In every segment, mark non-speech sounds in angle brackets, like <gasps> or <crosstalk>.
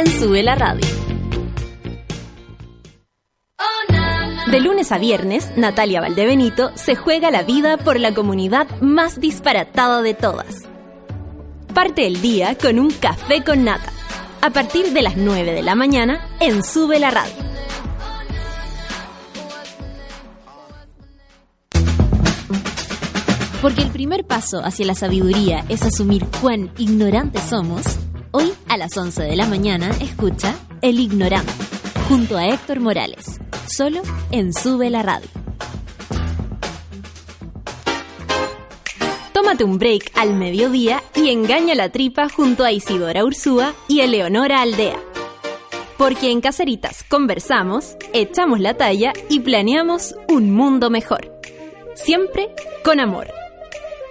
en Sube la Radio. De lunes a viernes, Natalia Valdebenito se juega la vida por la comunidad más disparatada de todas. Parte el día con un café con nata, a partir de las 9 de la mañana en Sube la Radio. Porque el primer paso hacia la sabiduría es asumir cuán ignorantes somos, hoy a las 11 de la mañana escucha El Ignorante, junto a Héctor Morales solo en Sube la Radio. Tómate un break al mediodía y engaña la tripa junto a Isidora Ursúa y Eleonora Aldea. Porque en Caceritas conversamos, echamos la talla y planeamos un mundo mejor. Siempre con amor.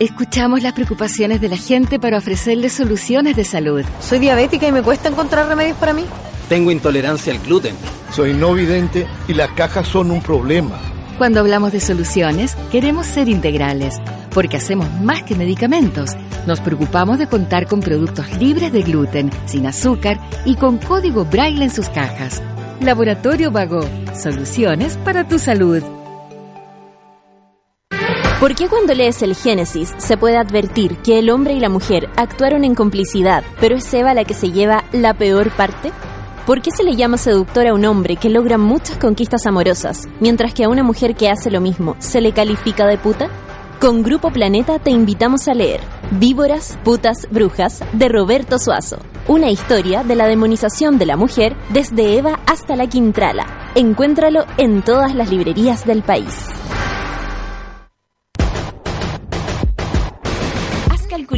Escuchamos las preocupaciones de la gente para ofrecerles soluciones de salud. Soy diabética y me cuesta encontrar remedios para mí. Tengo intolerancia al gluten. Soy no vidente y las cajas son un problema. Cuando hablamos de soluciones, queremos ser integrales, porque hacemos más que medicamentos. Nos preocupamos de contar con productos libres de gluten, sin azúcar y con código braille en sus cajas. Laboratorio Vago, soluciones para tu salud. ¿Por qué cuando lees el Génesis se puede advertir que el hombre y la mujer actuaron en complicidad, pero es Eva la que se lleva la peor parte? ¿Por qué se le llama seductor a un hombre que logra muchas conquistas amorosas, mientras que a una mujer que hace lo mismo se le califica de puta? Con Grupo Planeta te invitamos a leer Víboras, Putas, Brujas de Roberto Suazo, una historia de la demonización de la mujer desde Eva hasta la Quintrala. Encuéntralo en todas las librerías del país.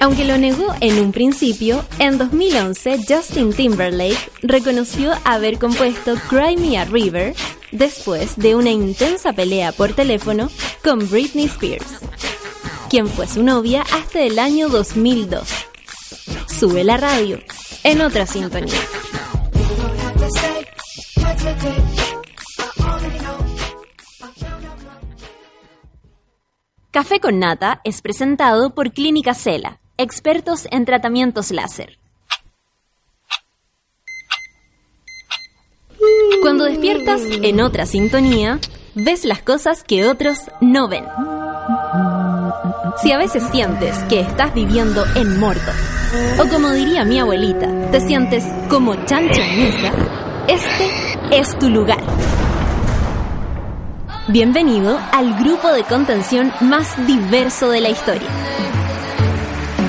Aunque lo negó en un principio, en 2011 Justin Timberlake reconoció haber compuesto Cry Me a River después de una intensa pelea por teléfono con Britney Spears, quien fue su novia hasta el año 2002. Sube la radio en otra sintonía. Café con Nata es presentado por Clínica Cela expertos en tratamientos láser. Cuando despiertas en otra sintonía, ves las cosas que otros no ven. Si a veces sientes que estás viviendo en Mordo, o como diría mi abuelita, te sientes como chancho en misa, este es tu lugar. Bienvenido al grupo de contención más diverso de la historia.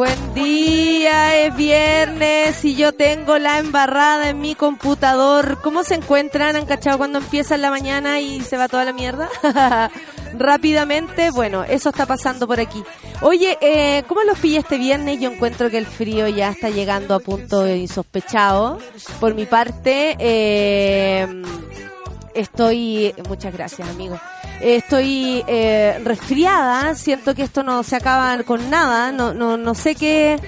Buen día, es viernes y yo tengo la embarrada en mi computador. ¿Cómo se encuentran? ¿Han cachado cuando empieza la mañana y se va toda la mierda? <laughs> Rápidamente, bueno, eso está pasando por aquí. Oye, eh, ¿cómo los pillé este viernes? Yo encuentro que el frío ya está llegando a punto insospechado. Por mi parte, eh, estoy... Muchas gracias, amigo. Estoy eh, resfriada, siento que esto no se acaba con nada, no, no, no sé qué,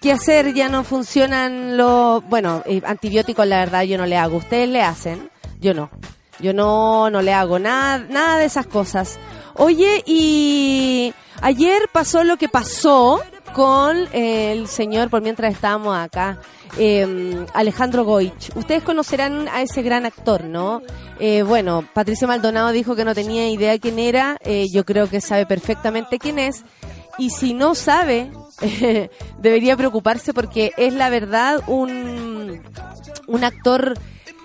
qué hacer, ya no funcionan los... Bueno, eh, antibióticos la verdad yo no le hago, ustedes le hacen, yo no. Yo no, no le hago nada, nada de esas cosas. Oye, y ayer pasó lo que pasó con el señor, por mientras estábamos acá, eh, Alejandro Goich. Ustedes conocerán a ese gran actor, ¿no? Eh, bueno, Patricia Maldonado dijo que no tenía idea quién era, eh, yo creo que sabe perfectamente quién es, y si no sabe, <laughs> debería preocuparse porque es la verdad un, un actor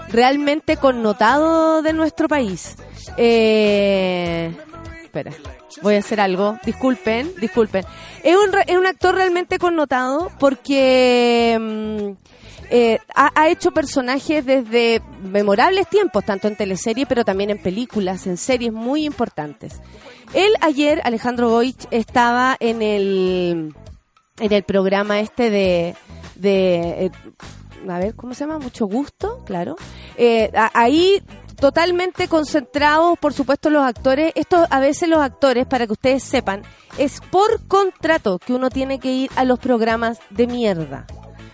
realmente connotado de nuestro país. Eh, espera, voy a hacer algo. Disculpen, disculpen. Es un, es un actor realmente connotado porque mm, eh, ha, hecho personajes desde memorables tiempos, tanto en teleseries, pero también en películas, en series muy importantes. Él ayer, Alejandro Goich, estaba en el, en el programa este de... de eh, a ver, ¿cómo se llama? Mucho gusto, claro. Eh, ahí totalmente concentrados, por supuesto, los actores. Esto a veces los actores, para que ustedes sepan, es por contrato que uno tiene que ir a los programas de mierda.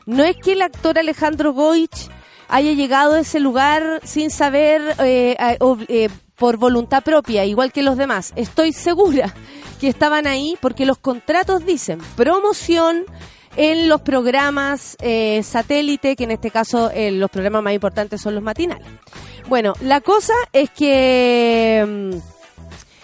No es que el actor Alejandro Goich haya llegado a ese lugar sin saber eh, eh, por voluntad propia, igual que los demás. Estoy segura que estaban ahí porque los contratos dicen promoción en los programas eh, satélite, que en este caso eh, los programas más importantes son los matinales. Bueno, la cosa es que mm,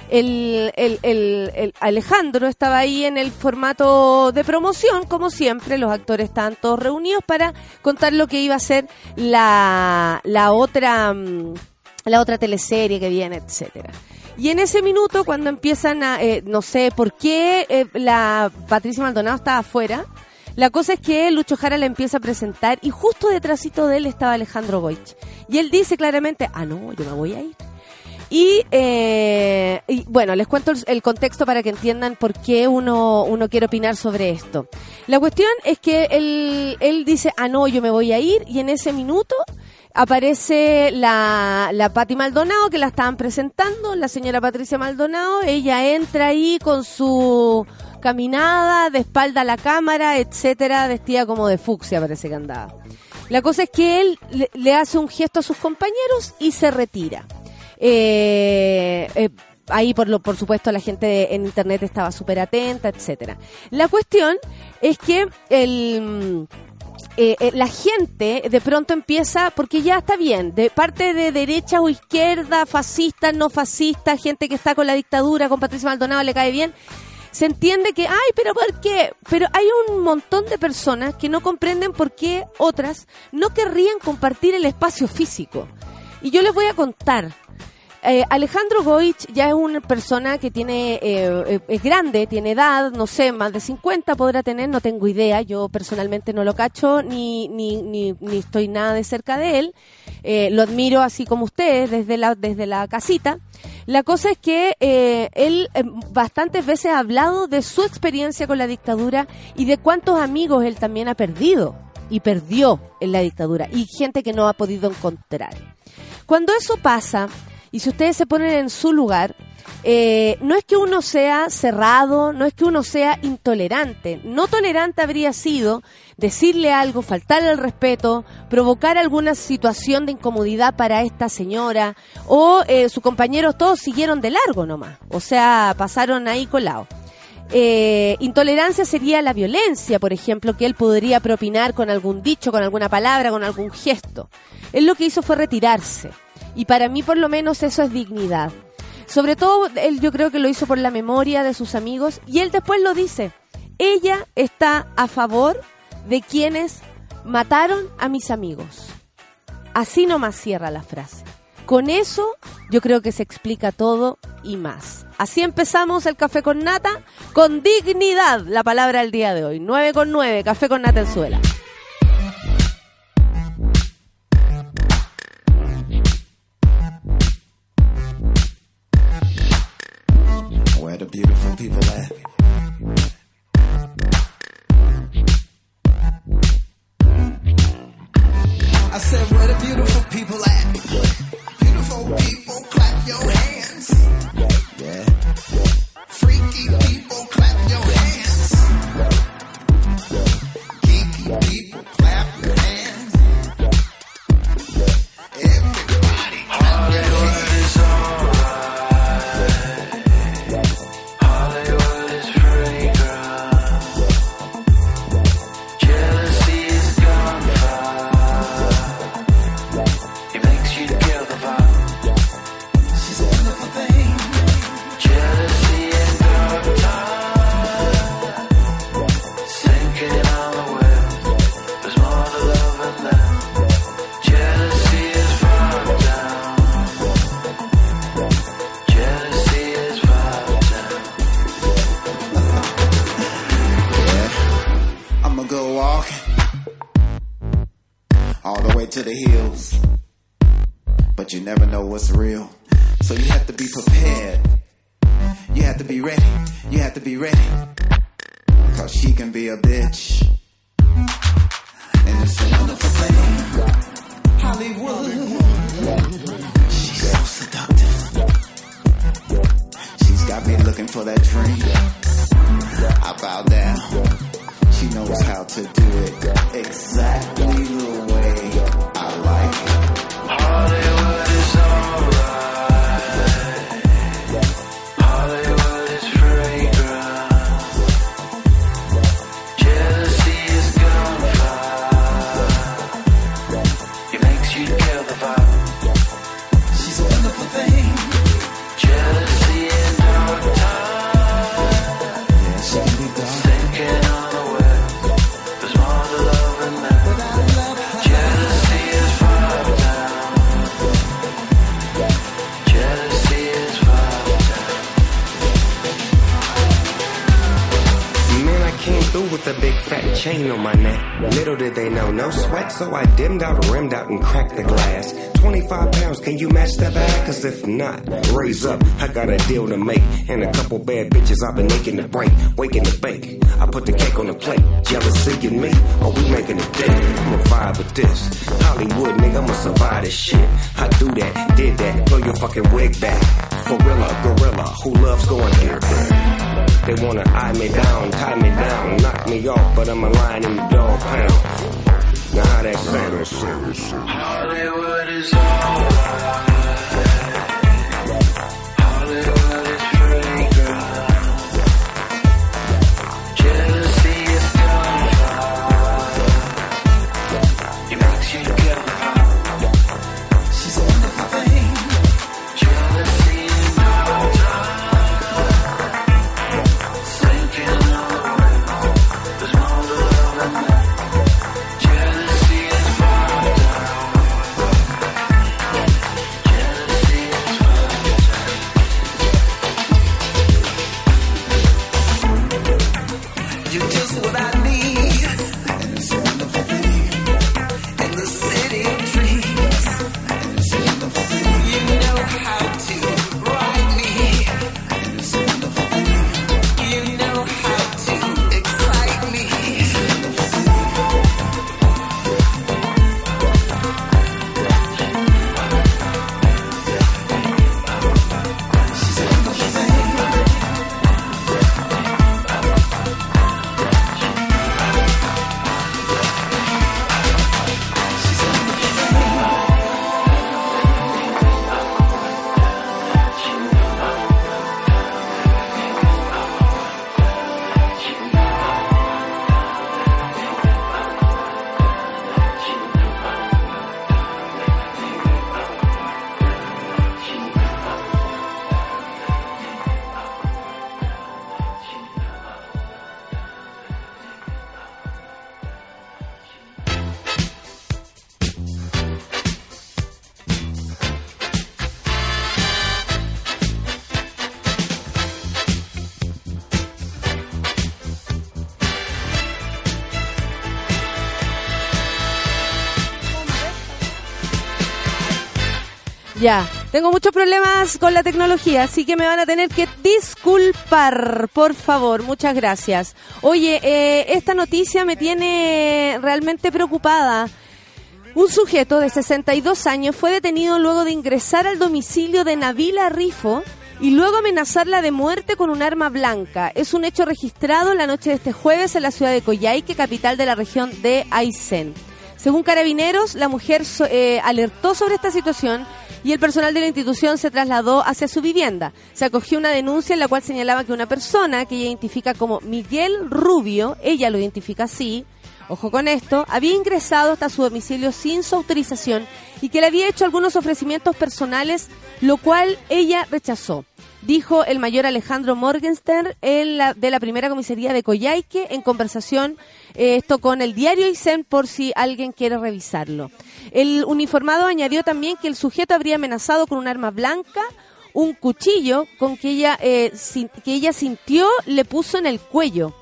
el, el, el, Alejandro estaba ahí en el formato de promoción, como siempre, los actores estaban todos reunidos para contar lo que iba a ser la, la otra mm, la otra teleserie que viene, etcétera. Y en ese minuto, cuando empiezan a, eh, no sé por qué eh, la Patricia Maldonado estaba afuera, la cosa es que Lucho Jara le empieza a presentar y justo detrásito de él estaba Alejandro Goich. Y él dice claramente, ah, no, yo me voy a ir. Y, eh, y bueno, les cuento el, el, contexto para que entiendan por qué uno, uno quiere opinar sobre esto. La cuestión es que él, él dice, ah, no, yo me voy a ir, y en ese minuto aparece la, la Patti Maldonado, que la estaban presentando, la señora Patricia Maldonado, ella entra ahí con su caminada, de espalda a la cámara, etcétera, vestida como de fucsia parece que andaba. La cosa es que él le, hace un gesto a sus compañeros y se retira. Eh, eh, ahí por lo por supuesto la gente en internet estaba súper atenta, etcétera. La cuestión es que el eh, eh, la gente de pronto empieza, porque ya está bien, de parte de derecha o izquierda, fascista, no fascista, gente que está con la dictadura, con Patricia Maldonado le cae bien, se entiende que, ay, pero ¿por qué? Pero hay un montón de personas que no comprenden por qué otras no querrían compartir el espacio físico. Y yo les voy a contar. Eh, Alejandro Goich ya es una persona que tiene, eh, eh, es grande, tiene edad, no sé, más de 50 podrá tener, no tengo idea, yo personalmente no lo cacho ni, ni, ni, ni estoy nada de cerca de él, eh, lo admiro así como ustedes desde la, desde la casita. La cosa es que eh, él eh, bastantes veces ha hablado de su experiencia con la dictadura y de cuántos amigos él también ha perdido y perdió en la dictadura y gente que no ha podido encontrar. Cuando eso pasa, y si ustedes se ponen en su lugar, eh, no es que uno sea cerrado, no es que uno sea intolerante. No tolerante habría sido decirle algo, faltarle el respeto, provocar alguna situación de incomodidad para esta señora o eh, sus compañeros todos siguieron de largo nomás. O sea, pasaron ahí colados. Eh, intolerancia sería la violencia, por ejemplo, que él podría propinar con algún dicho, con alguna palabra, con algún gesto. Él lo que hizo fue retirarse. Y para mí por lo menos eso es dignidad. Sobre todo él yo creo que lo hizo por la memoria de sus amigos y él después lo dice. Ella está a favor de quienes mataron a mis amigos. Así nomás cierra la frase. Con eso yo creo que se explica todo y más. Así empezamos el café con nata con dignidad, la palabra del día de hoy. 9 con 9, café con nata en suela. where the beautiful people at? I said, where the beautiful people at? Beautiful people, clap your hands. Freaky people, clap your hands. Me looking for that dream. I bow down. She knows how to do it exactly the way on my neck. Little did they know, no sweat, so I dimmed out, rimmed out, and cracked the glass. 25 pounds, can you match that bag? Cause if not, raise up, I got a deal to make. And a couple bad bitches I've been making to break, waking the bake. I put the cake on the plate, jealousy in me, or we making a date. I'ma vibe with this. Hollywood, nigga, I'ma survive this shit. I do that, did that, blow your fucking wig back. Gorilla, gorilla, who loves going here? They wanna eye me down, tie me down, knock me off, but I'm a lion in the dog pound. Now how that sound? Hollywood is alright. Hollywood Ya, tengo muchos problemas con la tecnología, así que me van a tener que disculpar, por favor, muchas gracias. Oye, eh, esta noticia me tiene realmente preocupada. Un sujeto de 62 años fue detenido luego de ingresar al domicilio de Nabila Rifo y luego amenazarla de muerte con un arma blanca. Es un hecho registrado la noche de este jueves en la ciudad de Coyhaique, capital de la región de Aysén. Según carabineros, la mujer eh, alertó sobre esta situación y el personal de la institución se trasladó hacia su vivienda. Se acogió una denuncia en la cual señalaba que una persona que ella identifica como Miguel Rubio, ella lo identifica así, ojo con esto, había ingresado hasta su domicilio sin su autorización y que le había hecho algunos ofrecimientos personales, lo cual ella rechazó. Dijo el mayor Alejandro Morgenstern en la- de la primera comisaría de Coyhaique en conversación eh, esto con el diario Isen por si alguien quiere revisarlo. El uniformado añadió también que el sujeto habría amenazado con un arma blanca, un cuchillo con que ella, eh, que ella sintió le puso en el cuello.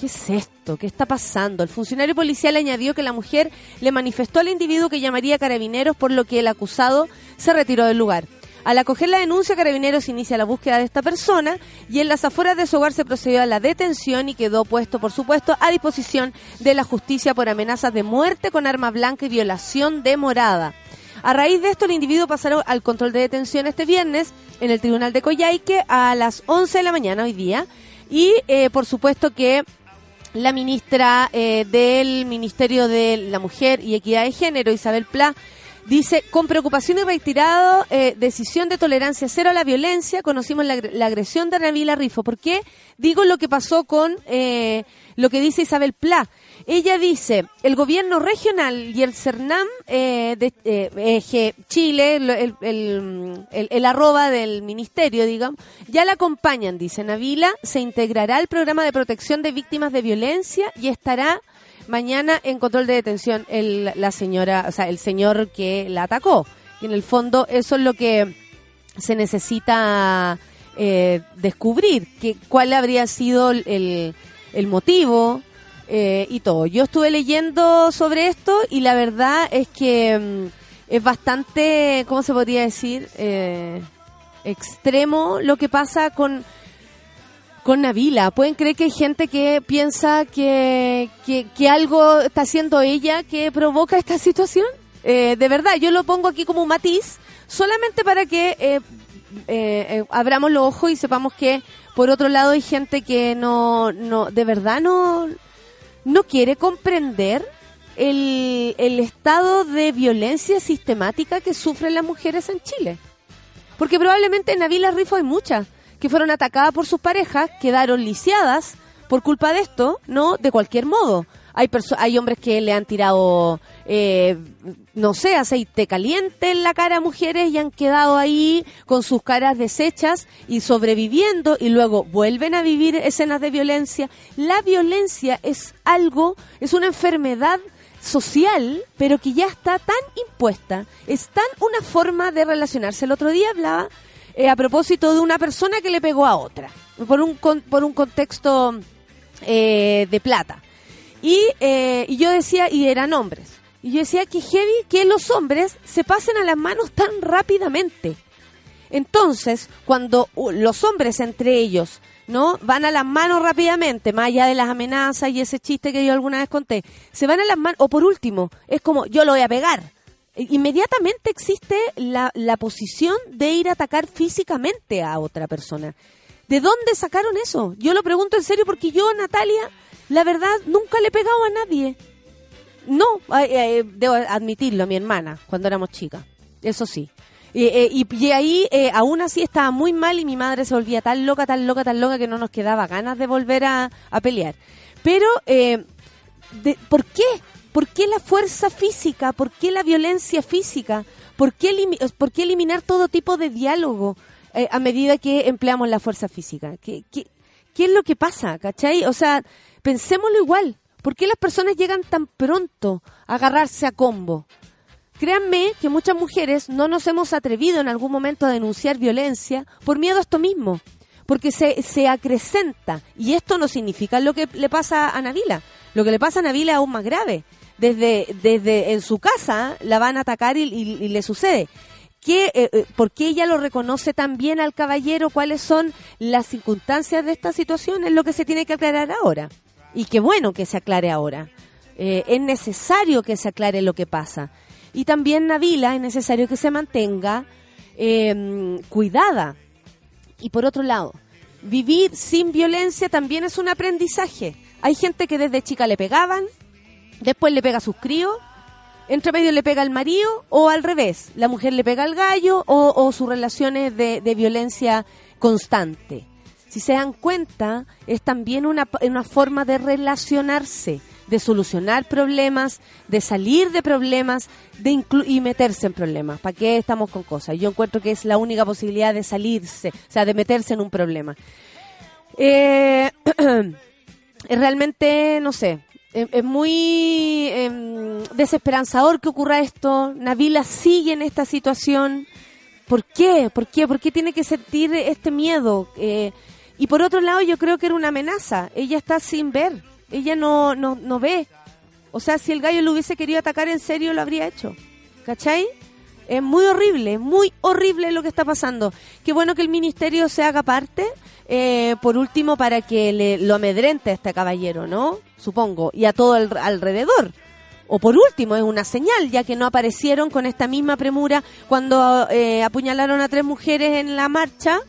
¿Qué es esto? ¿Qué está pasando? El funcionario policial añadió que la mujer le manifestó al individuo que llamaría carabineros, por lo que el acusado se retiró del lugar. Al acoger la denuncia, Carabineros inicia la búsqueda de esta persona y en las afueras de su hogar se procedió a la detención y quedó puesto, por supuesto, a disposición de la justicia por amenazas de muerte con arma blanca y violación de morada. A raíz de esto, el individuo pasará al control de detención este viernes en el Tribunal de Coyhaique a las 11 de la mañana hoy día. Y, eh, por supuesto, que la ministra eh, del Ministerio de la Mujer y Equidad de Género, Isabel Pla, Dice, con preocupación y retirado, eh, decisión de tolerancia cero a la violencia, conocimos la, la agresión de Navila Rifo. ¿Por qué digo lo que pasó con eh, lo que dice Isabel Pla? Ella dice, el gobierno regional y el CERNAM eh, de eh, Chile, el, el, arroba del ministerio, digamos, ya la acompañan, dice Navila, se integrará al programa de protección de víctimas de violencia y estará mañana en control de detención el, la señora, o sea, el señor que la atacó. Y en el fondo eso es lo que se necesita eh, descubrir, que cuál habría sido el, el motivo eh, y todo. Yo estuve leyendo sobre esto y la verdad es que mm, es bastante, ¿cómo se podría decir? Eh, extremo lo que pasa con con Navila. ¿Pueden creer que hay gente que piensa que, que, algo está haciendo ella que provoca esta situación? Eh, de verdad, yo lo pongo aquí como un matiz, solamente para que eh, eh, eh, abramos los ojos y sepamos que, por otro lado, hay gente que no, no de verdad no, no quiere comprender el, el estado de violencia sistemática que sufren las mujeres en Chile. Porque probablemente en Navila Rifo hay muchas que fueron atacadas por sus parejas, quedaron lisiadas por culpa de esto, ¿no? De cualquier modo. Hay, hay hombres que le han tirado, eh, no sé, aceite caliente en la cara a mujeres y han quedado ahí con sus caras deshechas y sobreviviendo y luego vuelven a vivir escenas de violencia. La violencia es algo, es una enfermedad social, pero que ya está tan impuesta, es tan una forma de relacionarse. El otro día hablaba eh, a propósito de una persona que le pegó a otra, por un, por un contexto eh, de plata. Y, eh, y yo decía, y eran hombres, y yo decía que heavy que los hombres se pasen a las manos tan rápidamente. Entonces, cuando los hombres entre ellos ¿no? Van a las manos rápidamente, más allá de las amenazas y ese chiste que yo alguna vez conté. Se van a las manos, o por último, es como, yo lo voy a pegar inmediatamente existe la, la posición de ir a atacar físicamente a otra persona. ¿De dónde sacaron eso? Yo lo pregunto en serio porque yo, Natalia, la verdad, nunca le he pegado a nadie. No, debo admitirlo, a mi hermana, cuando éramos chicas. Eso sí. Eh, y, ahí, eh, aún así, estaba muy mal y mi madre se volvía tan loca, tan loca, tan loca que no nos quedaba ganas de volver a, a pelear. Pero, eh, de, ¿por qué? ¿Por qué la fuerza física? ¿Por qué la violencia física? ¿Por qué, qué eliminar todo tipo de diálogo eh, a medida que empleamos la fuerza física? ¿Qué, ¿Qué, qué, es lo que pasa? ¿Cachai? O sea, pensémoslo igual. ¿Por qué las personas llegan tan pronto a agarrarse a combo? Créanme que muchas mujeres no nos hemos atrevido en algún momento a denunciar violencia por miedo a esto mismo, porque se, se acrecenta. Y esto no significa lo que le pasa a Navila. Lo que le pasa a Navila es aún más grave desde, desde en su casa la van a atacar y, le sucede. ¿Qué, eh, eh, ¿Por qué ella lo reconoce tan bien al caballero? ¿Cuáles son las circunstancias de esta situación? Es lo que se tiene que aclarar ahora. Y qué bueno que se aclare ahora. Eh, es necesario que se aclare lo que pasa. Y también Navila es necesario que se mantenga em, cuidada. Y por otro lado, vivir sin violencia también es un aprendizaje. Hay gente que desde chica le pegaban, Después le pega a sus críos, entre medio le pega al marido o al revés, la mujer le pega al gallo o, sus relaciones de, violencia constante. Si se dan cuenta, es también una, una forma de relacionarse, de solucionar problemas, de salir de problemas de y meterse en problemas. ¿Para qué estamos con cosas? Yo encuentro que es la única posibilidad de salirse, o sea, de meterse en un problema. Eh, <clears throat> realmente, no sé, es muy em, desesperanzador que ocurra esto. Navila sigue en esta situación. ¿Por qué? ¿Por qué? ¿Por qué tiene que sentir este miedo? Eh, y por otro lado, yo creo que era una amenaza. Ella está sin ver. Ella no, no, no ve. O sea, si el gallo lo hubiese querido atacar en serio, lo habría hecho. ¿Cachai? Es muy horrible, muy horrible lo que está pasando. Qué bueno que el ministerio se haga parte, eh, por último, para que le, lo amedrente a este caballero, ¿no? Supongo, y a todo el alrededor. O por último, es una señal, ya que no aparecieron con esta misma premura cuando eh, apuñalaron a tres mujeres en la marcha.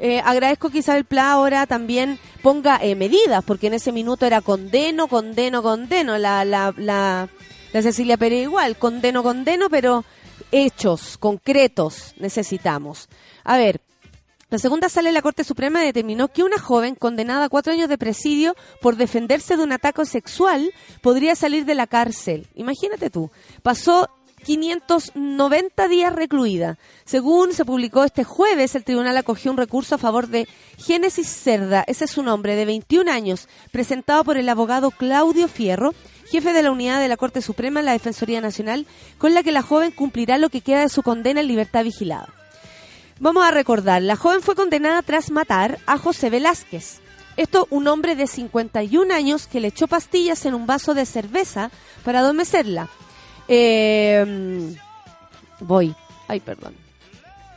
Eh, agradezco que Isabel Pla ahora también ponga eh, medidas, porque en ese minuto era condeno, condeno, condeno. La, la, la, la Cecilia Pérez igual, condeno, condeno, pero hechos concretos necesitamos. A ver, la segunda sala de la Corte Suprema determinó que una joven condenada a cuatro años de presidio por defenderse de un ataque sexual podría salir de la cárcel. Imagínate tú. Pasó 590 días recluida. Según se publicó este jueves, el tribunal acogió un recurso a favor de Génesis Cerda, ese es su nombre, de 21 años, presentado por el abogado Claudio Fierro, jefe de la unidad de la Corte Suprema en la Defensoría Nacional, con la que la joven cumplirá lo que queda de su condena en libertad vigilada. Vamos a recordar, la joven fue condenada tras matar a José Velázquez. Esto un hombre de 51 años que le echó pastillas en un vaso de cerveza para adormecerla. Eh, voy. Ay, perdón.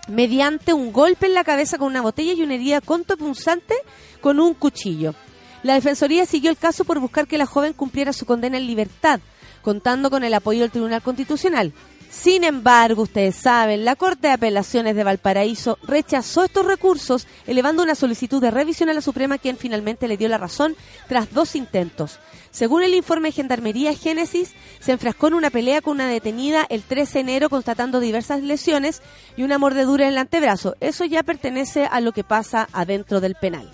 Mediante un golpe en la cabeza con una botella y una herida contopunzante con un cuchillo. La Defensoría siguió el caso por buscar que la joven cumpliera su condena en libertad, contando con el apoyo del Tribunal Constitucional. Sin embargo, ustedes saben, la Corte de Apelaciones de Valparaíso rechazó estos recursos, elevando una solicitud de revisión a la Suprema, quien finalmente le dio la razón tras dos intentos. Según el informe de Gendarmería Génesis, se enfrascó en una pelea con una detenida el 13 de enero constatando diversas lesiones y una mordedura en el antebrazo. Eso ya pertenece a lo que pasa adentro del penal.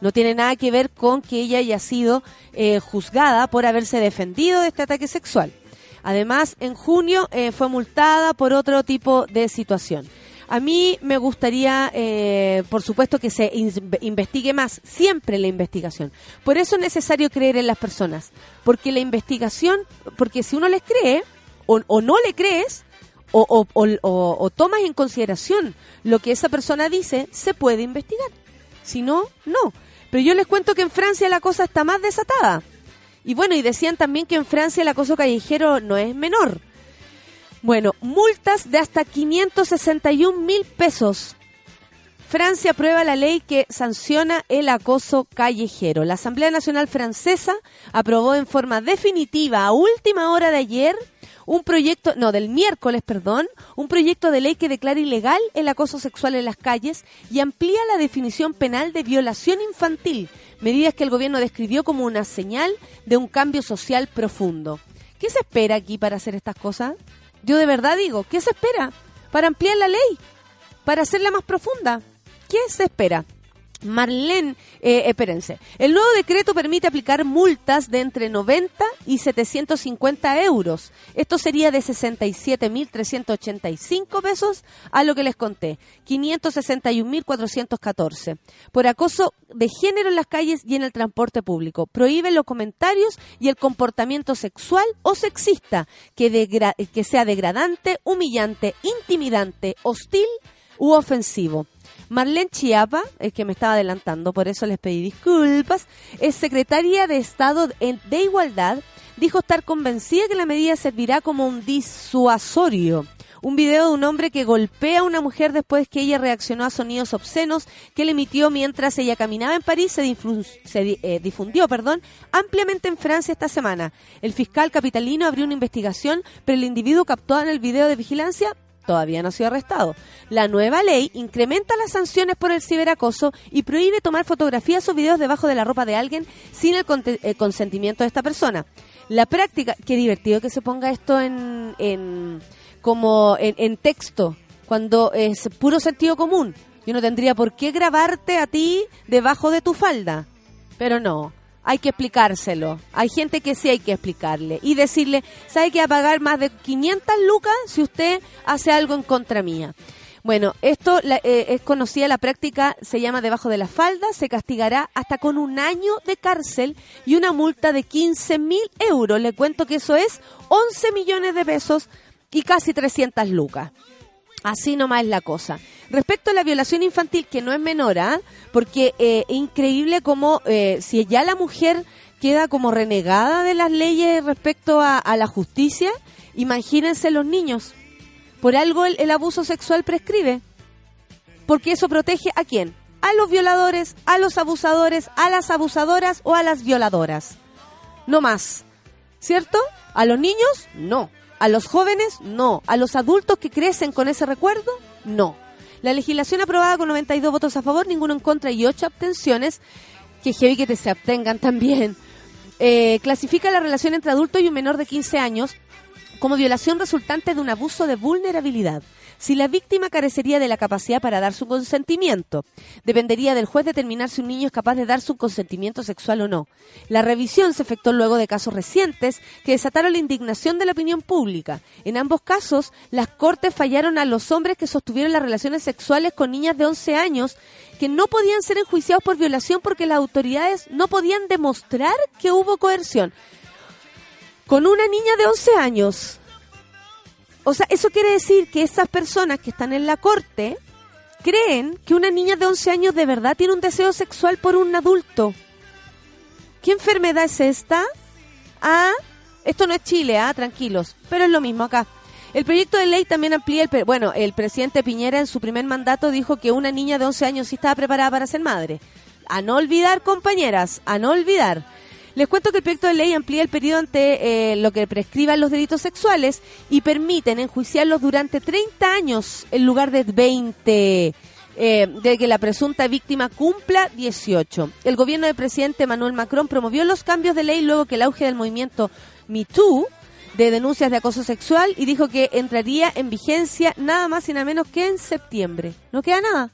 No tiene nada que ver con que ella haya sido eh, juzgada por haberse defendido de este ataque sexual. Además, en junio eh, fue multada por otro tipo de situación. A mí me gustaría, eh, por supuesto, que se investigue más, siempre la investigación. Por eso es necesario creer en las personas, porque la investigación, porque si uno les cree o, no le crees, o, o, tomas en consideración lo que esa persona dice, se puede investigar. Si no, no. Pero yo les cuento que en Francia la cosa está más desatada. Y bueno, y decían también que en Francia el acoso callejero no es menor. Bueno, multas de hasta 561 mil pesos. Francia aprueba la ley que sanciona el acoso callejero. La Asamblea Nacional Francesa aprobó en forma definitiva a última hora de ayer un proyecto, no, del miércoles, perdón, un proyecto de ley que declara ilegal el acoso sexual en las calles y amplía la definición penal de violación infantil, medidas que el gobierno describió como una señal de un cambio social profundo. ¿Qué se espera aquí para hacer estas cosas? Yo de verdad digo, ¿qué se espera para ampliar la ley? Para hacerla más profunda. ¿Qué se espera? Marlene, eh, espérense. El nuevo decreto permite aplicar multas de entre 90 y 750 euros. Esto sería de 67.385 pesos a lo que les conté, 561.414. Por acoso de género en las calles y en el transporte público. Prohíbe los comentarios y el comportamiento sexual o sexista que, que sea degradante, humillante, intimidante, hostil u ofensivo. Marlene Chiapa, es que me estaba adelantando, por eso les pedí disculpas, es secretaria de Estado de Igualdad, dijo estar convencida que la medida servirá como un disuasorio. Un video de un hombre que golpea a una mujer después que ella reaccionó a sonidos obscenos que le emitió mientras ella caminaba en París se, eh, difundió perdón, ampliamente en Francia esta semana. El fiscal capitalino abrió una investigación, pero el individuo captado en el video de vigilancia todavía no ha sido arrestado. La nueva ley incrementa las sanciones por el ciberacoso y prohíbe tomar fotografías o videos debajo de la ropa de alguien sin el, eh, consentimiento de esta persona. La práctica, qué divertido que se ponga esto en, en como en, texto, cuando es puro sentido común. Yo no tendría por qué grabarte a ti debajo de tu falda. Pero no, hay que explicárselo. Hay gente que sí hay que explicarle y decirle, ¿sabe que va a pagar más de 500 lucas si usted hace algo en contra mía? Bueno, esto eh, es conocida la práctica, se llama debajo de la falda, se castigará hasta con un año de cárcel y una multa de 15 mil euros. Le cuento que eso es 11 millones de pesos y casi 300 lucas. Así nomás es la cosa. Respecto a la violación infantil, que no es menor, ¿ah? porque eh, es increíble como eh, si ya la mujer queda como renegada de las leyes respecto a, la justicia, imagínense los niños. Por algo el, el abuso sexual prescribe. Porque eso protege a quién? A los violadores, a los abusadores, a las abusadoras o a las violadoras. No más. ¿Cierto? A los niños, no. A los jóvenes, no. A los adultos que crecen con ese recuerdo, no. La legislación aprobada con 92 votos a favor, ninguno en contra y 8 abstenciones, que heavy que te se abstengan también, eh, clasifica la relación entre adulto y un menor de 15 años como violación resultante de un abuso de vulnerabilidad. Si la víctima carecería de la capacidad para dar su consentimiento, dependería del juez determinar si un niño es capaz de dar su consentimiento sexual o no. La revisión se efectuó luego de casos recientes que desataron la indignación de la opinión pública. En ambos casos, las cortes fallaron a los hombres que sostuvieron las relaciones sexuales con niñas de 11 años que no podían ser enjuiciados por violación porque las autoridades no podían demostrar que hubo coerción. Con una niña de 11 años, o sea, eso quiere decir que esas personas que están en la corte creen que una niña de 11 años de verdad tiene un deseo sexual por un adulto. ¿Qué enfermedad es esta? Ah, esto no es Chile, ah, tranquilos, pero es lo mismo acá. El proyecto de ley también amplía el... Bueno, el presidente Piñera en su primer mandato dijo que una niña de 11 años sí estaba preparada para ser madre. A no olvidar, compañeras, a no olvidar. Les cuento que el proyecto de ley amplía el periodo ante eh, lo que prescriban los delitos sexuales y permiten enjuiciarlos durante 30 años en lugar de 20 eh, de que la presunta víctima cumpla 18. El gobierno del presidente Manuel Macron promovió los cambios de ley luego que el auge del movimiento MeToo de denuncias de acoso sexual y dijo que entraría en vigencia nada más y nada menos que en septiembre. No queda nada.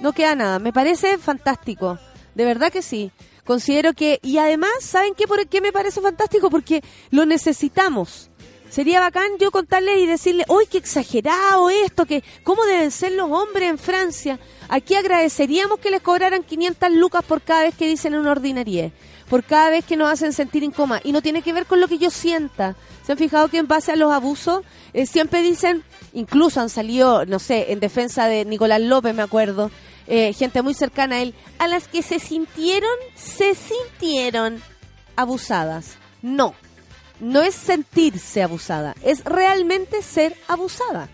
No queda nada. Me parece fantástico. De verdad que sí. Considero que, y además, ¿saben qué? ¿Por qué me parece fantástico? Porque lo necesitamos. Sería bacán yo contarles y decirle, uy, qué exagerado esto, que cómo deben ser los hombres en Francia. Aquí agradeceríamos que les cobraran 500 lucas por cada vez que dicen una ordinariedad, por cada vez que nos hacen sentir incómoda. Y no tiene que ver con lo que yo sienta. ¿Se han fijado que en base a los abusos eh, siempre dicen, incluso han salido, no sé, en defensa de Nicolás López, me acuerdo, eh, gente muy cercana a él, a las que se sintieron, se sintieron abusadas. No, no es sentirse abusada, es realmente ser abusada.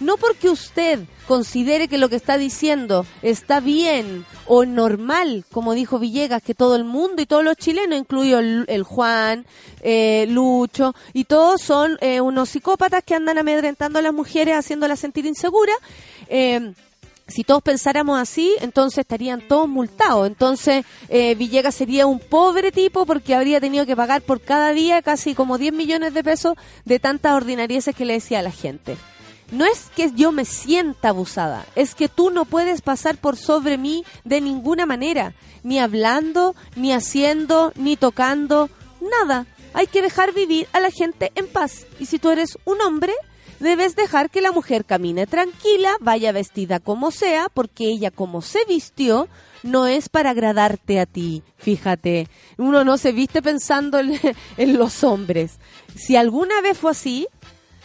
No porque usted considere que lo que está diciendo está bien o normal, como dijo Villegas, que todo el mundo y todos los chilenos, incluido el, Juan, eh, Lucho, y todos son eh, unos psicópatas que andan amedrentando a las mujeres, haciéndolas sentir inseguras. Eh, si todos pensáramos así, entonces estarían todos multados. Entonces eh, Villegas sería un pobre tipo porque habría tenido que pagar por cada día casi como 10 millones de pesos de tantas ordinarieces que le decía a la gente. No es que yo me sienta abusada, es que tú no puedes pasar por sobre mí de ninguna manera, ni hablando, ni haciendo, ni tocando, nada. Hay que dejar vivir a la gente en paz. Y si tú eres un hombre, debes dejar que la mujer camine tranquila, vaya vestida como sea, porque ella como se vistió, no es para agradarte a ti. Fíjate, uno no se viste pensando en, <laughs> en los hombres. Si alguna vez fue así,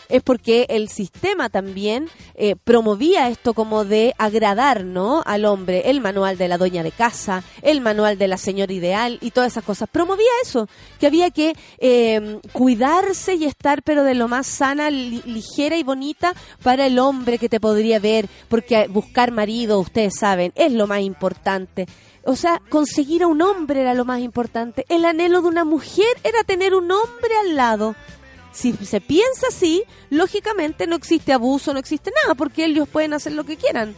es porque el sistema también eh, promovía esto como de agradar, ¿no? Al hombre, el manual de la doña de casa, el manual de la señora ideal y todas esas cosas. Promovía eso, que había que eh, cuidarse y estar pero de lo más sana, li- ligera y bonita para el hombre que te podría ver, porque buscar marido, ustedes saben, es lo más importante. O sea, conseguir a un hombre era lo más importante. El anhelo de una mujer era tener un hombre al lado. Si se piensa así, lógicamente no existe abuso, no existe nada, porque ellos pueden hacer lo que quieran.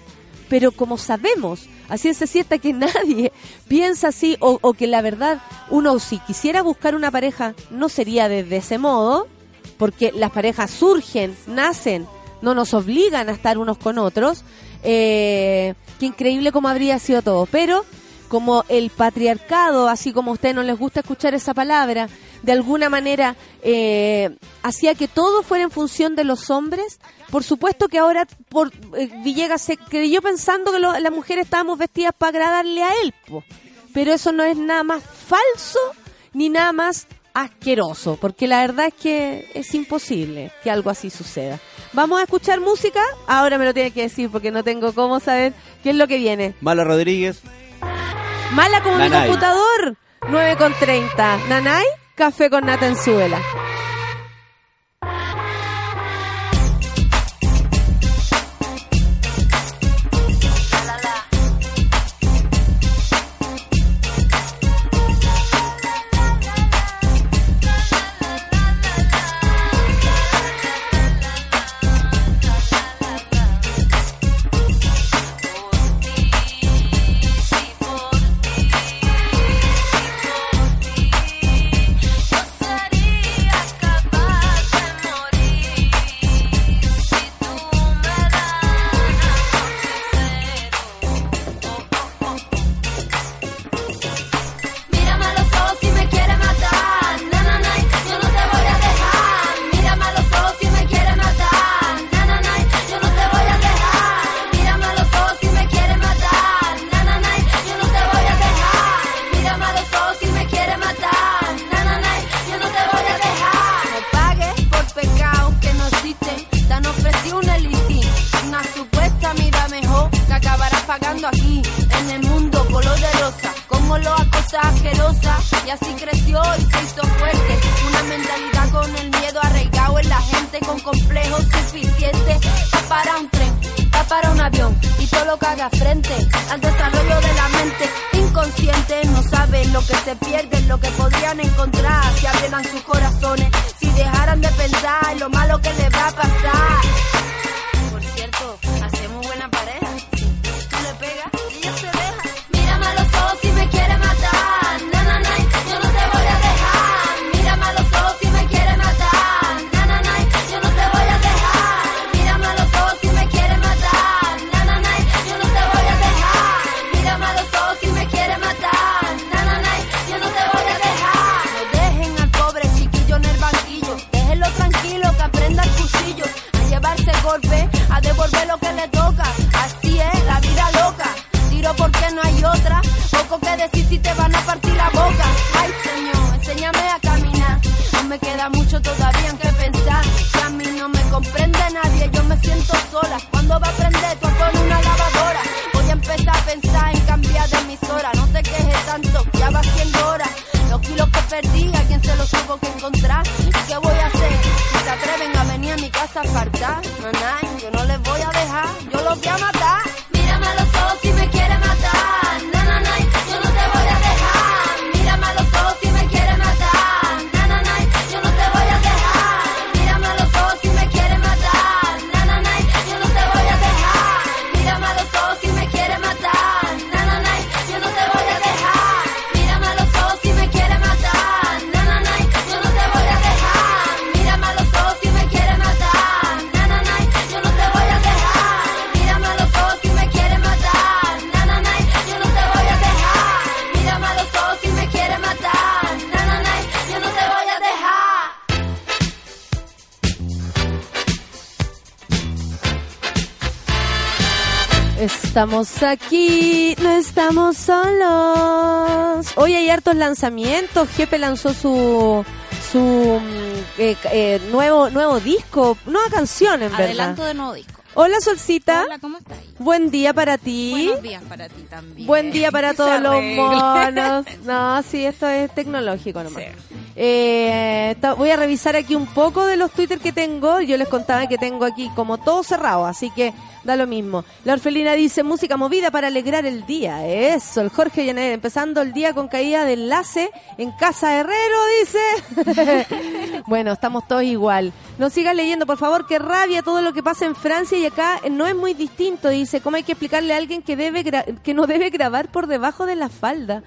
Pero como sabemos, así es cierta que <laughs> nadie piensa así, o, o que la verdad, uno si quisiera buscar una pareja, no sería desde ese modo, porque las parejas surgen, nacen, no nos obligan a estar unos con otros. Eh, qué increíble como habría sido todo. Pero como el patriarcado, así como a ustedes no les gusta escuchar esa palabra, de alguna manera eh, hacía que todo fuera en función de los hombres. Por supuesto que ahora por eh, Villegas se creyó pensando que lo- las mujeres estábamos vestidas para agradarle a él, po. pero eso no es nada más falso ni nada más asqueroso, porque la verdad es que es imposible que algo así suceda. Vamos a escuchar música, ahora me lo tiene que decir porque no tengo cómo saber qué es lo que viene. Mala Rodríguez. Mala como mi Nanay. computador. 9 con 30. Nanay, café con nata en suela. Estamos aquí, no estamos solos. Hoy hay hartos lanzamientos. Jepe lanzó su su mm, eh, eh, nuevo nuevo disco, nueva canción en Adelanto verdad. de nuevo disco. Hola Solcita, Hola, ¿cómo estás? buen día para ti. Buenos días para ti también. Buen día para <laughs> todos los monos. <laughs> No, sí, esto es tecnológico nomás. Eh, voy a revisar aquí un poco de los Twitter que tengo. Yo les contaba que tengo aquí como todo cerrado, así que da lo mismo. La orfelina dice música movida para alegrar el día. Eso, el Jorge Llaner empezando el día con caída de enlace en Casa Herrero, dice. <laughs> bueno, estamos todos igual. No sigas leyendo, por favor, que rabia todo lo que pasa en Francia y acá no es muy distinto. Dice, ¿cómo hay que explicarle a alguien que, debe gra- que no debe grabar por debajo de la falda?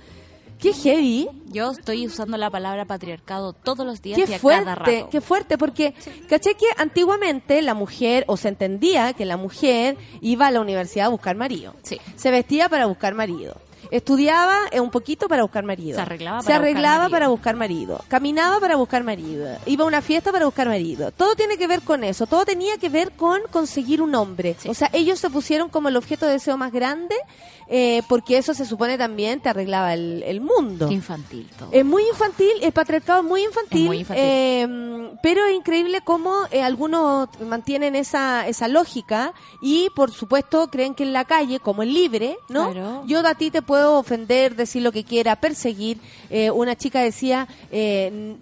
Qué heavy. Yo estoy usando la palabra patriarcado todos los días Qué y a cada fuerte, rato. qué fuerte, porque caché que antiguamente la mujer, o se entendía que la mujer iba a la universidad a buscar marido. Sí. Se vestía para buscar marido. Estudiaba eh, un poquito para buscar marido. Se arreglaba Se para buscar arreglaba marido. para buscar marido. Caminaba para buscar marido. Iba a una fiesta para buscar marido. Todo tiene que ver con eso. Todo tenía que ver con conseguir un hombre. O sea, ellos se pusieron como el objeto de deseo más grande eh, porque eso se supone también te arreglaba el, el mundo. Qué infantil todo. Es muy infantil, el patriarcado es muy infantil. Es muy infantil. Eh, pero es increíble cómo eh, algunos mantienen esa, esa lógica y, por supuesto, creen que en la calle, como es libre, ¿no? Claro. Yo a ti te puedo ofender, decir lo que quiera, perseguir. Eh, una chica decía, eh,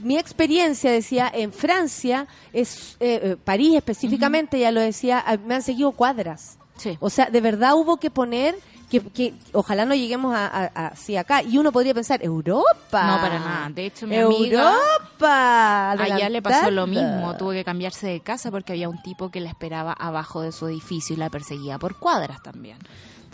mi experiencia, decía, en Francia, es eh, eh, París específicamente, ya lo decía, ah, me han seguido cuadras. Sí. O sea, de verdad hubo que poner que, que ojalá no lleguemos a, a- acá. Y uno podría pensar, Europa. No, para nada. De hecho, mi amiga- Europa. Allá le pasó lo mismo, tuvo que cambiarse de casa porque había un tipo que la esperaba abajo de su edificio y la perseguía por cuadras también.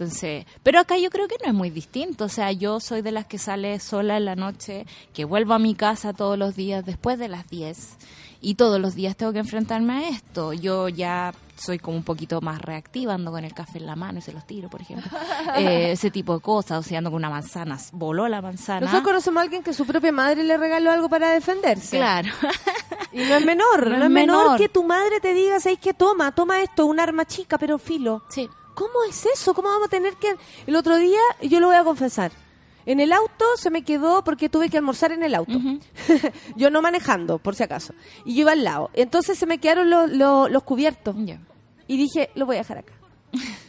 Entonces, pero acá yo creo que no es muy distinto, o sea, yo soy de las que sale sola en la noche, que vuelvo a mi casa todos los días después de las 10 y todos los días tengo que enfrentarme a esto. Yo ya soy como un poquito más reactiva, ando con el café en la mano y se los tiro, por ejemplo. <laughs> Eh, ese tipo de cosas, o sea, ando con una manzana, voló la manzana. Nosotros conocemos a alguien que su propia madre le regaló algo para defenderse. Claro. <laughs> Y no es menor, no, No es menor, menor. que tu madre te diga, ¿sabes qué? Toma, toma esto, un arma chica, pero filo. Sí. ¿Cómo es eso? ¿Cómo vamos a tener que...? El otro día, yo lo voy a confesar, en el auto se me quedó porque tuve que almorzar en el auto. <laughs> yo no manejando, por si acaso. Y yo iba al lado. Entonces se me quedaron los, los, los cubiertos. Ya. Y dije, lo voy a dejar acá.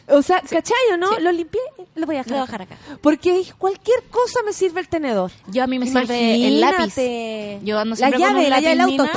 O sea, <laughs> ¿cachai o no? Sí. Lo limpié, lo voy a dejar, Lo voy a dejar acá. Porque dije, cualquier cosa me sirve el tenedor. Yo a mí me sirve el lápiz. Yo ando la siempre llave, con un la llave del auto.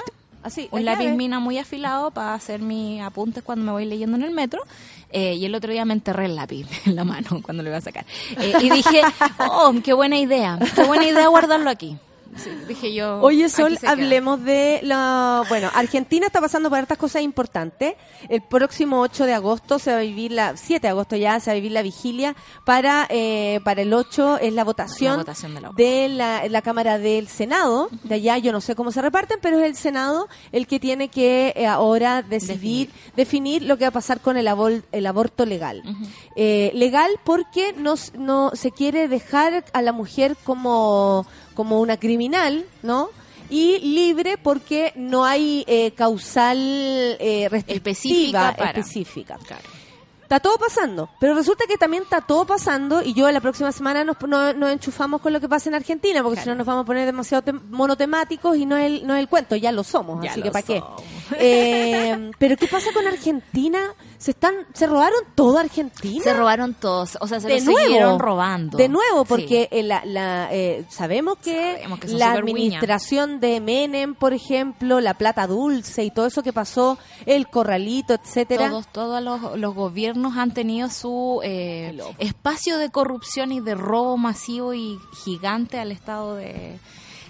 Así, un lápiz llave. mina muy afilado para hacer mis apuntes cuando me voy leyendo en el metro. Eh, y el otro día me enterré el lápiz <laughs> en la mano cuando lo iba a sacar. Eh, y dije, <laughs> oh, qué buena idea. Qué buena idea guardarlo aquí. Sí, dije yo. Oye, Sol, queda. hablemos de la... Bueno, Argentina está pasando por hartas cosas importantes. El próximo 8 de agosto se va a vivir la... 7 de agosto ya se va a vivir la vigilia. Para, eh, para el 8 es la votación, La votación de la OPA. de la, la Cámara del Senado. De allá yo no sé cómo se reparten, pero es el Senado el que tiene que eh, ahora decidir, definir. lo que va a pasar con el, abol- el aborto legal. Eh, legal porque no, no se quiere dejar a la mujer como, como una criminal, ¿no? Y libre porque no hay eh, causal eh, restrictiva Específica para. específica. Está todo pasando, pero resulta que también está todo pasando y yo la próxima semana nos, no- nos enchufamos con lo que pasa en Argentina, porque si no nos vamos a poner demasiado tem- monotemáticos y no es el, no es el cuento, ya lo somos, Ya así lo que ¿para qué? Eh, pero ¿qué pasa con Argentina? Se están se robaron todo Argentina. Se robaron todos. O sea, se de lo nuevo, siguieron robando. De nuevo, Sí. porque eh, la, la, eh, sabemos que, Sabemos que son la administración de Menem, por ejemplo, la plata dulce y todo eso que pasó, el corralito, etcétera. Todos, todos los, los gobiernos han tenido su eh, espacio de corrupción y de robo masivo y gigante al estado de...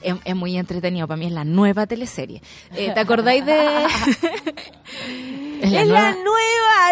Es, es muy entretenido, para mí es la nueva teleserie. Eh, ¿Te <laughs> acordáis de...? <laughs> Es la nueva.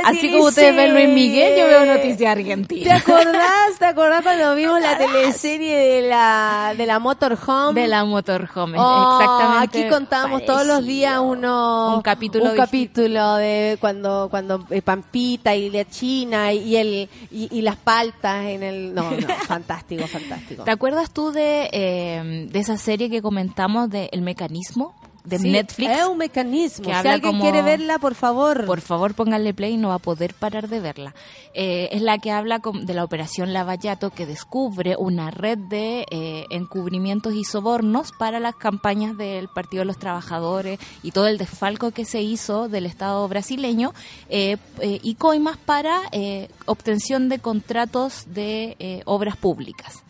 Así como ustedes ven Luis Miguel, yo veo Noticias ¿Te Argentina. acordás? ¿Te acordás cuando vimos la teleserie de la, de la Motorhome? De la Motorhome, Oh, exactamente. Aquí contábamos todos los días uno, Un capítulo un capítulo de cuando cuando eh, Pampita y la China y el y, y las paltas en el no, no <laughs> fantástico, fantástico. ¿Te acuerdas tú de, eh, de esa serie que comentamos de El Mecanismo de Sí, Netflix? Es un mecanismo. Que si alguien como- quiere verla, por favor. Por favor, pónganle play y no va a poder parar de verla. Eh, es la que habla con- de la operación Lavallato que descubre una red de eh, encubrimientos y sobornos para las campañas del Partido de los Trabajadores y todo el desfalco que se hizo del Estado brasileño eh, eh, y coimas para eh, obtención de contratos de obras públicas.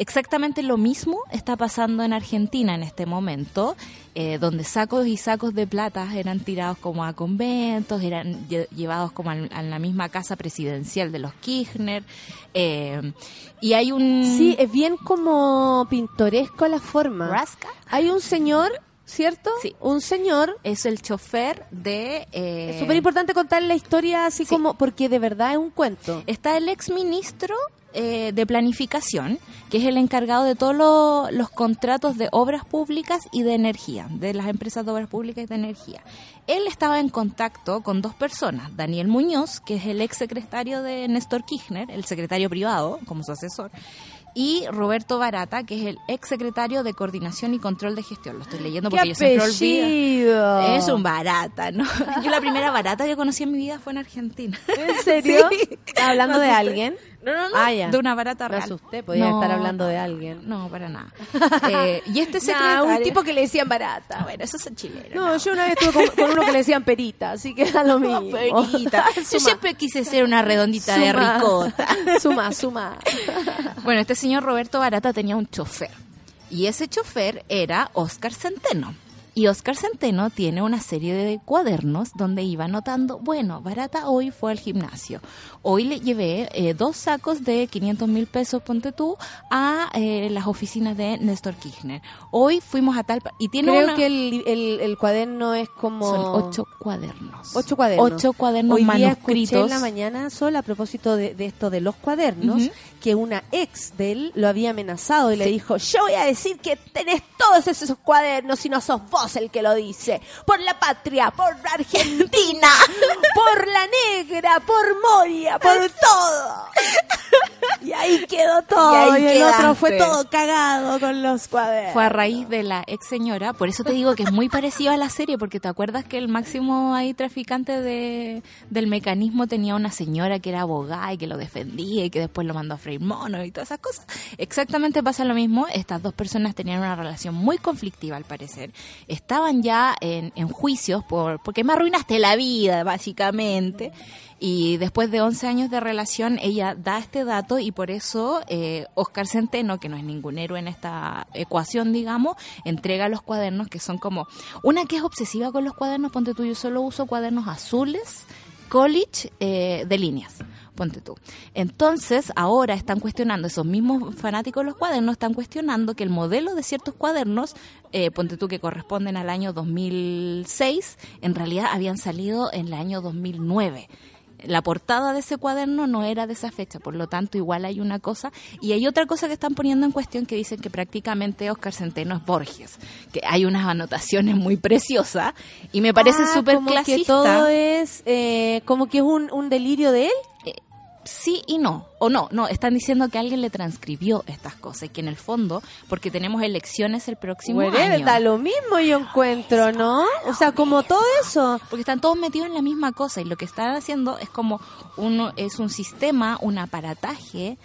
Exactamente lo mismo está pasando en Argentina en este momento, eh, donde sacos y sacos de plata eran tirados como a conventos, eran lle- llevados como a, la misma casa presidencial de los Kirchner. eh, y hay un... Sí, es bien como pintoresco la forma. Rasca. Hay un señor, ¿cierto? Sí. Un señor. Es el chofer de... eh, Es súper importante contar la historia así como, porque de verdad es un cuento. Está el ex ministro eh, de planificación, que es el encargado de todos lo- los contratos de obras públicas y de energía, de las empresas de obras públicas y de energía. Él estaba en contacto con dos personas, Daniel Muñoz, que es el ex secretario de Néstor Kirchner, el secretario privado, como su asesor, y Roberto Barata, que es el ex secretario de coordinación y control de gestión. Lo estoy leyendo porque ¡Qué yo siempre olvido. Es un barata, ¿no? <laughs> Yo la primera barata que conocí en mi vida fue en Argentina. ¿En serio? <laughs> Sí. ¿Hablando No de alguien? No, no, no. Ah. De una barata Me real. asusté, podía No, estar hablando de alguien. No, para nada. <laughs> Eh, y este Nah, secretario... un tipo que le decían barata. Bueno, eso es chileno. No, yo una vez estuve con, con uno que le decían perita, así que da lo <laughs> mismo. Perita. <laughs> Yo siempre quise ser una redondita de ricota. Suma, suma. Bueno, este señor Roberto Barata tenía un chofer. Y ese chofer era Oscar Centeno. Y Oscar Centeno tiene una serie de cuadernos donde iba anotando, bueno, Barata hoy fue al gimnasio. Hoy le llevé eh, dos sacos de 500 mil pesos, ponte tú, a eh, las oficinas de Néstor Kirchner. Hoy fuimos a tal... Y tiene Creo una- que el, el, el cuaderno es como... Son ocho cuadernos. Ocho cuadernos. Ocho cuadernos Hoy día manuscritos. en la mañana, Sol, a propósito de, de esto de los cuadernos, que una ex de él lo había amenazado y le dijo, yo voy a decir que tenés todos esos cuadernos y no sos vos el que lo dice. Por la patria, por la Argentina, <laughs> por la negra, por Moria, por todo. Y ahí quedó todo. Y Y, el otro fue todo cagado con los cuadernos. Fue a raíz de la ex señora, por eso te digo que es muy parecido a la serie, porque te acuerdas que el máximo ahí traficante de, del mecanismo tenía una señora que era abogada y que lo defendía y que después lo mandó a freír mono y todas esas cosas. Exactamente pasa lo mismo, estas dos personas tenían una relación muy conflictiva al parecer, estaban ya en, en juicios por, porque me arruinaste la vida, básicamente. Y después de 11 años de relación, ella da este dato y por eso eh, Oscar Centeno, que no es ningún héroe en esta ecuación, digamos, entrega los cuadernos que son como... Una que es obsesiva con los cuadernos, ponte tú, yo solo uso cuadernos azules, college, eh, de líneas. Ponte tú. Entonces, ahora están cuestionando, esos mismos fanáticos de los cuadernos están cuestionando que el modelo de ciertos cuadernos, eh, ponte tú, que corresponden al año 2006, en realidad habían salido en el año 2009 la portada de ese cuaderno no era de esa fecha, por lo tanto igual hay una cosa y hay otra cosa que están poniendo en cuestión que dicen que prácticamente Oscar Centeno es Borges, que hay unas anotaciones muy preciosas y me parece Ah, súper como que clasista. todo es eh, como que es un, un delirio de él. Sí y no, o no, no, están diciendo que alguien le transcribió estas cosas y que en el fondo, porque tenemos elecciones el próximo Whatever, año. da lo mismo yo encuentro, ¿no? O sea, como todo eso. porque están todos metidos en la misma cosa y lo que están haciendo es como uno es un sistema, un aparataje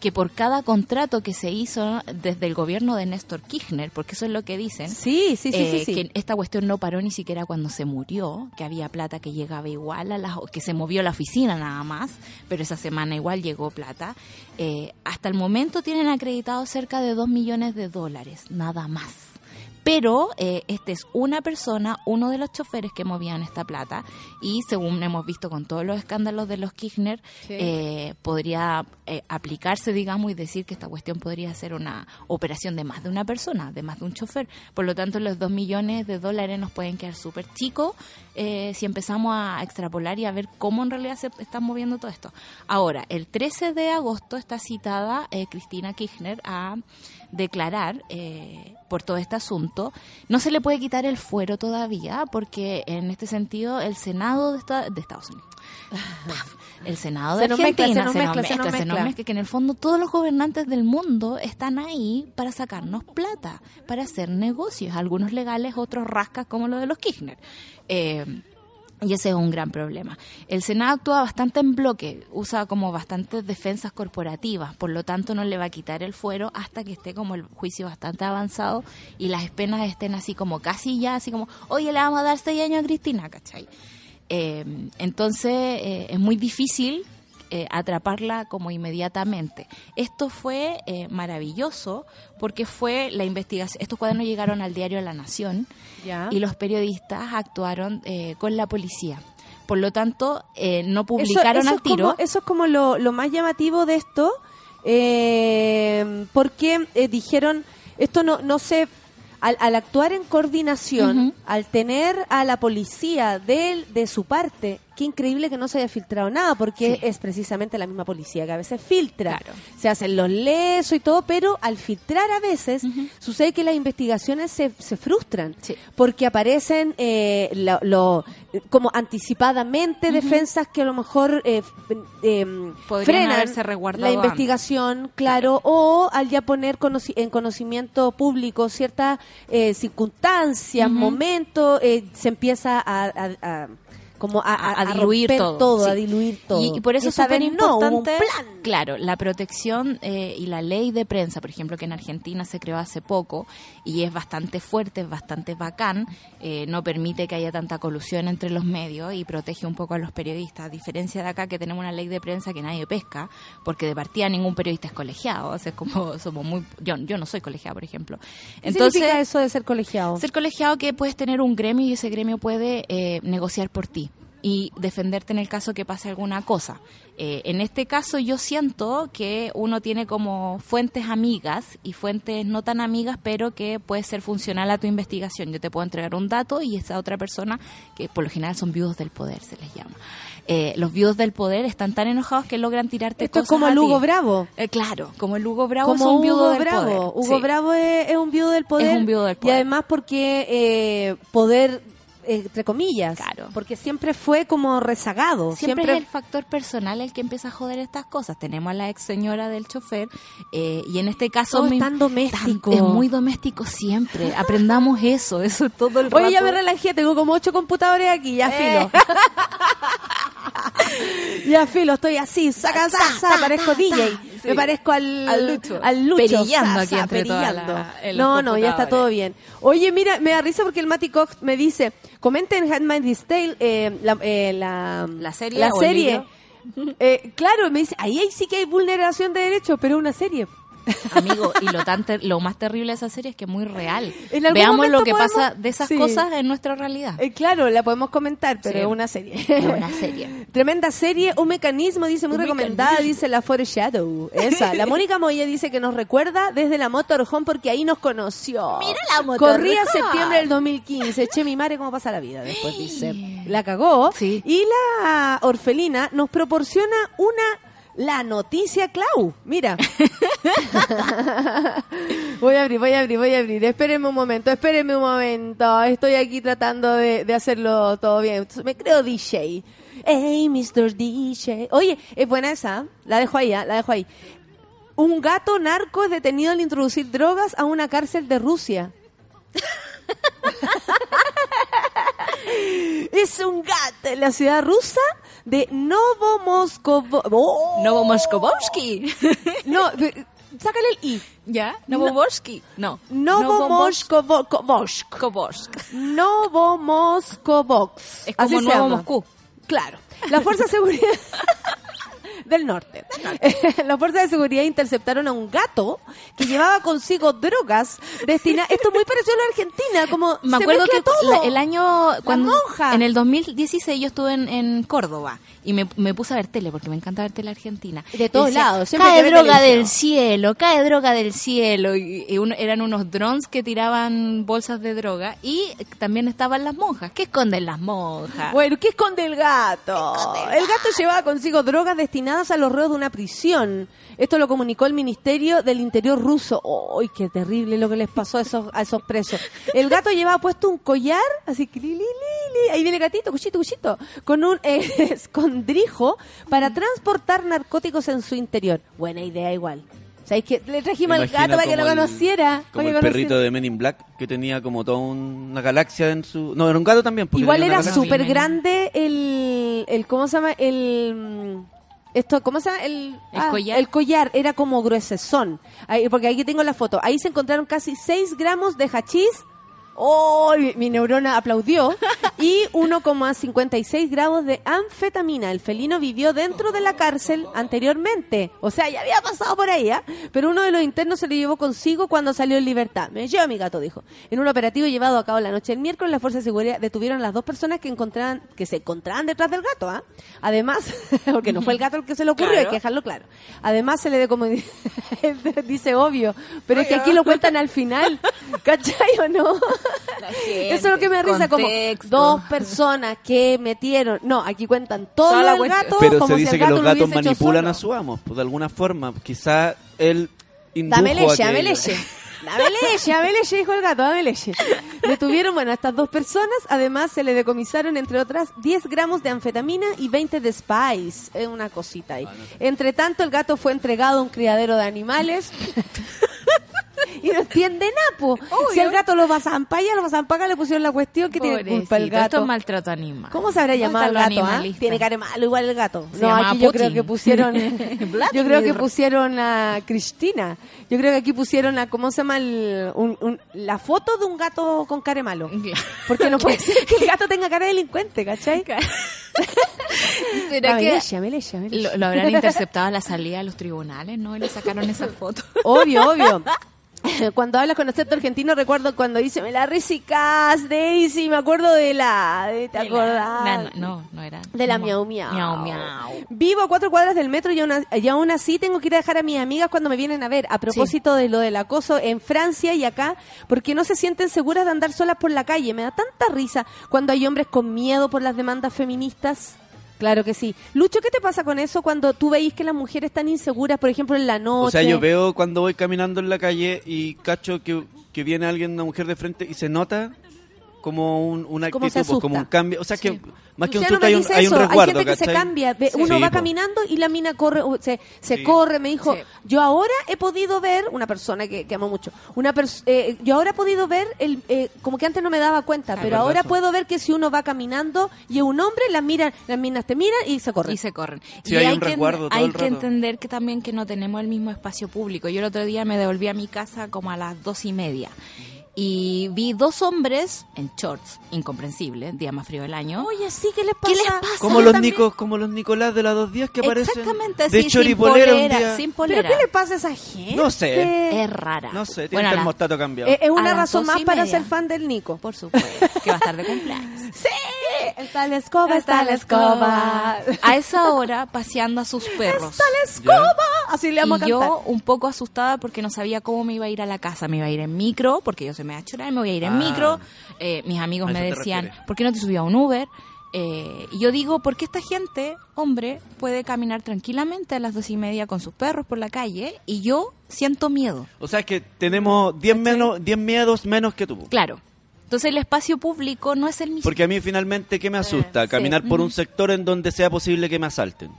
que por cada contrato que se hizo desde el gobierno de Néstor Kirchner, porque eso es lo que dicen, Sí, sí, sí, eh, sí, sí. que esta cuestión no paró ni siquiera cuando se murió, que había plata que llegaba igual a las, que se movió la oficina nada más, pero esa semana igual llegó plata. Eh, hasta el momento tienen acreditado cerca de 2 millones de dólares, nada más. Pero eh, este es una persona, uno de los choferes que movían esta plata y según hemos visto con todos los escándalos de los Kirchner, Sí. eh, podría eh, aplicarse, digamos, y decir que esta cuestión podría ser una operación de más de una persona, de más de un chofer. Por lo tanto, los dos millones de dólares nos pueden quedar súper chicos eh, si empezamos a extrapolar y a ver cómo en realidad se está moviendo todo esto. Ahora, el 13 de agosto está citada Cristina Kirchner a declarar eh, por todo este asunto. No se le puede quitar el fuero todavía porque en este sentido el Senado de, esta- de Estados Unidos, <laughs> el Senado de Se mezcla, Argentina se nos mezcla, se nos mezcla. mezcla, que en el fondo todos los gobernantes del mundo están ahí para sacarnos plata, para hacer negocios, algunos legales, otros rascas como lo de los Kirchner. Eh, y ese es un gran problema. El Senado actúa bastante en bloque, usa como bastantes defensas corporativas, por lo tanto no le va a quitar el fuero hasta que esté como el juicio bastante avanzado y las penas estén así como casi ya, así como, oye, le vamos a dar seis años a Cristina, ¿cachai? Eh, entonces eh, es muy difícil eh, atraparla como inmediatamente. Esto fue eh, maravilloso porque fue la investigación, estos cuadernos llegaron al diario La Nación Ya. y los periodistas actuaron eh, con la policía. Por lo tanto, eh, no publicaron eso al como- tiro. eso es como lo, lo más llamativo de esto, eh, porque dijeron, esto no, no se... Al, al actuar en coordinación, al tener a la policía de, de su parte, qué increíble que no se haya filtrado nada, porque Sí. es precisamente la misma policía que a veces filtra. Claro. Se hacen los lesos y todo, pero al filtrar a veces sucede que las investigaciones se, se frustran, Sí. porque aparecen eh, lo, lo- como anticipadamente defensas que a lo mejor eh, eh, frenan haberse la antes. investigación, claro, o al ya poner conoci- en conocimiento público ciertas eh, circunstancias, Ujú. momentos, eh, se empieza a, a- a como a, a- a, a diluir todo, sí. a diluir todo. Y, y por eso es súper no, importante, claro, la protección eh, y la ley de prensa, por ejemplo, que en Argentina se creó hace poco y es bastante fuerte, es bastante bacán, eh, no permite que haya tanta colusión entre los medios y protege un poco a los periodistas, a diferencia de acá que tenemos una ley de prensa que nadie pesca, porque de partida ningún periodista es colegiado, o sea, es como <laughs> somos muy, yo, yo no soy colegiado, por ejemplo. ¿Qué significa eso de ser colegiado? Ser colegiado que puedes tener un gremio y ese gremio puede eh, negociar por ti y defenderte en el caso que pase alguna cosa. Eh, en este caso yo siento que uno tiene como fuentes amigas y fuentes no tan amigas, pero que puede ser funcional a tu investigación. Yo te puedo entregar un dato y esa otra persona, que por lo general son viudos del poder, se les llama. Eh, los viudos del poder están tan enojados que logran tirarte Esto es cosas como a el. Hugo Bravo. Eh, claro, como el Hugo Bravo como es un viudo Hugo del Bravo. poder. Hugo Sí. Bravo es, es un viudo del poder. Es un viudo del Y poder. además porque eh, poder, entre comillas. Claro. Porque siempre fue como rezagado. Siempre, Siempre, es el factor personal el que empieza a joder estas cosas. Tenemos a la ex señora del chofer eh, y en este caso Todo es tan doméstico. es muy doméstico siempre. <laughs> Aprendamos eso, eso es todo el rato. Oye, ya me relajé, tengo como ocho computadores aquí, ya filo. <laughs> ya filo, estoy así, saca, Ta, sa, sa, ta, parezco DJ. Me parezco al, Al Lucho. al Lucho, Perillando aquí entre toda la- perillando. en No, no, ya está todo bien. Oye, mira, me da risa porque el Matty Cox me dice, comenten Handmaid's Tale, eh, la, eh, la, La serie La serie. Eh, claro, me dice, ahí, ahí sí que hay vulneración de derechos, pero es una serie. Amigo, y lo, tan ter- lo más terrible de esa serie es que es muy real. Veamos lo que podemos- pasa de esas Sí. cosas en nuestra realidad. Eh, claro, la podemos comentar, pero Sí. es una serie. Es una <laughs> serie. Tremenda serie, un mecanismo, dice, muy Un recomendada, mecanismo. dice la Foreshadow. Esa. La <laughs> Mónica Moya dice que nos recuerda desde la Motorhome porque ahí nos conoció. Mira la Motorhome. Corría septiembre del 2015. Che, mi madre, ¿cómo pasa la vida? Después dice. La cagó. Sí. Y la orfelina nos proporciona una... La noticia Clau. Mira. <laughs> voy a abrir, voy a abrir, voy a abrir. Espérenme un momento, espérenme un momento. Estoy aquí tratando de, de hacerlo todo bien. Me creo DJ. Hey, Mr. DJ. Oye, es buena esa. La dejo ahí, ¿ah? la dejo ahí. Un gato narco es detenido al introducir drogas a una cárcel de Rusia. <laughs> <laughs> es un gato en la ciudad rusa de Novomoscovo. ¡Oh! Novo Moskovsky. <laughs> No, sácale el i. ¿Ya? Novomorsky. No. Novomoskovsk. Novomoskvosk. Novomoskovsk. Es como Nuevo. Moscú. Claro. La Fuerza de Seguridad <laughs> del Norte. La <laughs> Fuerza de Seguridad interceptaron a un gato que llevaba consigo drogas destinadas... Esto es muy parecido a la Argentina, como Me se acuerdo que todo. la- el año cuando en el 2016 yo estuve en, en Córdoba y me, me puse a ver tele porque me encanta ver tele argentina. De todos decía, lados, siempre Cae droga televisión". del cielo, cae droga del cielo y, eran unos drones que tiraban bolsas de droga y también estaban las monjas. ¿Qué esconden las monjas? Bueno, ¿qué esconde el gato? El gato llevaba consigo drogas destinadas a los reos de una prisión. Esto lo comunicó el Ministerio del Interior ruso. ¡Ay, qué terrible lo que les pasó a esos, a esos presos! El gato llevaba puesto un collar, así que li, li, li, li. ahí viene el gatito, cuchito, cuchito, con un eh, <laughs> escondrijo para transportar narcóticos en su interior. Buena idea igual. ¿Sabéis que le trajimos al gato para que lo como el- conociera? Como el conociera. perrito de Men in Black que tenía como toda una galaxia en su. No, era un gato también. Igual era súper grande el, el, ¿cómo se llama? El, esto, ¿cómo se llama? El, ¿El ah, collar? El collar era como gruesezón. Ahí, porque aquí tengo la foto. Ahí se encontraron casi 6 gramos de hachís. ¡Oh! Mi, neurona aplaudió. <laughs> Y 1,56 gramos de anfetamina. El felino vivió dentro de la cárcel anteriormente. O sea, ya había pasado por ahí, ¿ah? Pero uno de los internos se lo llevó consigo cuando salió en libertad. Me llevo a mi gato, dijo. En un operativo llevado a cabo la noche del miércoles, las fuerzas de seguridad detuvieron a las dos personas que encontraban, que se encontraban detrás del gato, ¿ah? Además, <laughs> porque no fue el gato el que se le ocurrió, hay que dejarlo claro. Además se le de como <laughs> dice obvio, pero es que aquí lo cuentan al final. ¿Cachai o no? <laughs> Eso es lo que me da risa, como dos personas que metieron. No, aquí cuentan todo Toda cuenta- gato. Pero como se si dice el que los lo gatos hubiese hecho manipulan a su amo. Pues de alguna forma, quizá él Dame leche, dame leche. Dame leche, dame leche, dijo el gato, dame leche. Detuvieron, bueno, a estas dos personas. Además, se le decomisaron, entre otras, 10 gramos de anfetamina y 20 de Spice. Es una cosita ahí. Entre tanto, el gato fue entregado a un criadero de animales. <laughs> y no entiende napo. Si el gato lo allá, lo acá, le pusieron la cuestión que tiene culpa el Pobrecito, Esto gato. es maltrato animal. ¿Cómo se habrá ¿Dónde llamado el gato? ah? Tiene cara de malo igual el gato. Se no, aquí yo creo que pusieron <laughs> <laughs> yo creo que pusieron a Cristina. Yo creo que aquí pusieron a ¿cómo se llama el, un- un- la foto de un gato con cara de malo? Porque no <laughs> puede ser que el gato tenga cara de delincuente, ¿cachai? ¿Será que lo, lo habrán interceptado a la salida a los tribunales, no? Y le sacaron esa foto. Obvio, obvio. <laughs> Cuando hablas con acento argentino recuerdo cuando dice me la recicás, Daisy, me acuerdo de la, de- ¿te De acordás? la- no, no era. De la miau miau. Miau miau. Vivo a cuatro cuadras del metro y aún, y aún así tengo que ir a dejar a mis amigas cuando me vienen a ver. A propósito de lo del acoso en Francia y acá, porque no se sienten seguras de andar solas por la calle. Me da tanta risa cuando hay hombres con miedo por las demandas feministas. Claro que sí. Lucho, ¿qué te pasa con eso cuando tú veis que las mujeres están inseguras, por ejemplo, en la noche? O sea, yo veo cuando voy caminando en la calle y cacho que, que viene alguien, una mujer de frente y se nota como un, una Como actitud, se pues, como un cambio. O sea, que más que un susto me hay un, dice hay un resguardo, gente que se cambia. Sí. Uno Sí, va po. caminando y la mina corre, u- se, se Sí. corre. Me dijo, Sí. yo ahora he podido ver, una persona que, que amo mucho, una pers- eh, yo ahora he podido ver, el, eh, como que antes no me daba cuenta, pero verdad ahora eso. puedo ver que si uno va caminando y es un hombre, las, miran, las minas te miran y se corren. Y se corren. Sí, y hay hay, un que, resguardo todo hay el que entender que también que no tenemos el mismo espacio público. Yo el otro día me devolví a mi casa como a las dos y media. Y vi dos hombres en shorts, incomprensible, día más frío del año. Oye, sí, ¿qué les pasa? ¿Qué les pasa? Como los, también- Nicos, como los Nicolás de las dos días que aparecen Exactamente, de así, sin choripolera un polera, día. sin ¿Pero polera. qué le pasa a esa gente? No sé. Es rara. No sé, tiene Bueno, termostato cambiado. Eh, es una razón más para ser fan del Nico. Por supuesto, que va a estar de cumpleaños. <laughs> Sí, está la escoba, está la escoba. A esa hora, paseando a sus perros. Está la escoba. Así le vamos y a cantar. yo un poco asustada porque no sabía cómo me iba a ir a la casa. Me iba a ir en micro, porque yo soy media chora, me voy a ir en Ah. micro. Eh, mis amigos A me decían. ¿por qué no te subí a un Uber? Eh, y yo digo, ¿por qué esta gente, hombre, puede caminar tranquilamente a las dos y media con sus perros por la calle y yo siento miedo? O sea, es que tenemos 10 menos 10 miedos menos que tú. Claro. Entonces el espacio público no es el mismo. Porque a mí finalmente, ¿qué me Eh, asusta? sí. Caminar por un sector en donde sea posible que me asalten.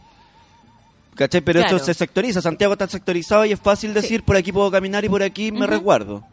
¿Cachai? Pero Claro. eso se sectoriza. Santiago está sectorizado y es fácil decir, por aquí puedo caminar y por aquí me resguardo.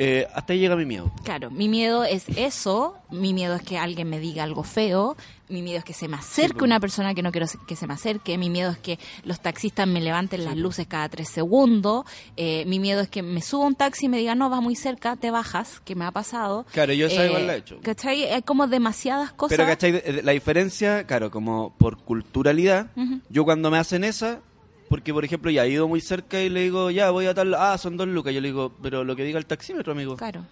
Eh, hasta ahí llega mi miedo. Claro, mi miedo es eso, mi miedo es que alguien me diga algo feo, mi miedo es que se me acerque po. una persona que no quiero que se me acerque, mi miedo es que los taxistas me levanten las luces cada tres segundos, eh, mi miedo es que me suba un taxi y me diga, no, va muy cerca, te bajas, que me ha pasado. Claro, yo esa Eh, igual la he hecho. ¿Cachai? Hay como demasiadas cosas. Pero, ¿cachai? De- La diferencia, claro, como por culturalidad, yo cuando me hacen esa, porque por ejemplo ya he ido muy cerca y le digo, ya voy a tal, ah, son dos lucas, yo le digo, pero lo que diga el taxímetro, amigo. Claro.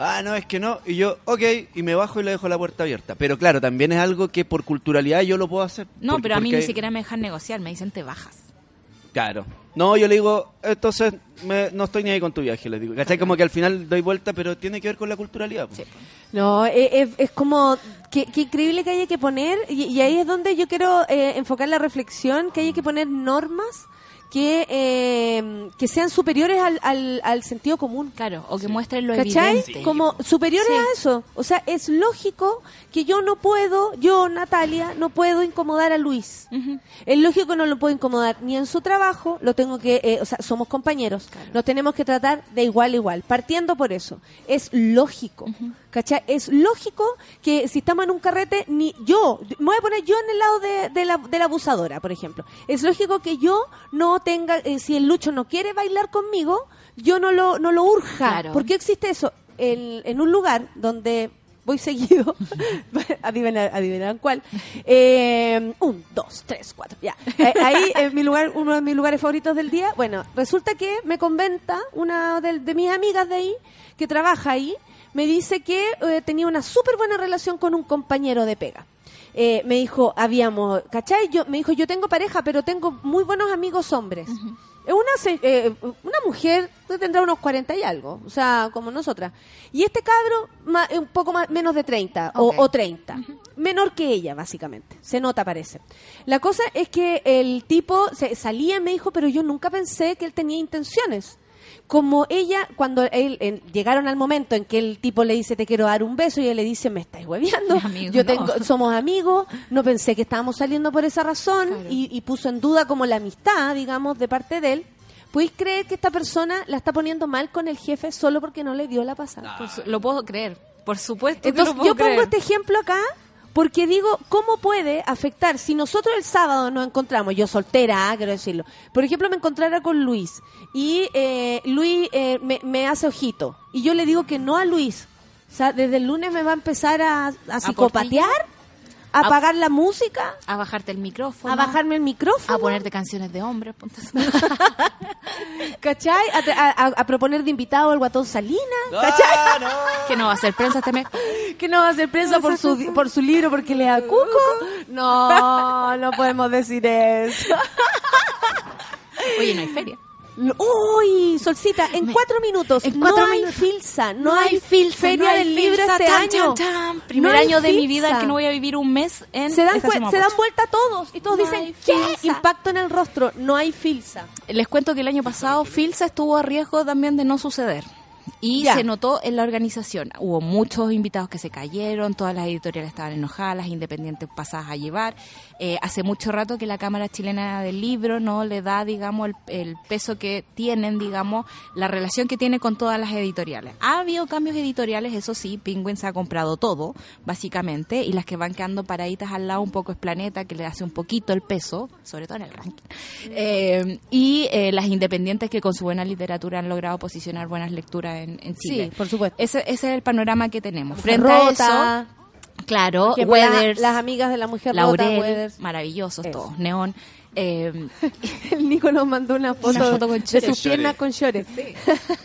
Ah, no, es que no. Y yo, ok, y me bajo y le dejo la puerta abierta. Pero claro, también es algo que por culturalidad yo lo puedo hacer. No, Porque- pero a mí ni siquiera me dejan negociar, me dicen te bajas. Claro. No, yo le digo, entonces me- no estoy ni ahí con tu viaje, le digo. ¿Cachai? Como que al final doy vuelta, pero tiene que ver con la culturalidad. pues. No, es, es- es como, qué, qué increíble que haya que poner, y, y ahí es donde yo quiero eh, enfocar la reflexión, que hay que poner normas que, eh, que sean superiores al, al, al sentido común. Claro, o que muestren lo ¿Cachai? evidente. Como superiores Sí. a eso. O sea, es lógico que yo no puedo, yo, Natalia, no puedo incomodar a Luis. Es lógico que no lo puedo incomodar ni en su trabajo, lo tengo que, eh, o sea, somos compañeros, nos tenemos que tratar de igual a igual, partiendo por eso. Es lógico, ¿cachai? Es lógico que si estamos en un carrete, ni yo, me voy a poner yo en el lado de, de la, de la abusadora, por ejemplo. Es lógico que yo no tenga, eh, si el Lucho no quiere bailar conmigo, yo no lo, no lo urja. Claro. ¿Por qué existe eso? En, en un lugar donde voy seguido, <laughs> adivinar, adivinarán cuál. Eh, un, dos, tres, cuatro, ya. Eh, ahí, en mi lugar, uno de mis lugares favoritos del día. Bueno, resulta que me conventa una de, de mis amigas de ahí, que trabaja ahí, me dice que eh, tenía una súper buena relación con un compañero de pega. Eh, me dijo, habíamos, ¿cachai? Yo, me dijo, yo tengo pareja, pero tengo muy buenos amigos hombres. Es una, eh, una mujer tendrá unos 40 y algo, o sea, como nosotras. Y este cabro, ma- eh, un poco más, menos de 30 o- o, 30. Menor que ella, básicamente. Se nota, parece. La cosa es que el tipo se, salía y me dijo, pero yo nunca pensé que él tenía intenciones. Como ella, cuando él, llegaron al momento en que el tipo le dice te quiero dar un beso y ella le dice me estáis hueveando, Amigo, yo no. tengo, somos amigos, no pensé que estábamos saliendo por esa razón Claro. y, y puso en duda como la amistad, digamos, de parte de él. ¿Podéis creer que esta persona la está poniendo mal con el jefe solo porque no le dio la pasada? Lo puedo creer, por supuesto. que Entonces, lo puedo yo pongo creer. este ejemplo acá porque digo, ¿cómo puede afectar si nosotros el sábado nos encontramos, yo soltera, ah, quiero decirlo, por ejemplo, me encontrara con Luis y eh, Luis eh, me, me hace ojito. Y yo le digo que no a Luis, o sea, desde el lunes me va a empezar a, a psicopatear, a A- apagar la música, A bajarte el micrófono. a bajarme el micrófono, A ponerte canciones de hombres. ponte- <laughs> ¿cachai? A, a- a- proponer de invitado al guatón Salina, Ah, ¿cachai? no. que no va a hacer prensa este mes. que no va a ser prensa por su, por su libro porque le da cuco. No, no podemos decir eso. Oye, no hay feria. Uy, Solcita, en Me- cuatro minutos. en cuatro no hay minutos. filsa, no, hay feria del libro este Tan, año. tan, tan. Primer No hay año de mi vida en filsa. que no voy a vivir un mes en Se dan, se dan vuelta todos y todos No dicen, hay ¿qué? filsa. Impacto en el rostro, no hay filsa. Les cuento que el año pasado Filsa estuvo a riesgo también de no suceder. Y Ya. se notó en la organización. Hubo muchos invitados que se cayeron, todas las editoriales estaban enojadas, las independientes pasadas a llevar. Eh, hace mucho rato que la Cámara Chilena del Libro no le da, digamos, el, el peso que tienen, digamos, la relación que tiene con todas las editoriales. Ha habido cambios editoriales, eso sí, Penguin se ha comprado todo, básicamente, y las que van quedando paraditas al lado un poco es Planeta, que le hace un poquito el peso, sobre todo en el ranking. Eh, y eh, las independientes que con su buena literatura han logrado posicionar buenas lecturas en, en Chile. Sí, por supuesto. Ese, ese es el panorama que tenemos. Frente a eso, claro, la- Weathers, las amigas de la mujer Laurel, rota, Weathers. maravillosos todos, Neón. Eh, <laughs> El Nico nos mandó una foto, Una foto con de sus piernas con chores.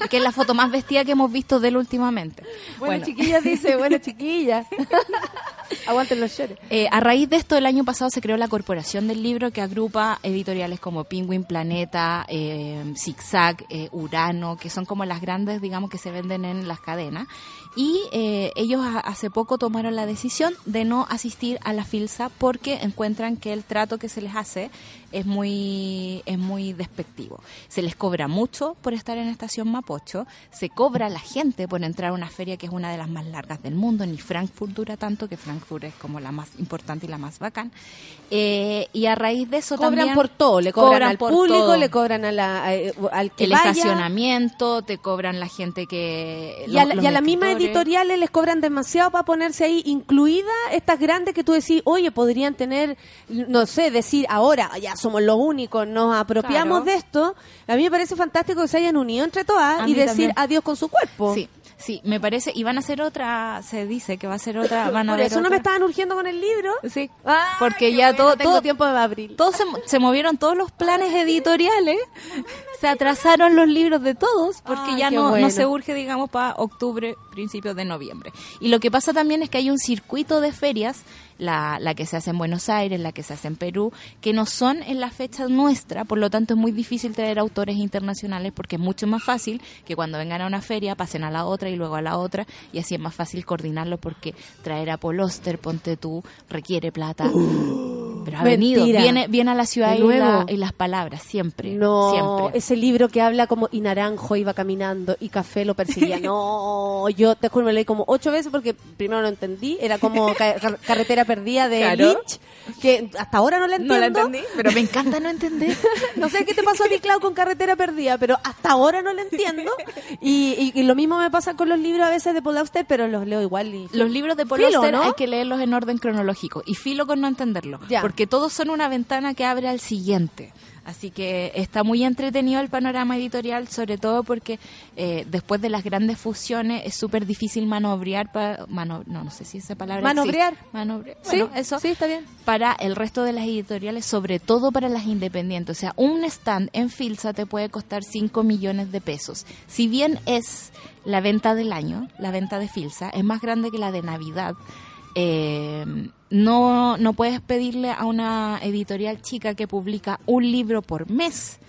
que es la foto más vestida que hemos visto de él últimamente. Bueno, Bueno, chiquilla dice, bueno, chiquilla. <laughs> Aguanten los chores. Eh, a raíz de esto, el año pasado se creó la Corporación del Libro que agrupa editoriales como Penguin, Planeta, eh, Zigzag, eh, Urano, que son como las grandes, digamos, que se venden en las cadenas. Y eh, ellos hace poco tomaron la decisión de no asistir a la FILSA porque encuentran que el trato que se les hace es muy, es muy despectivo. Se les cobra mucho por estar en Estación Mapocho, se cobra a la gente por entrar a una feria que es una de las más largas del mundo, ni Frankfurt dura tanto, que Frankfurt es como la más importante y la más bacán. Eh, y a raíz de eso Cobran también... por todo, le cobran, al público, todo. le cobran a la, a- eh, al que el vaya. estacionamiento, te cobran la gente que... Y a, la, y a los la misma editoriales les cobran demasiado para ponerse ahí, incluida estas grandes que tú decís, oye, podrían tener, no sé, decir ahora, ya somos los únicos, nos apropiamos Claro. de esto. A mí me parece fantástico que se hayan unido entre todas A y decir también. adiós con su cuerpo. Sí, sí, me parece... Y van a hacer otra, se dice que va a ser otra... <laughs> Van a Por eso no me estaban urgiendo con el libro. Sí, Ah, porque ya todo, todo, tiempo de abril. todos se, se movieron todos los planes editoriales, se atrasaron los libros de todos, porque Ay, ya no, bueno. no se urge, digamos, para octubre, principios de noviembre. Y lo que pasa también es que hay un circuito de ferias, la, la que se hace en Buenos Aires, la que se hace en Perú, que no son en la fecha nuestra, por lo tanto es muy difícil traer autores internacionales porque es mucho más fácil que cuando vengan a una feria pasen a la otra y luego a la otra y así es más fácil coordinarlo porque traer a Paul Oster, ponte tú, requiere plata. Pero ha venido, viene, viene a la ciudad ¿De y, la- y las palabras, siempre. No, siempre. ese libro que habla como y Naranjo iba caminando y Café lo perseguía. <laughs> No, yo te juro, me leí como ocho veces porque primero no entendí. Era como <laughs> ca- car- Carretera Perdida de Claro. Lynch, que hasta ahora no la entiendo. No la entendí, pero me encanta no entender. <laughs> No sé qué te pasó a ti, Clau, con Carretera Perdida, pero hasta ahora no la entiendo. <laughs> Y, y- y lo mismo me pasa con los libros a veces de Paul Auster, pero los leo igual. Y... Los libros de Paul Filo, Auster ¿no? hay que leerlos en orden cronológico y filo con no entenderlo, Ya. porque todos son una ventana que abre al siguiente. Así que está muy entretenido el panorama editorial, sobre todo porque eh, después de las grandes fusiones es súper difícil manobrear, pa- mano- no, no sé si esa palabra Manobrear. Manobrear. Sí, eso sí, está bien. para el resto de las editoriales, sobre todo para las independientes. O sea, un stand en Filsa te puede costar 5 millones de pesos. Si bien es la venta del año, la venta de Filsa, es más grande que la de Navidad. eh, no, no puedes pedirle a una editorial chica que publica un libro por mes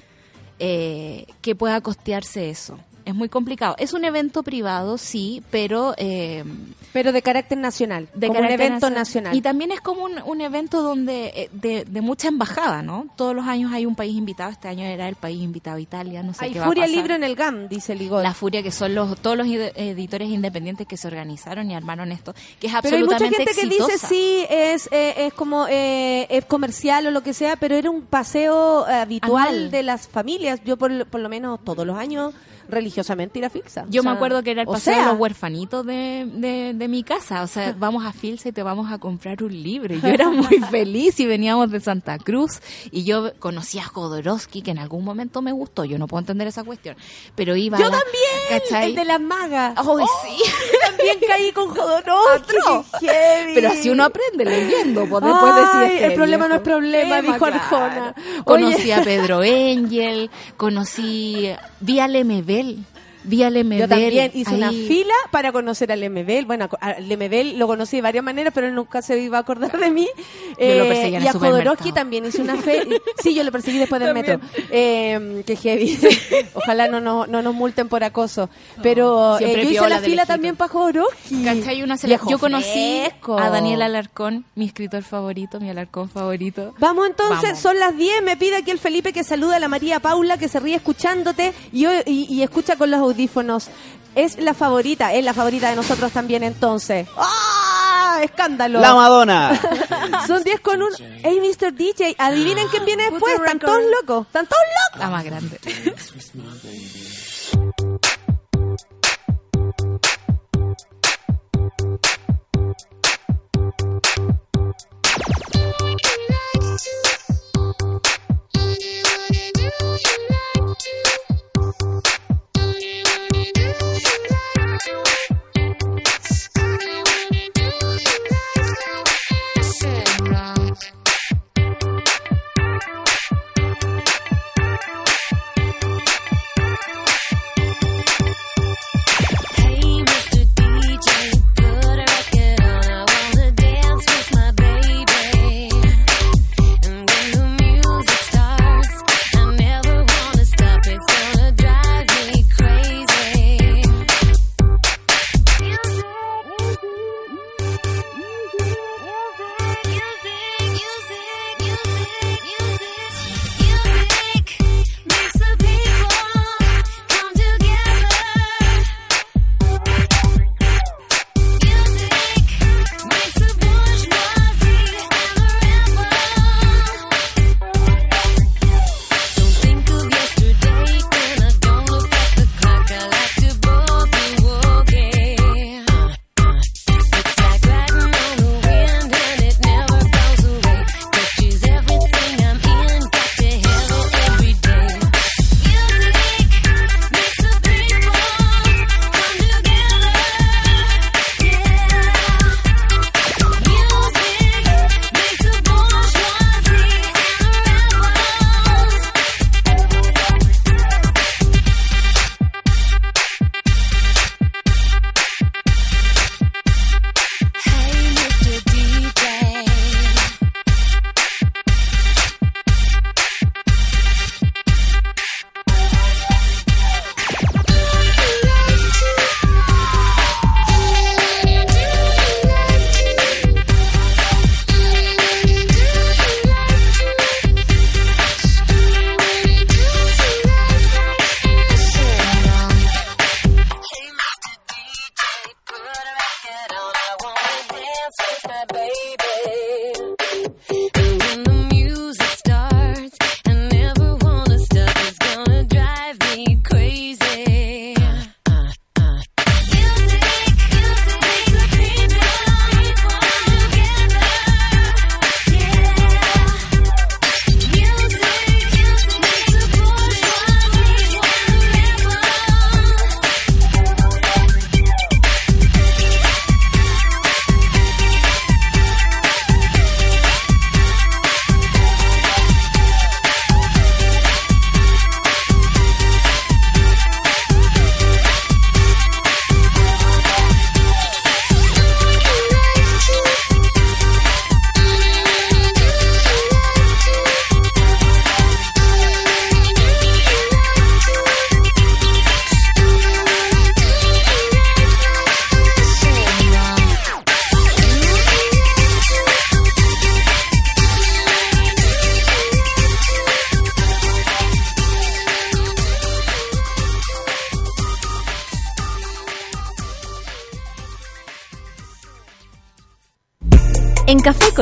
eh, que pueda costearse eso. Es muy complicado. Es un evento privado, sí, pero eh, Pero de carácter nacional, de como un carácter evento nacional. nacional. Y también es como un, un evento donde eh, de, de mucha embajada, ¿no? Todos los años hay un país invitado. Este año era el país invitado Italia, no sé Hay qué va Furia a pasar. Libre en el GAM, dice Ligor. La Furia, que son los todos los editores independientes que se organizaron y armaron esto, que es Pero hay mucha absolutamente gente que dice sí, es, eh, es como eh, es comercial o lo que sea, pero era un paseo eh, habitual Anual. de las familias. Yo por, por lo menos todos los años religiosamente ir a Filsa. Yo O me sea, acuerdo que era el o paseo de los huerfanitos de, de, de mi casa. O sea, vamos a Filsa y te vamos a comprar un libro. Y yo era muy <laughs> feliz y veníamos de Santa Cruz. Y yo conocí a Jodorowsky, que en algún momento me gustó. Yo no puedo entender esa cuestión. Pero iba Yo a la- también, ¿cachai? el de las magas. ¡Ay, sí! También caí con Jodorowsky. qué heavy. Pero así uno aprende leyendo. Pues después Ay, decir el problema no es problema, dijo claro. Arjona. Conocí Oye. a Pedro Engel, conocí... Vi a Lemebel. Vi a Lemebel. Yo también hice una ahí. fila para conocer al Lemebel. Bueno, a Lemebel lo conocí de varias maneras, pero él nunca se iba a acordar de mí. Eh, lo perseguía en y el a Jodorowsky también hice una fe. <laughs> sí, yo lo perseguí después del metro. Eh, que heavy. <laughs> Ojalá no, nos- no nos multen por acoso. Pero eh, Siempre yo hice la fila también para Jodorowsky. ¿Cachai? Uno se Viejo Yo conocí fresco. a Daniel Alarcón, mi escritor favorito, mi Alarcón favorito. Vamos entonces, Vamos. son las 10. Me pide aquí el Felipe que saluda a la María Paula, que se ríe escuchándote y, y, y escucha con los audífonos. Es la favorita, es la favorita de nosotros también entonces. ¡Ah! ¡Escándalo! La Madonna. <laughs> Son 10 con 1. Hey, Mr. DJ, adivinen quién viene después. Están todos locos, están todos locos. La más grande. <laughs>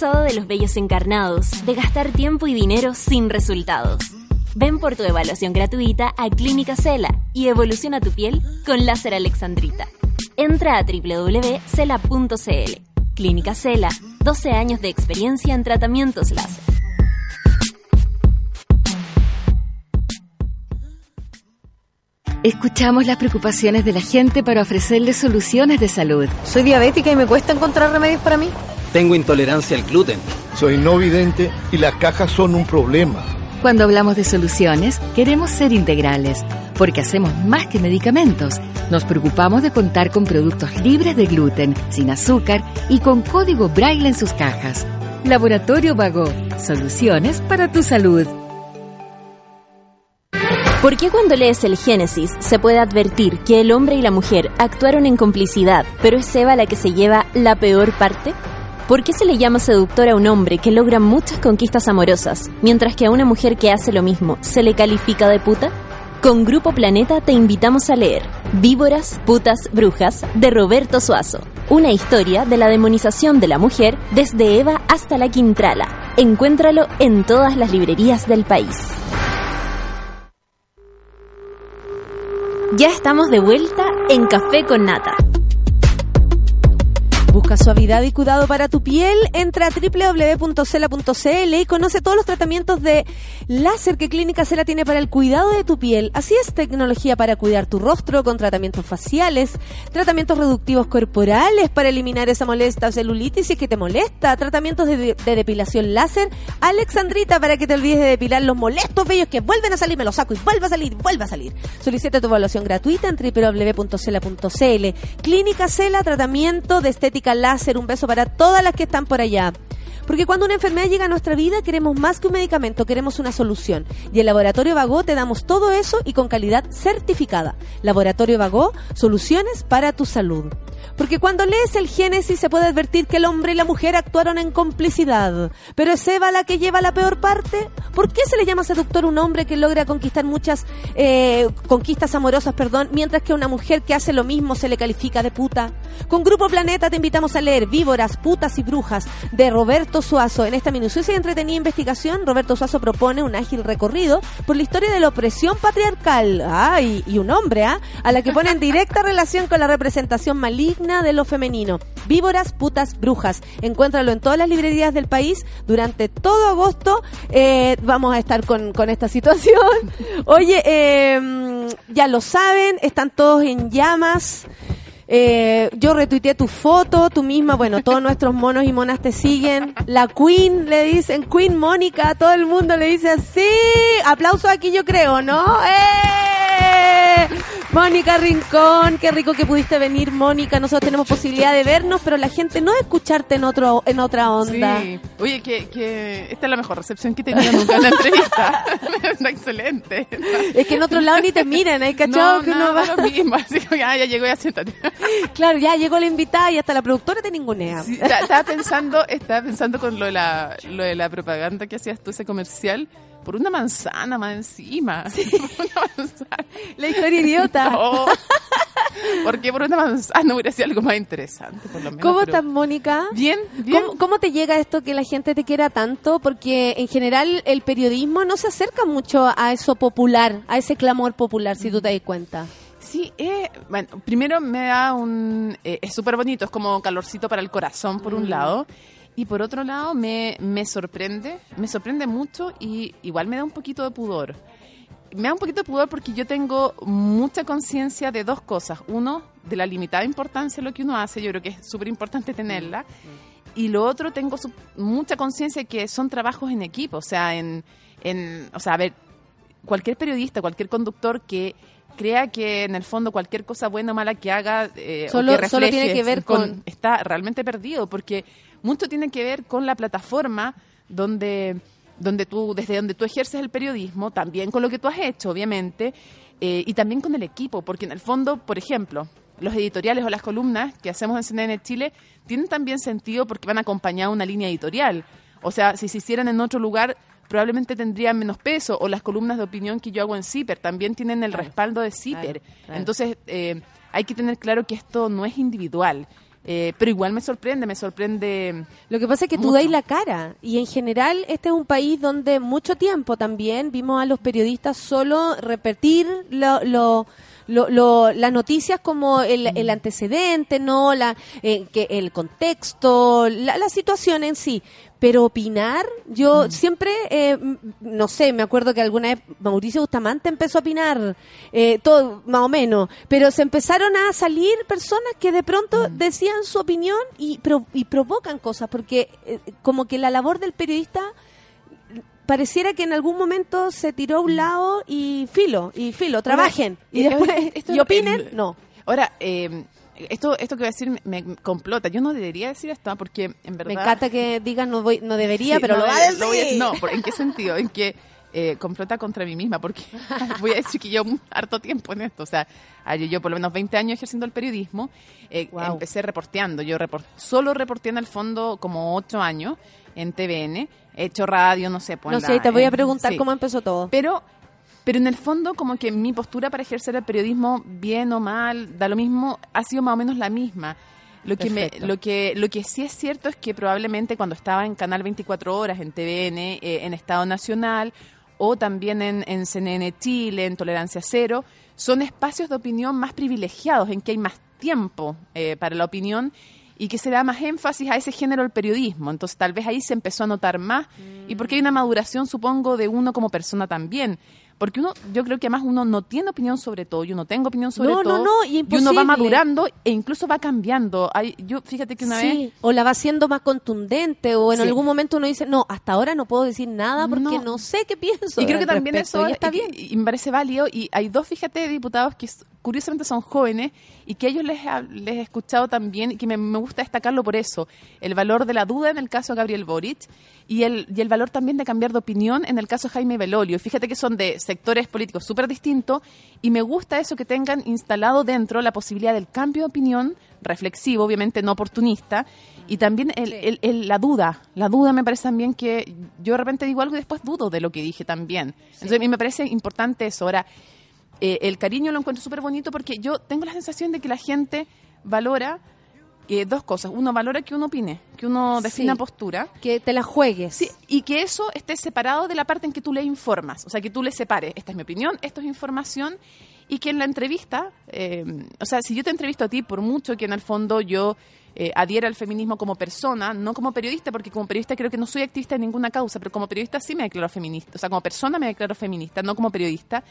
¿Cansado de los bellos encarnados, de gastar tiempo y dinero sin resultados? Ven por tu evaluación gratuita a Clínica Cela y evoluciona tu piel con láser alexandrita. Entra a www.cela.cl. Clínica Cela, 12 años de experiencia en tratamientos láser. Escuchamos las preocupaciones de la gente para ofrecerles soluciones de salud. Soy diabética y me cuesta encontrar remedios para mí. Tengo intolerancia al gluten. Soy no vidente y las cajas son un problema. Cuando hablamos de soluciones, queremos ser integrales, porque hacemos más que medicamentos. Nos preocupamos de contar con productos libres de gluten, sin azúcar y con código braille en sus cajas. Laboratorio Vago, soluciones para tu salud. ¿Por qué cuando lees el Génesis se puede advertir que el hombre y la mujer actuaron en complicidad, pero es Eva la que se lleva la peor parte? ¿Por qué se le llama seductor a un hombre que logra muchas conquistas amorosas, mientras que a una mujer que hace lo mismo se le califica de puta? Con Grupo Planeta te invitamos a leer Víboras, Putas, Brujas de Roberto Suazo. Una historia de la demonización de la mujer desde Eva hasta la Quintrala. Encuéntralo en todas las librerías del país. Ya estamos de vuelta en Café con Nata. Busca suavidad y cuidado para tu piel. Entra a www.cela.cl y conoce todos los tratamientos de láser que Clínica Cela tiene para el cuidado de tu piel. Así es tecnología para cuidar tu rostro con tratamientos faciales, tratamientos reductivos corporales para eliminar esa molesta celulitis que te molesta, tratamientos de, de depilación láser. Alexandrita para que te olvides de depilar los molestos vellos que vuelven a salir, me los saco y vuelve a salir, vuelve a salir. Solicita tu evaluación gratuita en www.cela.cl. Clínica Cela, tratamiento de estética láser, un beso para todas las que están por allá. Porque cuando una enfermedad llega a nuestra vida, queremos más que un medicamento, queremos una solución. Y en Laboratorio Vago te damos todo eso y con calidad certificada. Laboratorio Vago, soluciones para tu salud. Porque cuando lees el Génesis se puede advertir que el hombre y la mujer actuaron en complicidad. Pero es Eva la que lleva la peor parte. ¿Por qué se le llama seductor un hombre que logra conquistar muchas eh, conquistas amorosas, perdón, mientras que a una mujer que hace lo mismo se le califica de puta? Con Grupo Planeta te invitamos a leer Víboras, Putas y Brujas de Roberto Suazo. En esta minuciosa y entretenida investigación, Roberto Suazo propone un ágil recorrido por la historia de la opresión patriarcal. Ah, y, un hombre, ¿ah? A la que pone en directa relación con la representación maligna de lo femenino. Víboras, putas, brujas. Encuéntralo en todas las librerías del país. Durante todo agosto eh, vamos a estar con, esta situación. <laughs> Oye, eh, ya lo saben, están todos en llamas. Eh, yo retuiteé tu foto, tú misma, bueno, todos nuestros monos y monas te siguen. La Queen le dicen, Queen Mónica, todo el mundo le dice así. Aplauso aquí yo creo, ¿no? ¡Eh! Mónica Rincón, qué rico que pudiste venir, Mónica. Nosotros tenemos posibilidad de vernos, pero la gente no de escucharte en otro en otra onda. Sí. Oye, que, que esta es la mejor recepción que he tenido nunca en la entrevista. <laughs> Está excelente. Es que en otro lado ni te miran, ¿hay cachado No, que no, va? lo mismo. Así como, ya, ya llegó, ya siéntate. <laughs> Claro, ya llegó la invitada y hasta la productora te ningunea. Sí, ta- estaba pensando, estaba pensando con lo de la, lo de la propaganda que hacías tú, ese comercial, por una manzana más encima. <laughs> Por una manzana. La historia idiota. No. ¿Por una manzana hubiera sido algo más interesante, por lo menos? ¿Cómo estás, Mónica? Bien, bien. ¿Cómo, cómo te llega esto que la gente te quiera tanto? Porque en general el periodismo no se acerca mucho a eso popular, a ese clamor popular, si tú te das cuenta. Sí, eh, bueno, primero me da un... eh, es súper bonito, es como calorcito para el corazón por un lado. Y por otro lado me, me sorprende, me sorprende mucho y igual me da un poquito de pudor. Me da un poquito de pudor porque yo tengo mucha conciencia de dos cosas. Uno, de la limitada importancia de lo que uno hace, yo creo que es súper importante tenerla. Y lo otro, tengo mucha conciencia que son trabajos en equipo, o sea, en, en, o sea, a ver, cualquier periodista, cualquier conductor que crea que en el fondo cualquier cosa buena o mala que haga eh, o Solo- solo tiene que ver con- está realmente perdido porque mucho tiene que ver con la plataforma donde donde tú desde donde tú ejerces el periodismo también con lo que tú has hecho obviamente eh, y también con el equipo porque en el fondo por ejemplo los editoriales o las columnas que hacemos en CNN Chile tienen también sentido porque van acompañados de una línea editorial o sea si se hicieran en otro lugar probablemente tendrían menos peso o las columnas de opinión que yo hago en CIPER también tienen el respaldo de CIPER. claro, claro. Entonces eh, hay que tener claro que esto no es individual, eh, pero igual me sorprende, me sorprende... Lo que pasa es que tú Mucho. dais la cara y en general este es un país donde mucho tiempo también vimos a los periodistas solo repetir lo, lo- lo- lo- las noticias como el, el antecedente, no la eh, que el contexto, la, la situación en sí. Pero opinar, yo Mm. siempre, eh, no sé, me acuerdo que alguna vez Mauricio Bustamante empezó a opinar, eh, todo más o menos, pero se empezaron a salir personas que de pronto Mm. decían su opinión y, pro- y provocan cosas, porque eh, como que la labor del periodista pareciera que en algún momento se tiró a un lado y filo, y filo, trabajen. y después, <laughs> esto- y opinen, eh, no. Ahora, eh, esto, esto que voy a decir me, me complota. Yo no debería decir esto porque en verdad... Me encanta que digas no voy, no debería, Sí, pero no, lo va decir. lo voy a- no, ¿por- ¿en qué sentido? En que eh, complota contra mí misma, porque <laughs> voy a decir que yo harto tiempo en esto, o sea, ah, yo, yo por lo menos 20 años ejerciendo el periodismo, eh, Wow. empecé reporteando, yo report- solo reporté en el fondo como 8 años en TVN, he hecho radio, no sé, pues no sé, la- te voy a preguntar sí. cómo empezó todo. Pero, pero en el fondo, como que mi postura para ejercer el periodismo, bien o mal, da lo mismo, ha sido más o menos la misma. Lo que, me, lo, que, lo que sí es cierto es que probablemente cuando estaba en Canal 24 Horas, en TVN, eh, en Estado Nacional, o también en, en CNN Chile, en Tolerancia Cero, son espacios de opinión más privilegiados, en que hay más tiempo eh, para la opinión y que se da más énfasis a ese género del periodismo. Entonces tal vez ahí se empezó a notar más y porque hay una maduración, supongo, de uno como persona también. Porque uno, yo creo que además uno no tiene opinión sobre todo, yo no tengo opinión sobre No, no, todo. no, y uno va madurando e incluso va cambiando. Hay, yo, fíjate que una vez Sí, o la va haciendo más contundente, o en Sí. algún momento uno dice, no, hasta ahora no puedo decir nada porque no, No. sé qué pienso. Y creo que también respecto, eso y está y- bien. Y, me parece válido. Y hay dos, fíjate, diputados que curiosamente son jóvenes y que a ellos les, les he escuchado también y que me, me gusta destacarlo por eso. El valor de la duda en el caso de Gabriel Boric y el, y el valor también de cambiar de opinión en el caso de Jaime Belolio. Fíjate que son de sectores políticos súper distintos y me gusta eso que tengan instalado dentro la posibilidad del cambio de opinión reflexivo, obviamente no oportunista, y también el, el- el- la duda. La duda me parece también que yo de repente digo algo y después dudo de lo que dije también. Entonces a mí me parece importante eso. Ahora, eh, el cariño lo encuentro súper bonito porque yo tengo la sensación de que la gente valora eh, dos cosas. Uno valora que uno opine, que uno defina Sí. postura. Que te la juegues. Sí, y que eso esté separado de la parte en que tú le informas. O sea, que tú le separes. Esta es mi opinión, esto es información. Y que en la entrevista, eh, o sea, si yo te entrevisto a ti, por mucho que en el fondo yo eh, adhiera al feminismo como persona, no como periodista, porque como periodista creo que no soy activista en ninguna causa, pero como periodista sí me declaro feminista. O sea, como persona me declaro feminista, no como periodista.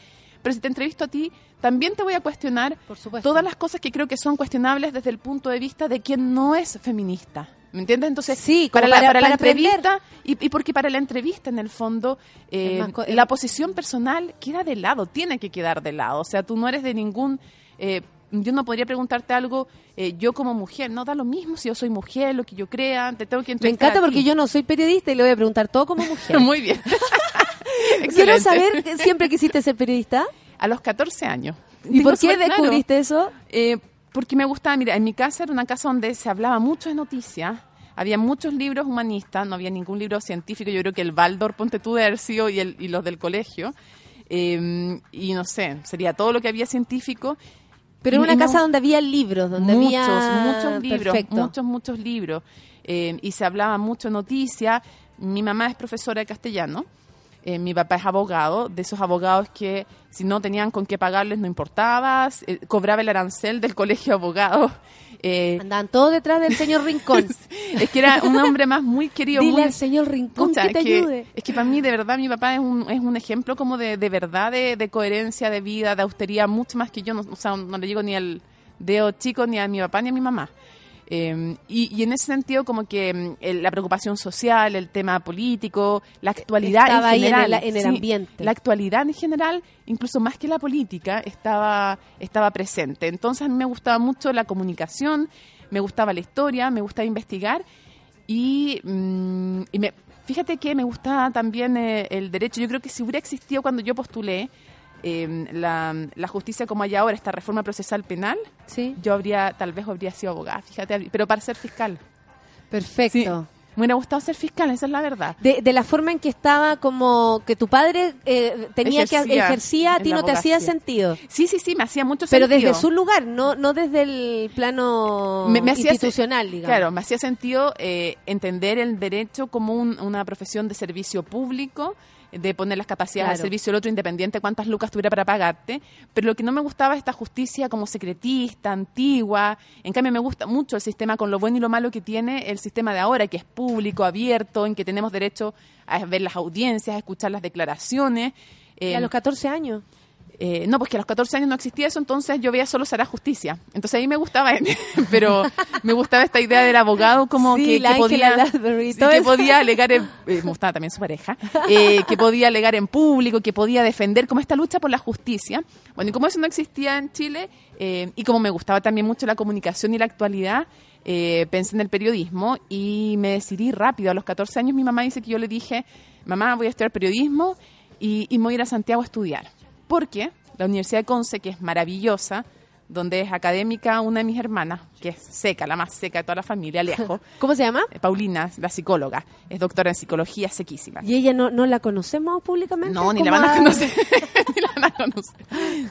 Pero si te entrevisto a ti, también te voy a cuestionar Por supuesto. todas las cosas que creo que son cuestionables desde el punto de vista de quien no es feminista. ¿Me entiendes? Entonces, Sí, como para, la, para- para la para entrevista, y, y porque para la entrevista, en el fondo, eh, la posición personal queda de lado, tiene que quedar de lado. O sea, tú no eres de ningún... eh, yo no podría preguntarte algo, eh, yo como mujer, no da lo mismo si yo soy mujer, lo que yo crea, te tengo que Me entrevistar encanta a ti. porque yo no soy periodista y le voy a preguntar todo como <laughs> mujer. Muy bien. <laughs> Quiero saber, que ¿siempre quisiste ser periodista? A los 14 años. ¿Y por qué claro. descubriste eso? Eh, porque me gustaba, mira, en mi casa era una casa donde se hablaba mucho de noticias, había muchos libros humanistas, no había ningún libro científico, yo creo que el Baldor, Ponte tú de Ercio y, el, y los del colegio, Eh, y no sé, sería todo lo que había científico. Pero Y- en una casa donde había libros, donde muchos, había... muchos libros, Perfecto. muchos, muchos libros. Eh, y se hablaba mucho noticia. Mi mamá es profesora de castellano. Eh, mi papá es abogado, de esos abogados que si no tenían con qué pagarles no importaba, eh, cobraba el arancel del colegio de abogados. <laughs> Eh, Andaban todos detrás del señor Rincón. <laughs> es que era un hombre más muy <laughs> querido. Dile muy- al señor Rincón que te es que, ayude. Es que para mí, de verdad, mi papá es un, es un ejemplo como de, de verdad, de, de coherencia, de vida, de austeridad, mucho más que yo. No, o sea, no le llego ni al dedo chico, ni a mi papá, ni a mi mamá. Eh, y, y en ese sentido, como que el- la preocupación social, el tema político, la actualidad Estaba en ahí en general. el- en el sí, ambiente. La actualidad en general, incluso más que la política, estaba, estaba presente. Entonces a mí me gustaba mucho la comunicación, me gustaba la historia, me gustaba investigar y, mm, y me, fíjate que me gustaba también eh, el derecho. Yo creo que si hubiera existido cuando yo postulé eh, la, la justicia como hay ahora, esta reforma procesal penal, Sí, yo habría, tal vez habría sido abogada, fíjate, pero para ser fiscal. perfecto. Sí. Me hubiera gustado ser fiscal, esa es la verdad. De, de la forma en que estaba como que tu padre eh, tenía que Ejercía ejercía a ti no te hacía sentido. Sí, sí, sí, me hacía mucho Pero sentido. desde su lugar, no no desde el plano Me- me hacía institucional, digamos. Claro, me hacía sentido eh, entender el derecho como un- una profesión de servicio público, de poner las capacidades Claro. al servicio del otro independiente cuántas lucas tuviera para pagarte, pero lo que no me gustaba es esta justicia como secretista, antigua, en cambio me gusta mucho el sistema con lo bueno y lo malo que tiene el sistema de ahora, que es público, abierto, en que tenemos derecho a ver las audiencias, a escuchar las declaraciones. Y Eh, a los 14 años. Eh, no, pues que a los 14 años no existía eso, entonces yo veía solo Será Justicia. Entonces ahí me gustaba, <laughs> pero me gustaba esta idea del abogado como Sí, que, podía, sí, que podía alegar, en- eh, me gustaba también su pareja, eh, que podía alegar en público, que podía defender como esta lucha por la justicia. Bueno, y como eso no existía en Chile, eh, y como me gustaba también mucho la comunicación y la actualidad, eh, pensé en el periodismo y me decidí rápido. A los 14 años mi mamá dice que yo le dije, mamá, voy a estudiar periodismo y, y me voy a ir a Santiago a estudiar. Porque la Universidad de Conce, que es maravillosa, donde es académica una de mis hermanas, que es seca, la más seca de toda la familia, lejos, <laughs> ¿Cómo se llama? eh, Paulina, la psicóloga, es doctora en psicología, sequísima. Y ella no, no la conocemos públicamente. No, ni la van a a- conocer. <laughs> ni la van a <laughs> conocer.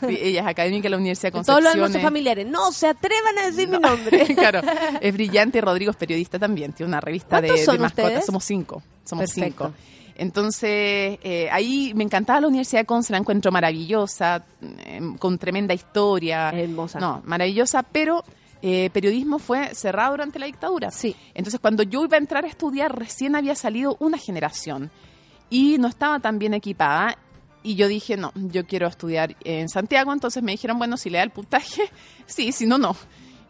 Sí, ella es académica de la Universidad de Todos Concepción. los hermosos es- familiares. No se atrevan a decir mi nombre. claro, es brillante. Rodrigo es periodista también, tiene una revista de, ¿Cuántos son de mascotas. ustedes? Somos cinco. Somos Perfecto. cinco. Entonces, eh, ahí me encantaba la Universidad de Conce, la encuentro maravillosa, eh, con tremenda historia. Hermosa. No, maravillosa, pero eh, periodismo fue cerrado durante la dictadura. Sí. Entonces, cuando yo iba a entrar a estudiar, recién había salido una generación y no estaba tan bien equipada. Y yo dije, no, yo quiero estudiar en Santiago. Entonces me dijeron, bueno, si le da el puntaje, <laughs> sí, si no, no.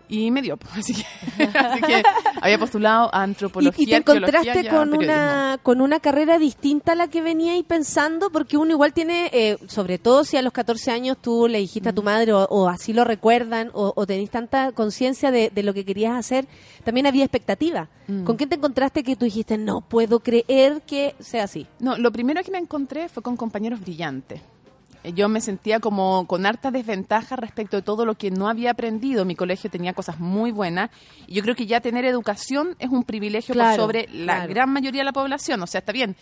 Y me dio. <laughs> Así que, así que había postulado a antropología. y te encontraste y con una, con una carrera distinta a la que venía ahí pensando, porque uno igual tiene, eh, sobre todo si a los 14 años tú le dijiste a tu madre o, o así lo recuerdan o, o tenés tanta conciencia de, de lo que querías hacer, también había expectativa. Mm. ¿Con quién te encontraste que tú dijiste, no puedo creer que sea así? No, lo primero que me encontré fue con compañeros brillantes. Yo me sentía como con harta desventaja respecto de todo lo que no había aprendido. Mi colegio tenía cosas muy buenas y yo creo que ya tener educación es un privilegio por sobre la claro. gran mayoría de la población. O sea, está bien.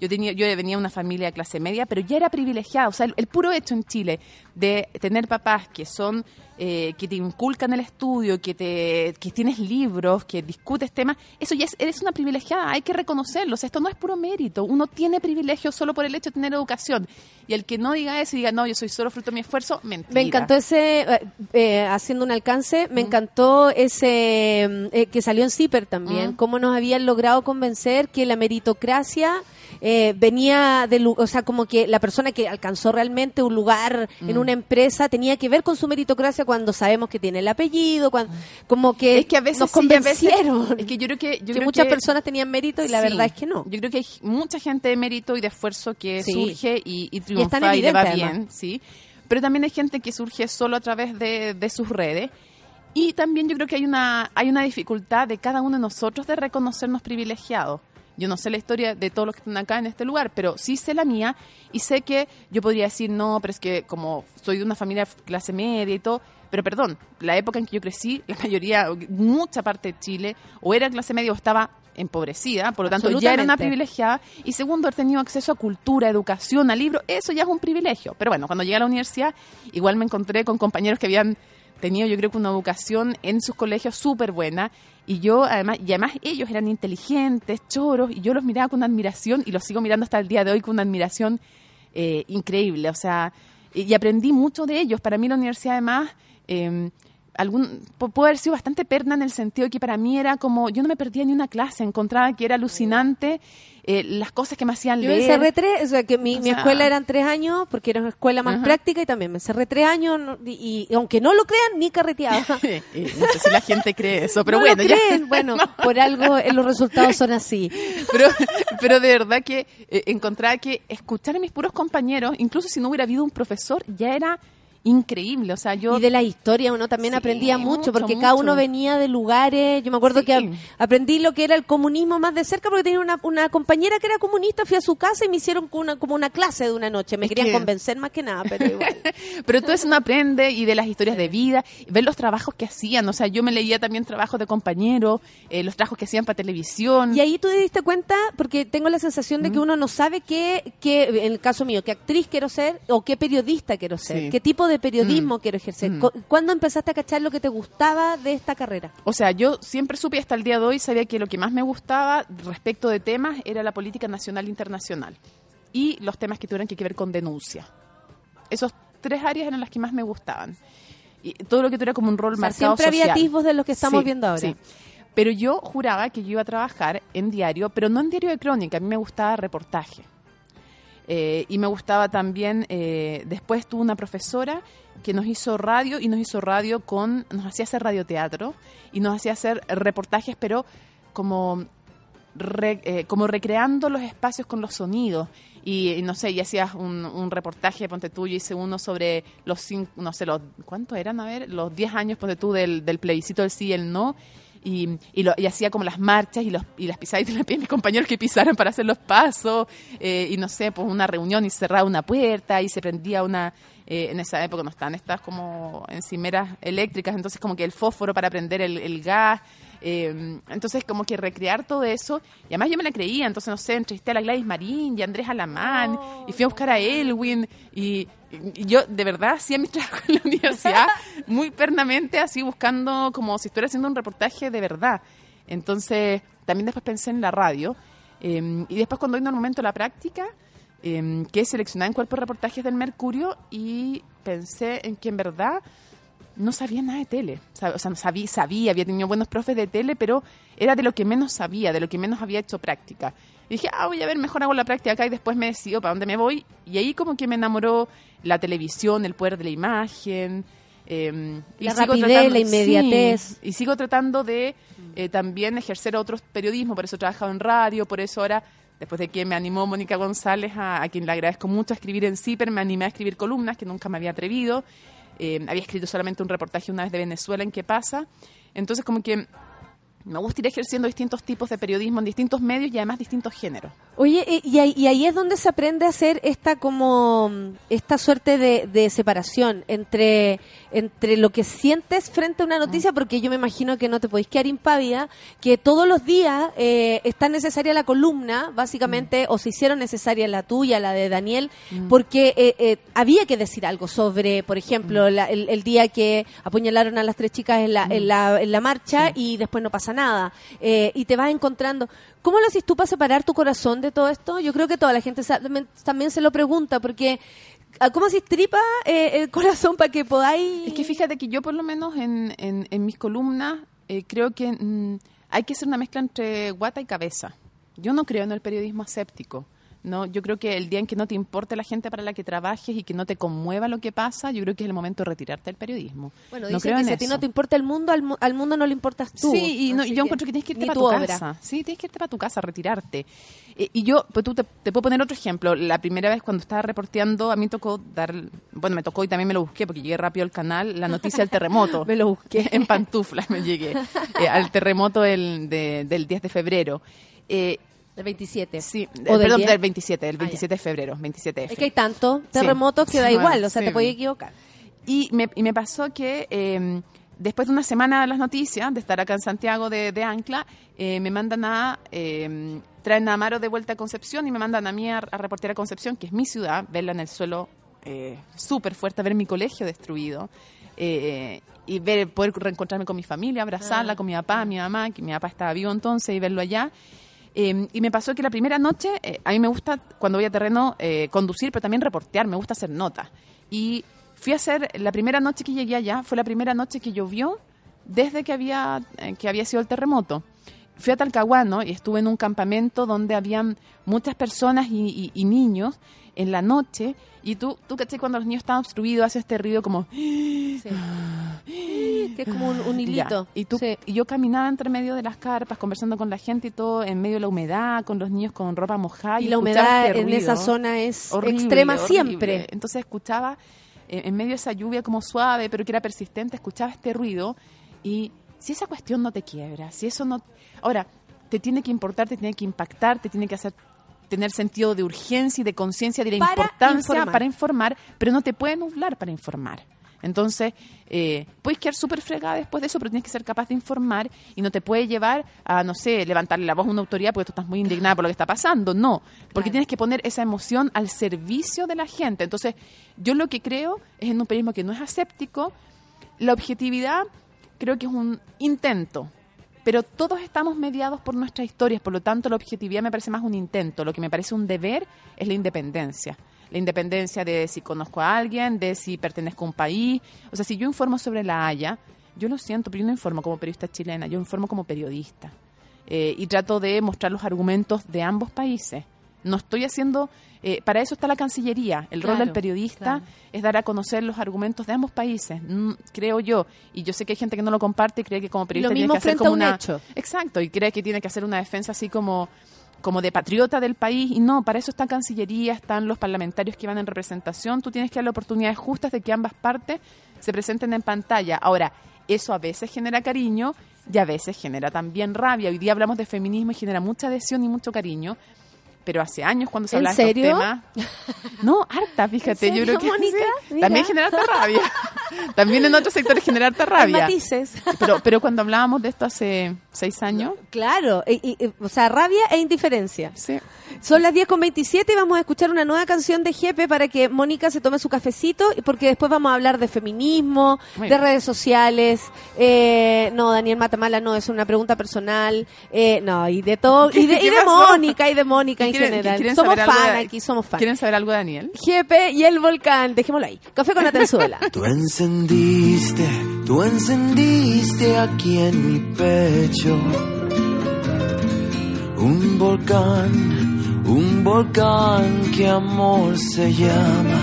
Yo tenía, yo venía de una familia de clase media, pero ya era privilegiada. O sea, el, el puro hecho en Chile de tener papás que son eh, que te inculcan el estudio, que te que tienes libros, que discutes temas, eso ya es, eres una privilegiada, hay que reconocerlo. O sea, esto no es puro mérito. Uno tiene privilegio solo por el hecho de tener educación. Y el que no diga eso y diga, no, yo soy solo fruto de mi esfuerzo, mentira. Me encantó ese, eh, eh, haciendo un alcance, me encantó ese mm, eh, que salió en CIPER también, Mm. cómo nos habían logrado convencer que la meritocracia eh, venía de, o sea, como que la persona que alcanzó realmente un lugar en Mm. una empresa tenía que ver con su meritocracia cuando sabemos que tiene el apellido, cuando, como que, Es que a veces nos sí, a veces- convencieron. es que yo creo que, yo que creo muchas que- personas tenían mérito y la Sí. verdad es que no. Yo creo que hay mucha gente de mérito y de esfuerzo que Sí. surge y, y triunfa y, le va bien, además. sí. Pero también hay gente que surge solo a través de, de sus redes. Y también yo creo que hay una, hay una dificultad de cada uno de nosotros de reconocernos privilegiados. Yo no sé la historia de todos los que están acá en este lugar, pero sí sé la mía y sé que yo podría decir, no, pero es que como soy de una familia de clase media y todo, pero perdón, la época en que yo crecí, la mayoría, mucha parte de Chile, o era clase media o estaba empobrecida, por lo tanto ya era una privilegiada. Y segundo, haber tenido acceso a cultura, educación, a libros, eso ya es un privilegio. Pero bueno, cuando llegué a la universidad, igual me encontré con compañeros que habían tenido, yo creo que una educación en sus colegios súper buena. Y yo, además, y además ellos eran inteligentes, choros, y yo los miraba con admiración, y los sigo mirando hasta el día de hoy con una admiración eh, increíble. O sea, y, aprendí mucho de ellos. Para mí la universidad, además, eh, algún, pu- puede haber sido bastante perna en el sentido de que para mí era como, yo no me perdía ni una clase, encontraba que era alucinante eh, las cosas que me hacían Yo leer. encerré tres, o sea, que mi, O mi sea- escuela eran tres años, porque era una escuela más práctica y también me encerré tres años y, y aunque no lo crean, ni carreteaba. <laughs> No sé si la gente cree eso, pero No bueno, lo ya. creen, bueno, <laughs> por algo eh, los resultados son así. pero, pero de verdad que eh, encontraba que escuchar a mis puros compañeros, incluso si no hubiera habido un profesor, ya era increíble. O sea, yo. Y de la historia uno también Sí, aprendía mucho, mucho, porque cada uno venía de lugares. Yo me acuerdo Sí. que ap- aprendí lo que era el comunismo más de cerca porque tenía una, una compañera que era comunista, fui a su casa y me hicieron una, como una clase de una noche. Me Es querían que- convencer más que nada, pero igual. <laughs> Pero todo eso uno aprende y de las historias de vida, ver los trabajos que hacían. O sea, yo me leía también trabajos de compañeros, eh, los trabajos que hacían para televisión. Y ahí tú te diste cuenta, porque tengo la sensación de que uno no sabe qué, qué, en el caso mío, qué actriz quiero ser o qué periodista quiero ser, Sí. qué tipo de periodismo Mm. quiero ejercer. Mm. Cu- ¿Cuándo empezaste a cachar lo que te gustaba de esta carrera? O sea, yo siempre supe hasta el día de hoy, sabía que lo que más me gustaba respecto de temas era la política nacional e internacional y los temas que tuvieran que ver con denuncia. Esos tres áreas eran las que más me gustaban. Y todo lo que tuviera como un rol O sea, marcado siempre había social. atisbos de los que estamos Sí, viendo ahora. sí. Pero yo juraba que yo iba a trabajar en diario, pero no en diario de crónica, a mí me gustaba reportaje. Eh, y me gustaba también, eh, después tuve una profesora que nos hizo radio y nos hizo radio con, nos hacía hacer radioteatro y nos hacía hacer reportajes, pero como, re- eh, como recreando los espacios con los sonidos. Y, no sé, y hacías un, un reportaje, ponte tú, yo hice uno sobre los cinco, no sé, los, ¿cuántos eran? A ver, los 10 años, ponte tú, del, del plebiscito del sí y el no. Y, y, lo- y hacía como las marchas y, los, y las pisaditas de la pie de mis compañeros que pisaran para hacer los pasos. eh, y no sé, pues una reunión y cerraba una puerta y se prendía una. eh, en esa época no estaban estas como encimeras eléctricas, entonces como que el fósforo para prender el, el gas. Eh, entonces como que recrear todo eso. Y además yo me la creía, entonces no sé, entrevisté a la Gladys Marín y a Andrés Alamán y fui a buscar a Elwin y, y yo de verdad hacía mi <laughs> trabajo en la universidad muy pernamente así buscando como si estuviera haciendo un reportaje de verdad. Entonces también después pensé en la radio eh, y después cuando vino el momento de la práctica eh, que seleccionaba en cuerpo de reportajes del Mercurio y pensé en que en verdad no sabía nada de tele. O sea, sabía, sabía, había tenido buenos profes de tele, pero era de lo que menos sabía, de lo que menos había hecho práctica. Y dije, ah, voy a ver, mejor hago la práctica acá y después me decido para dónde me voy. Y ahí como que me enamoró la televisión, el poder de la imagen. eh, y La sigo rapidez, la inmediatez. Sí, y sigo tratando de eh, también ejercer otro periodismo, por eso he trabajado en radio, por eso ahora, después de que me animó Mónica González, a, a quien le agradezco mucho a escribir en CIPER, me animé a escribir columnas que nunca me había atrevido. Eh, había escrito solamente un reportaje una vez de Venezuela en qué pasa. Entonces, como que me gusta ir ejerciendo distintos tipos de periodismo en distintos medios y además distintos géneros. Oye, eh, y ahí, y ahí es donde se aprende a hacer esta como mm, esta suerte de, de separación entre, entre lo que sientes frente a una noticia, porque yo me imagino que no te podéis quedar impávida, que todos los días eh, es tan necesaria la columna, básicamente, o se hicieron necesaria la tuya, la de Daniel, porque eh, eh, había que decir algo sobre, por ejemplo, la- el, el día que apuñalaron a las tres chicas en la, en la, en la marcha y después no pasa nada. Eh, y te vas encontrando. ¿Cómo lo haces tú para separar tu corazón de todo esto? Yo creo que toda la gente también- se lo pregunta, porque ¿a ¿cómo se tripa el <laughs> corazón para que podáis...? Es que fíjate que yo por lo menos en, en, en mis columnas eh, creo que mm, hay que hacer una mezcla entre guata y cabeza. Yo no creo en el periodismo aséptico. ¿No? Yo creo que el día en que no te importe la gente para la que trabajes y que no te conmueva lo que pasa, yo creo que es el momento de retirarte del periodismo. Bueno, no dicen creo que si a ti no te importa el mundo, al, mu- al mundo no le importas tú. Sí, y no, yo encuentro que tienes que irte para tu obra. casa. Sí, tienes que irte para tu casa, retirarte. Eh, y yo, pues tú te, te puedo poner otro ejemplo. La primera vez cuando estaba reporteando, a mí tocó dar, bueno, me tocó y también me lo busqué porque llegué rápido al canal, la noticia del terremoto. <laughs> Me lo busqué. <laughs> en pantuflas me llegué eh, al terremoto del, de- del 10 de febrero. Eh, Del 27. sí, ¿O eh, del perdón, 10? del 27, del Ah, ya. 27 de febrero, 27F. Es que hay tantos terremotos que da Sí, igual, bueno, o sea, sí. te puedes equivocar. Y me, y me pasó que eh, después de una semana de las noticias, de estar acá en Santiago de, de Ancla, eh, me mandan a, eh, traen a Amaro de vuelta a Concepción y me mandan a mí a, a reportear a Concepción, que es mi ciudad, verla en el suelo eh, súper fuerte, ver mi colegio destruido. eh, y ver, poder reencontrarme con mi familia, abrazarla, Ah. con mi papá, mi mamá, que mi papá estaba vivo entonces, y verlo allá. Eh, y me pasó que la primera noche, eh, a mí me gusta, cuando voy a terreno, eh, conducir, pero también reportear, me gusta hacer notas. Y fui a hacer, la primera noche que llegué allá, fue la primera noche que llovió desde que había, eh, que había sido el terremoto. Fui a Talcahuano y estuve en un campamento donde habían muchas personas y, y- y niños en la noche. Y tú, tú caché, cuando los niños están obstruidos, hace este ruido como... Sí, que es como un, un <gasps> Ya. hilito. Y, tú, Sí. y yo caminaba entre medio de las carpas, conversando con la gente y todo, en medio de la humedad, con los niños con ropa mojada. Y Y, la humedad este en esa zona es Horrible, extrema horrible. siempre. Entonces escuchaba, eh, en medio de esa lluvia como suave, pero que era persistente, escuchaba este ruido. Y si esa cuestión no te quiebra, si eso no... Ahora, te tiene que importar, te tiene que impactar, te tiene que hacer tener sentido de urgencia y de conciencia de la Para importancia informar. para informar, pero no te puede nublar para informar. Entonces, eh, puedes quedar súper fregada después de eso, pero tienes que ser capaz de informar y no te puede llevar a, no sé, levantarle la voz a una autoridad porque tú estás muy indignada por lo que está pasando. No, porque Claro. tienes que poner esa emoción al servicio de la gente. Entonces, yo lo que creo es en un periodismo que no es aséptico. La objetividad creo que es un intento, pero todos estamos mediados por nuestras historias, por lo tanto la objetividad me parece más un intento, lo que me parece un deber es la independencia. La independencia de si conozco a alguien, de si pertenezco a un país. O sea, si yo informo sobre la Haya, yo lo siento, pero yo no informo como periodista chilena, yo informo como periodista. Eh, y trato de mostrar los argumentos de ambos países. No estoy haciendo, eh, para eso está la Cancillería. El rol del periodista claro. es dar a conocer los argumentos de ambos países, mm, creo yo. Y yo sé que hay gente que no lo comparte y cree que como periodista Lo tiene mismo que hacer a como un una... hecho. Exacto, y cree que tiene que hacer una defensa así como como de patriota del país y no, para eso está Cancillería, están los parlamentarios que van en representación, tú tienes que dar oportunidades justas de que ambas partes se presenten en pantalla. Ahora, eso a veces genera cariño y a veces genera también rabia. Hoy día hablamos de feminismo y genera mucha adhesión y mucho cariño, pero hace años cuando se ¿En habla de estos temas... <laughs> No, harta, fíjate, ¿En yo creo que sí. También genera harta rabia. <laughs> también en otros sectores genera harta Hay rabia. matices. Pero, pero <laughs> cuando hablábamos de esto hace seis años, Claro, y- y- o sea, rabia e indiferencia. sí. Son las 10 con 27 y vamos a escuchar una nueva canción de Jepe para que Mónica se tome su cafecito, y porque después vamos a hablar de feminismo, Muy de bien. redes sociales. Eh, no, Daniel Matamala no, es una pregunta personal. Eh, no, y de todo, y de, y ¿Qué de? Mónica, y de Mónica en ¿Quieren- general. quieren Somos saber algo fan de- aquí, somos fan. ¿Quieren saber algo de Daniel? Jepe y el volcán, dejémoslo ahí. Café con Atenzuela. <laughs> Tú encendiste, tú encendiste aquí en mi pecho un volcán, un volcán que amor se llama.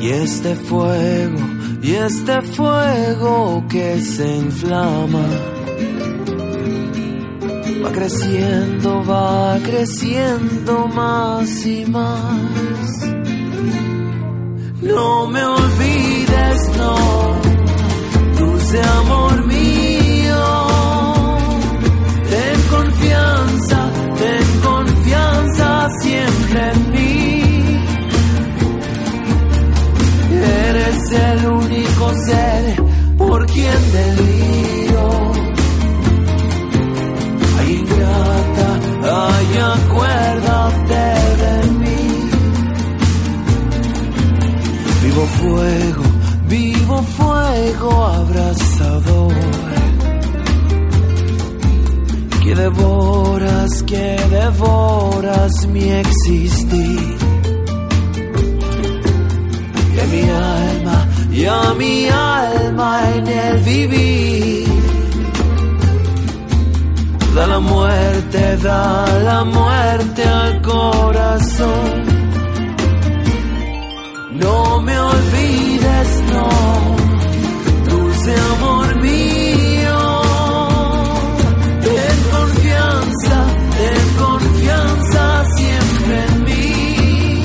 Y este fuego, y este fuego que se inflama. Va creciendo, va creciendo más y más. No me olvides, no, dulce amor mío. Ten confianza, ten confianza siempre en mí. Eres el único ser por quien deliro. Ay, acuérdate de mí. Vivo fuego, vivo fuego abrazador. Que devoras, que devoras mi existir. A mi alma, y a mi alma en el vivir. La muerte da la muerte al corazón. No me olvides, no, dulce amor mío. Ten confianza, ten confianza siempre en mí.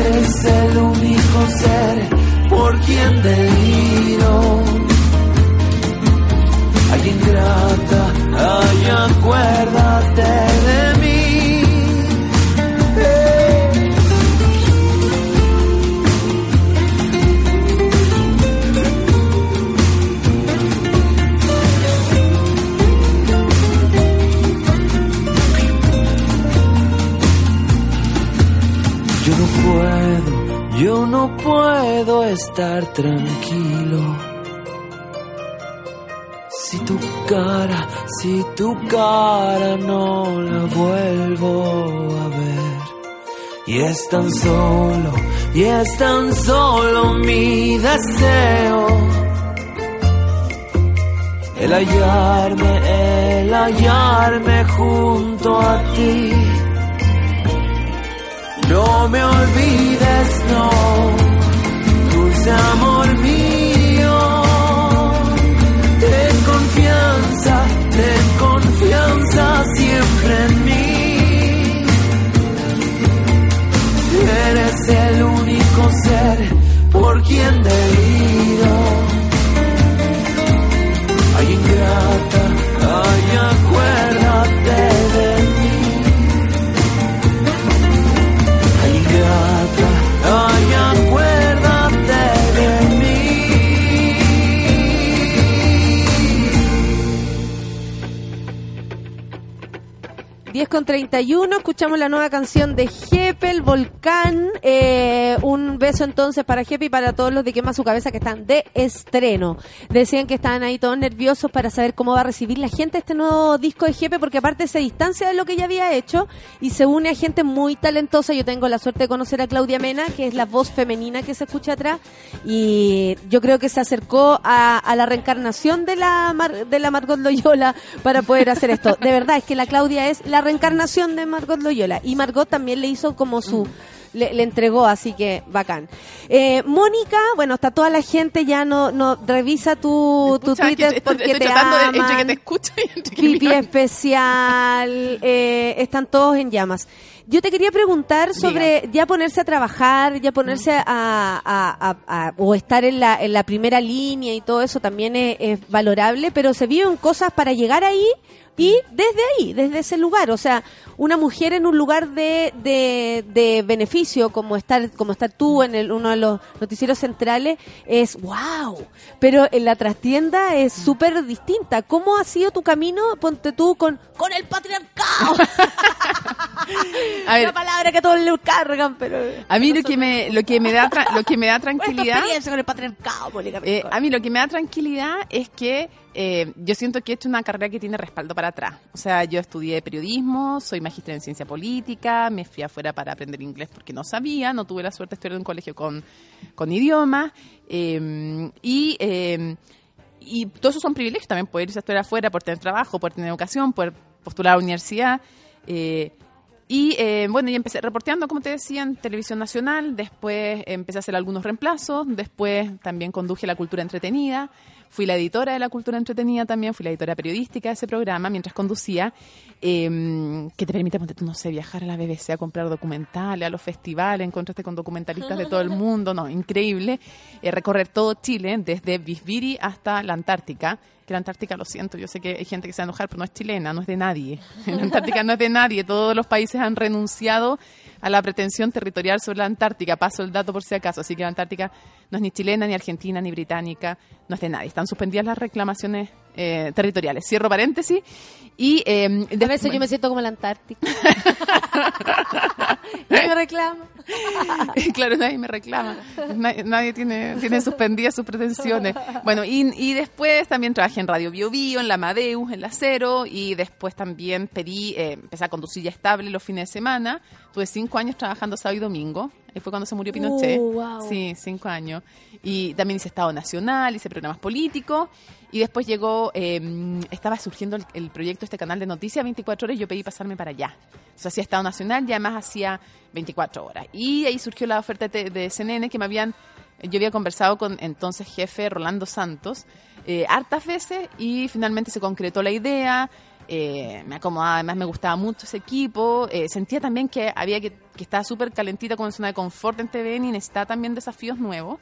Eres el único ser por quien deliro. Acuérdate de mí. Yo no puedo, yo no puedo estar tranquilo. Si tu cara, si tu cara no la vuelvo a ver. Y es tan solo, y es tan solo mi deseo. El hallarme, el hallarme junto a ti. No me olvides, no, dulce amor mío. Ten confianza siempre en mí. Eres el único ser por quien deliro. Ay, ingrata, ay, con 31, escuchamos la nueva canción de Jepe, el volcán. Eh, un beso entonces para Jepe y para todos los de Quema su cabeza que están de estreno. Decían que estaban ahí todos nerviosos para saber cómo va a recibir la gente este nuevo disco de Jepe, porque aparte se distancia de lo que ya había hecho y se une a gente muy talentosa. Yo tengo la suerte de conocer a Claudia Mena, que es la voz femenina que se escucha atrás, y yo creo que se acercó a, la reencarnación de la, de la Margot Loyola para poder hacer esto. De verdad, es que la Claudia es la reencarnación de Margot Loyola y Margot también le hizo como su... Le, le entregó, así que bacán. Eh, Mónica, bueno, está toda la gente, ya no, no revisa tu, tu que Twitter estoy- porque estoy te tratando de- aman. entre que te escucho y entre que Pipi especial, eh, están todos en llamas. Yo te quería preguntar sobre ya ponerse a trabajar, ya ponerse a, a- a- a- o estar en la, en la primera línea y todo eso también es, es valorable, pero se viven cosas para llegar ahí y desde ahí, desde ese lugar, o sea, una mujer en un lugar de, de, de beneficio como estar como estar tú en el, uno de los noticieros centrales es wow, pero en la trastienda es súper distinta. ¿Cómo ha sido tu camino? Ponte tú con con el patriarcado. <laughs> A ver, Una palabra que todos le cargan, pero A mí lo que me lo que me da tra- lo que me da <laughs> tranquilidad con el patriarcado, eh, a mí lo que me da tranquilidad es que eh, yo siento que he hecho una carrera que tiene respaldo para atrás. O sea, yo estudié periodismo, soy magíster en ciencia política, me fui afuera para aprender inglés porque no sabía, no tuve la suerte de estudiar en un colegio con, con idiomas. eh, y, eh, y todos esos son privilegios también, poder irse a estudiar afuera, poder tener trabajo, poder tener educación, poder postular a la universidad. eh, y eh, bueno, y empecé reporteando, como te decía, en Televisión Nacional, después empecé a hacer algunos reemplazos, después también conduje La Cultura Entretenida, fui la editora de La Cultura Entretenida también, fui la editora periodística de ese programa mientras conducía, eh, que te permite, no sé, viajar a la BBC a comprar documentales, a los festivales, encontrarte con documentalistas de todo el <laughs> mundo, no, increíble, eh, recorrer todo Chile, desde Bisbiri hasta la Antártica, que la Antártica, lo siento, yo sé que hay gente que se va a enojar, pero no es chilena, no es de nadie. <laughs> La Antártica no es de nadie, todos los países han renunciado a la pretensión territorial sobre la Antártica. Paso el dato por si acaso, así que la Antártica no es ni chilena, ni argentina, ni británica, no es de nadie. Están suspendidas las reclamaciones eh, territoriales. Cierro paréntesis. Y eh, A veces yo me siento como la Antártica. <laughs> Nadie me reclama. <laughs> claro, nadie me reclama. Nadie, nadie tiene, tiene suspendidas sus pretensiones. Bueno, y, y después también trabajé en Radio Bio Bio, en la Amadeus, en la Cero, y después también pedí, eh, empecé a conducir ya estable los fines de semana. Tuve cinco años trabajando sábado y domingo y fue cuando se murió Pinochet. Uh, wow. Sí, cinco años. Y también hice Estado Nacional, hice programas políticos. Y después llegó, eh, estaba surgiendo el, el proyecto, este canal de noticias 24 horas, y yo pedí pasarme para allá. O sea, hacía Estado Nacional y además hacía 24 horas. Y ahí surgió la oferta de, de CNN que me habían, yo había conversado con entonces jefe Rolando Santos eh, hartas veces y finalmente se concretó la idea. Eh, me acomodaba, además me gustaba mucho ese equipo. eh, sentía también que había que, que estaba súper calentita con zona de confort en TVN y necesitaba también desafíos nuevos.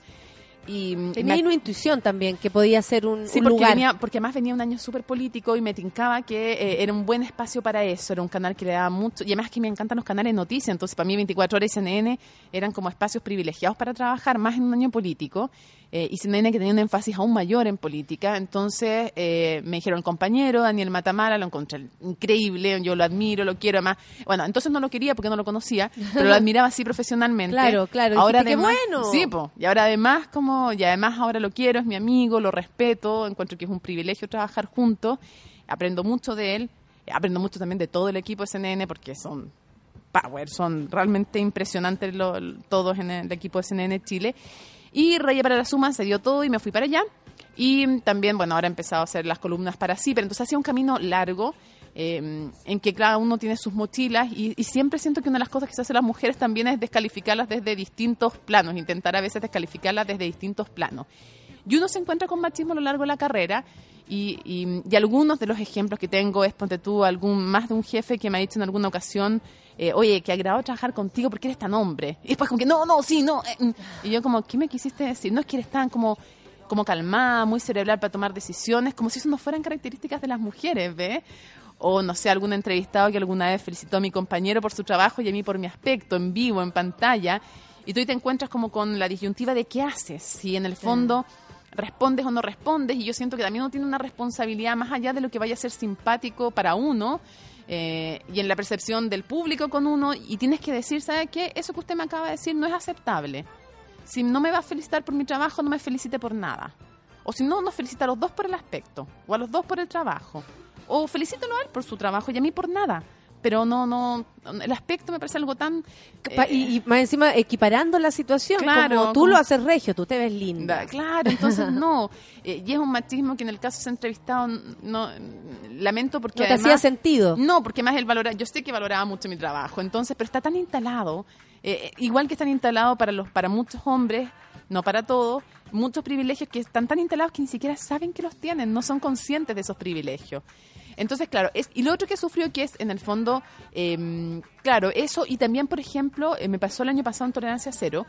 Y, Tenía me- una intuición también que podía ser un, Sí, un porque, lugar. venía- porque además venía un año súper político y me tincaba que eh, era un buen espacio para eso, era un canal que le daba mucho, y además que me encantan los canales de noticias, entonces para mí 24 horas y CNN eran como espacios privilegiados para trabajar, más en un año político, eh, y CNN que tenía un énfasis aún mayor en política, entonces eh, me dijeron el compañero, Daniel Matamala, lo encontré increíble, yo lo admiro, lo quiero, además, bueno, entonces no lo quería porque no lo conocía, pero lo <laughs> admiraba así profesionalmente. Claro, claro, Ahora dijiste, ¡qué bueno! Sí, po, y ahora además como y además ahora lo quiero, es mi amigo, lo respeto, encuentro que es un privilegio trabajar juntos, aprendo mucho de él, aprendo mucho también de todo el equipo de CNN porque son power, son realmente impresionantes lo- todos en el equipo de CNN Chile. Y Raya para la Suma se dio todo y me fui para allá. Y también, bueno, ahora he empezado a hacer las columnas para sí, pero entonces hacía un camino largo eh, en que cada uno tiene sus mochilas y, siempre siento que una de las cosas que se hacen las mujeres también es descalificarlas desde distintos planos, intentar a veces descalificarlas desde distintos planos. Y uno se encuentra con machismo a lo largo de la carrera y, y- y algunos de los ejemplos que tengo es, ponte tú, algún, más de un jefe que me ha dicho en alguna ocasión, eh, oye, que agradado trabajar contigo porque eres tan hombre. Y después como que, no, no, sí, no. eh, mm. Y yo como, ¿qué me quisiste decir? No es que eres tan como como calmada, muy cerebral para tomar decisiones, como si eso no fueran características de las mujeres, ¿ves? O no sé, algún entrevistado que alguna vez felicitó a mi compañero por su trabajo y a mí por mi aspecto, en vivo, en pantalla, y tú te encuentras como con la disyuntiva de qué haces, si en el fondo respondes o no respondes, y yo siento que también uno tiene una responsabilidad más allá de lo que vaya a ser simpático para uno, eh, y en la percepción del público con uno, y tienes que decir, ¿sabe qué? Eso que usted me acaba de decir no es aceptable. Si no me va a felicitar por mi trabajo, no me felicite por nada. O si no, nos felicita a los dos por el aspecto, o a los dos por el trabajo. O felicítalo a él por su trabajo y a mí por nada. Pero no, no, el aspecto me parece algo tan... Pa- eh, y, y más encima equipando la situación, Claro, como tú como- lo haces regio, tú te ves linda. Da- Claro, entonces <laughs> no. Eh, y es un machismo que en el caso de ese entrevistado no lamento porque No te además- hacía sentido. No, porque más él valora, yo sé que valoraba mucho mi trabajo, entonces, pero está tan instalado, eh, igual que están instalados para los para muchos hombres, no para todos, muchos privilegios que están tan instalados que ni siquiera saben que los tienen, no son conscientes de esos privilegios. Entonces, claro, es, y lo otro que sufrió que es, en el fondo, eh, claro, eso, y también, por ejemplo, eh, me pasó el año pasado en Tolerancia Cero,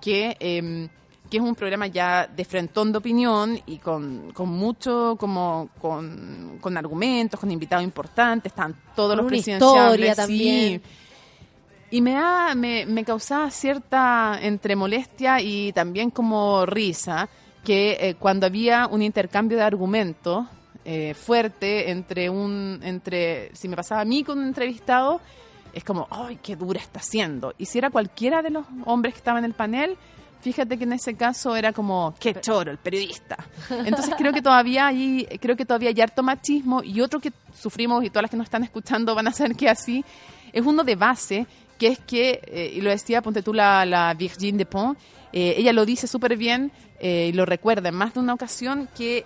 que, eh, que es un programa ya de frentón de opinión y con, con mucho, como, con, con argumentos, con invitados importantes, están todos Con los una presidenciables. historia sí. también. Y me, da, me, me causaba cierta entre molestia y también como risa que eh, cuando había un intercambio de argumentos eh, fuerte entre un entre si me pasaba a mí con un entrevistado es como ay qué dura está siendo y si era cualquiera de los hombres que estaban en el panel fíjate que en ese caso era como qué choro el periodista entonces creo que todavía hay creo que todavía hay harto machismo y otro que sufrimos y todas las que nos están escuchando van a saber que así es uno de base que es que, eh, y lo decía, ponte tú la, la Virginie Despont, eh, ella lo dice súper bien eh, y lo recuerda en más de una ocasión, que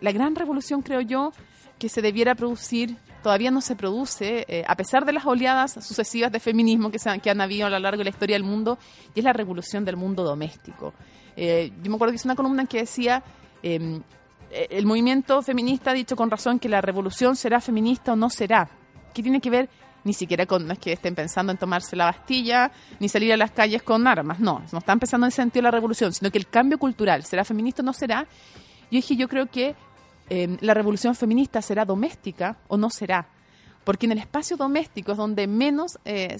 la gran revolución, creo yo, que se debiera producir, todavía no se produce, eh, a pesar de las oleadas sucesivas de feminismo que, se han, que han habido a lo largo de la historia del mundo, y es la revolución del mundo doméstico. Eh, yo me acuerdo que hice una columna en que decía... eh, el movimiento feminista ha dicho con razón que la revolución será feminista o no será. ¿Qué tiene que ver? Ni siquiera con, no es que estén pensando en tomarse la Bastilla, ni salir a las calles con armas, no, no están pensando en ese sentido de la revolución, sino que el cambio cultural, ¿será feminista o no será? Yo dije, yo creo que eh, la revolución feminista será doméstica o no será. Porque en el espacio doméstico es donde menos eh,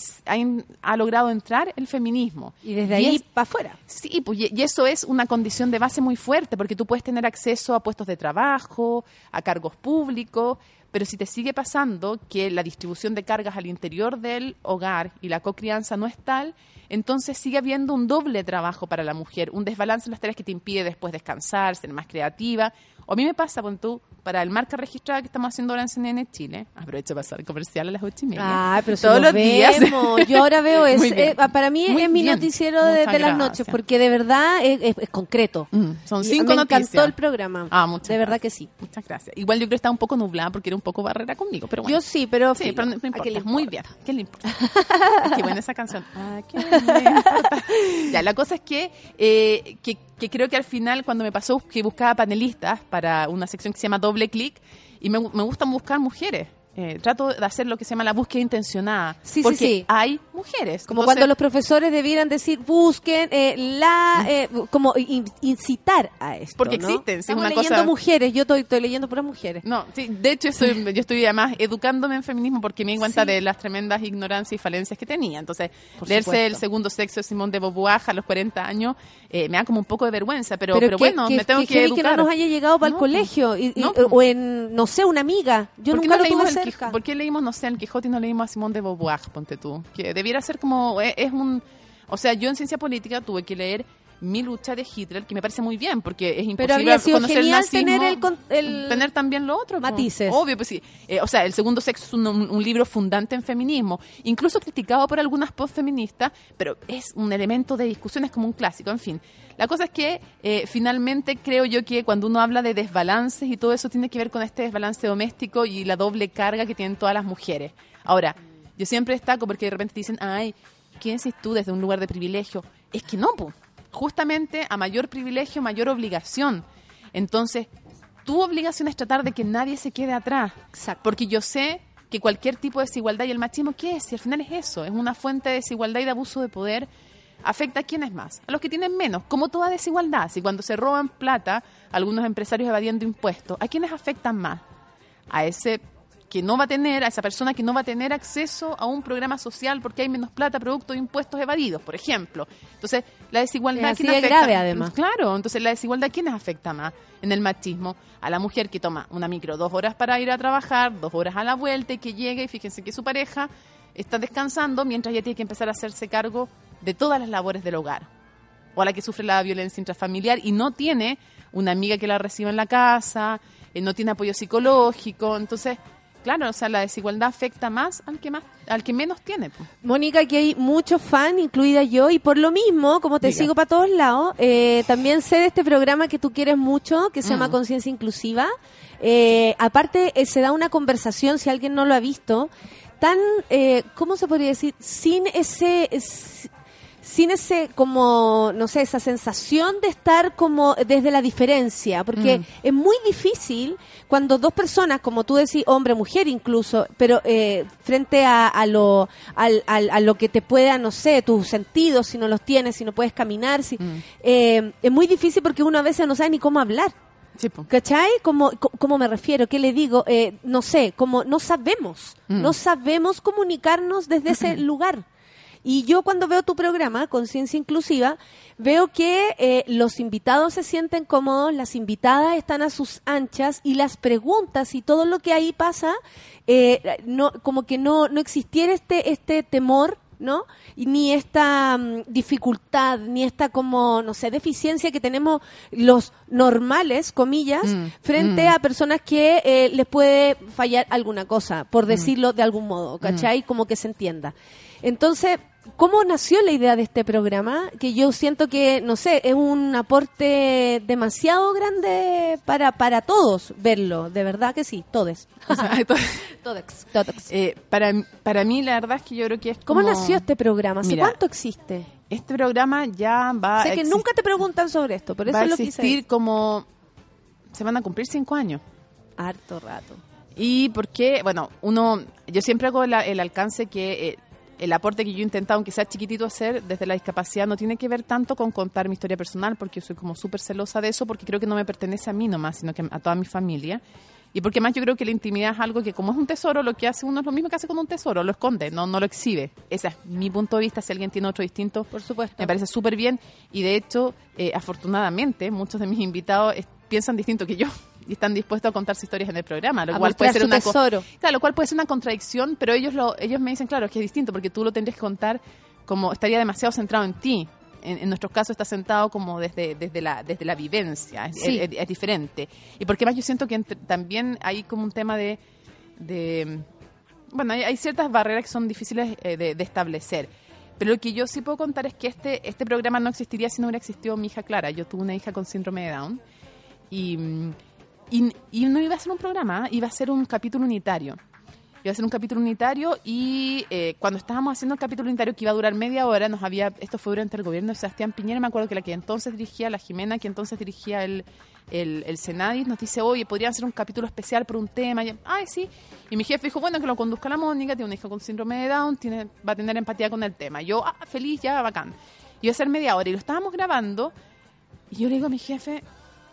ha, logrado entrar el feminismo. Y desde ahí para afuera. Sí, pues, y y eso es una condición de base muy fuerte, porque tú puedes tener acceso a puestos de trabajo, a cargos públicos, pero si te sigue pasando que la distribución de cargas al interior del hogar y la cocrianza no es tal, entonces sigue habiendo un doble trabajo para la mujer, un desbalance en las tareas que te impide después descansar, ser más creativa. O a mí me pasa, cuando tú, para el marca registrada que estamos haciendo ahora en CNN Chile. Aprovecho para hacer comercial a las ocho y media. Ah, pero si Todos lo los días. vemos. Yo ahora veo <laughs> bien. eh, para mí Muy es mi noticiero de, las gracias. noches, porque de verdad es, es- es concreto. Mm, son cinco me noticias. encantó el programa. Ah, muchas De verdad que sí. Muchas gracias. Igual yo creo que está un poco nublada porque era un poco barrera conmigo, pero bueno. Yo sí, pero. Sí, pero no, ¿A importa. Muy bien. ¿Qué le importa? <laughs> Qué buena esa canción. Ah, qué le importa. <laughs> Ya, la cosa es que, eh, que, que creo que al final, cuando me pasó que buscaba panelistas para una sección que se llama Doble Clic, y me, me gustan buscar mujeres. Eh, trato de hacer lo que se llama la búsqueda intencionada. Sí, sí, porque sí. hay mujeres. Como Entonces- cuando los profesores debieran decir, busquen eh, la, eh, como in- incitar a esto. Porque ¿no? existen, sí, es Estamos una leyendo cosa- mujeres, yo estoy, estoy leyendo puras mujeres. No, sí, de hecho <laughs> yo estoy además educándome en feminismo porque me di cuenta de las tremendas ignorancias y falencias que tenía. Entonces, Por leerse supuesto. el segundo sexo de Simón de Beauvoir a los 40 años eh, me da como un poco de vergüenza, pero, Pero pero, que- bueno, que- me tengo que que, que no nos haya llegado para el No, colegio y- y- no, o en, no sé, una amiga. Yo ¿Por qué nunca no lo tuve cerca. ¿Por qué leímos, no sé, el Quijote y no leímos a Simón de Beauvoir, ponte tú? Que debiera ser como, eh, es un... O sea, yo en ciencia política tuve que leer Mi lucha de Hitler, que me parece muy bien, porque es imposible Pero habría sido conocer el nazismo, tener el con- el- tener también lo otro. Matices. Obvio, pues sí. Eh, o sea, El segundo sexo es un, libro fundante en feminismo, incluso criticado por algunas postfeministas, pero es un elemento de discusión, es como un clásico, en fin. La cosa es que eh, finalmente creo yo que cuando uno habla de desbalances y todo eso tiene que ver con este desbalance doméstico y la doble carga que tienen todas las mujeres. Ahora, yo siempre destaco porque de repente te dicen, ay, ¿qué decís tú desde un lugar de privilegio? Es que no, pues. Justamente a mayor privilegio, mayor obligación. Entonces, tu obligación es tratar de que nadie se quede atrás. Porque yo sé que cualquier tipo de desigualdad y el machismo, ¿qué es? Si al final es eso, es una fuente de desigualdad y de abuso de poder, afecta a quienes más, a los que tienen menos, como toda desigualdad. Si cuando se roban plata, algunos empresarios evadiendo impuestos, ¿a quiénes afectan más? A ese que no va a tener, a esa persona que no va a tener acceso a un programa social porque hay menos plata producto de impuestos evadidos, por ejemplo. Entonces, la desigualdad Es así ¿quién de afecta? grave, además. Claro, entonces la desigualdad ¿quiénes afecta más? En el machismo, a la mujer que toma una micro dos horas para ir a trabajar, dos horas a la vuelta y que llega y fíjense que su pareja está descansando mientras ella tiene que empezar a hacerse cargo de todas las labores del hogar. O a la que sufre la violencia intrafamiliar y no tiene una amiga que la reciba en la casa, eh, no tiene apoyo psicológico. Entonces, claro, o sea, la desigualdad afecta más al que más, al que menos tiene. pues. Mónica, aquí hay muchos fans, incluida yo, y por lo mismo, como te Diga. sigo para todos lados, eh, también sé de este programa que tú quieres mucho, que se llama Mm. Conciencia Inclusiva. Eh, aparte, eh, se da una conversación, si alguien no lo ha visto, tan, eh, ¿cómo se podría decir? Sin ese... es- sin ese como no sé esa sensación de estar como desde la diferencia porque Mm. es muy difícil cuando dos personas como tú decís hombre mujer incluso pero eh, frente a, a lo al- al- a lo que te pueda no sé tus sentidos si no los tienes si no puedes caminar si Mm. eh, es muy difícil porque uno a veces no sabe ni cómo hablar Sí. ¿Cachai? ¿Cómo, cómo me refiero? ¿Qué le digo? Eh, no sé, como no sabemos, Mm. no sabemos comunicarnos desde ese <clears throat> lugar. Y yo cuando veo tu programa, Conciencia Inclusiva, veo que eh, los invitados se sienten cómodos, las invitadas están a sus anchas y las preguntas y todo lo que ahí pasa, eh, no, como que no, no existiera este, este temor ¿no? Y ni esta mm, dificultad, ni esta como, no sé, deficiencia que tenemos los normales, comillas, Mm, frente mm. a personas que eh, les puede fallar alguna cosa, por decirlo de algún modo, ¿cachai? Como que se entienda. Entonces, ¿cómo nació la idea de este programa? Que yo siento que, no sé, es un aporte demasiado grande para, para todos verlo, de verdad que sí, todos. O sea, Todos, todos. eh, para, para mí, la verdad es que yo creo que es ¿Cómo nació este programa? ¿Hace Mira, cuánto existe? Este programa ya va sé a que nunca te preguntan sobre esto, por eso va a lo quise existir como... Se van a cumplir cinco años. harto rato. Y porque, bueno, uno, yo siempre hago la- el alcance que eh, el aporte que yo he intentado, aunque sea chiquitito, hacer desde la discapacidad no tiene que ver tanto con contar mi historia personal, porque yo soy como súper celosa de eso, porque creo que no me pertenece a mí nomás, sino que a toda mi familia. Y porque más yo creo que la intimidad es algo que como es un tesoro, lo que hace uno es lo mismo que hace con un tesoro, lo esconde, no, no lo exhibe. Ese es mi punto de vista, si alguien tiene otro distinto, Por supuesto. me parece súper bien. Y de hecho, eh, afortunadamente, muchos de mis invitados piensan distinto que yo y están dispuestos a contarse historias en el programa, lo A cual puede ser una tesoro. Claro, lo cual puede ser una contradicción, pero ellos lo, ellos me dicen, claro, es que es distinto, porque tú lo tendrías que contar como estaría demasiado centrado en ti. en, en nuestros casos está sentado como desde, desde, la, desde la vivencia, es, Sí. es- es diferente. Y porque más yo siento que entre- también hay como un tema de... de bueno, hay, hay ciertas barreras que son difíciles eh, de, de establecer. Pero lo que yo sí puedo contar es que este, este programa no existiría si no hubiera existido mi hija Clara. Yo tuve una hija con síndrome de Down y, mm, y, y no iba a ser un programa, iba a ser un capítulo unitario. Iba a ser un capítulo unitario y eh, cuando estábamos haciendo el capítulo unitario que iba a durar media hora, nos había, esto fue durante el gobierno de Sebastián Piñera, me acuerdo que la que entonces dirigía, la Jimena, que entonces dirigía el, el, el Senadis, nos dice, oye, podrían hacer un capítulo especial por un tema. Y, Ay, sí. Y mi jefe dijo, bueno, que lo conduzca la Mónica, tiene una hija con síndrome de Down, tiene, va a tener empatía con el tema. Yo, ah, feliz, ya, bacán. Iba a ser media hora y lo estábamos grabando y yo le digo a mi jefe,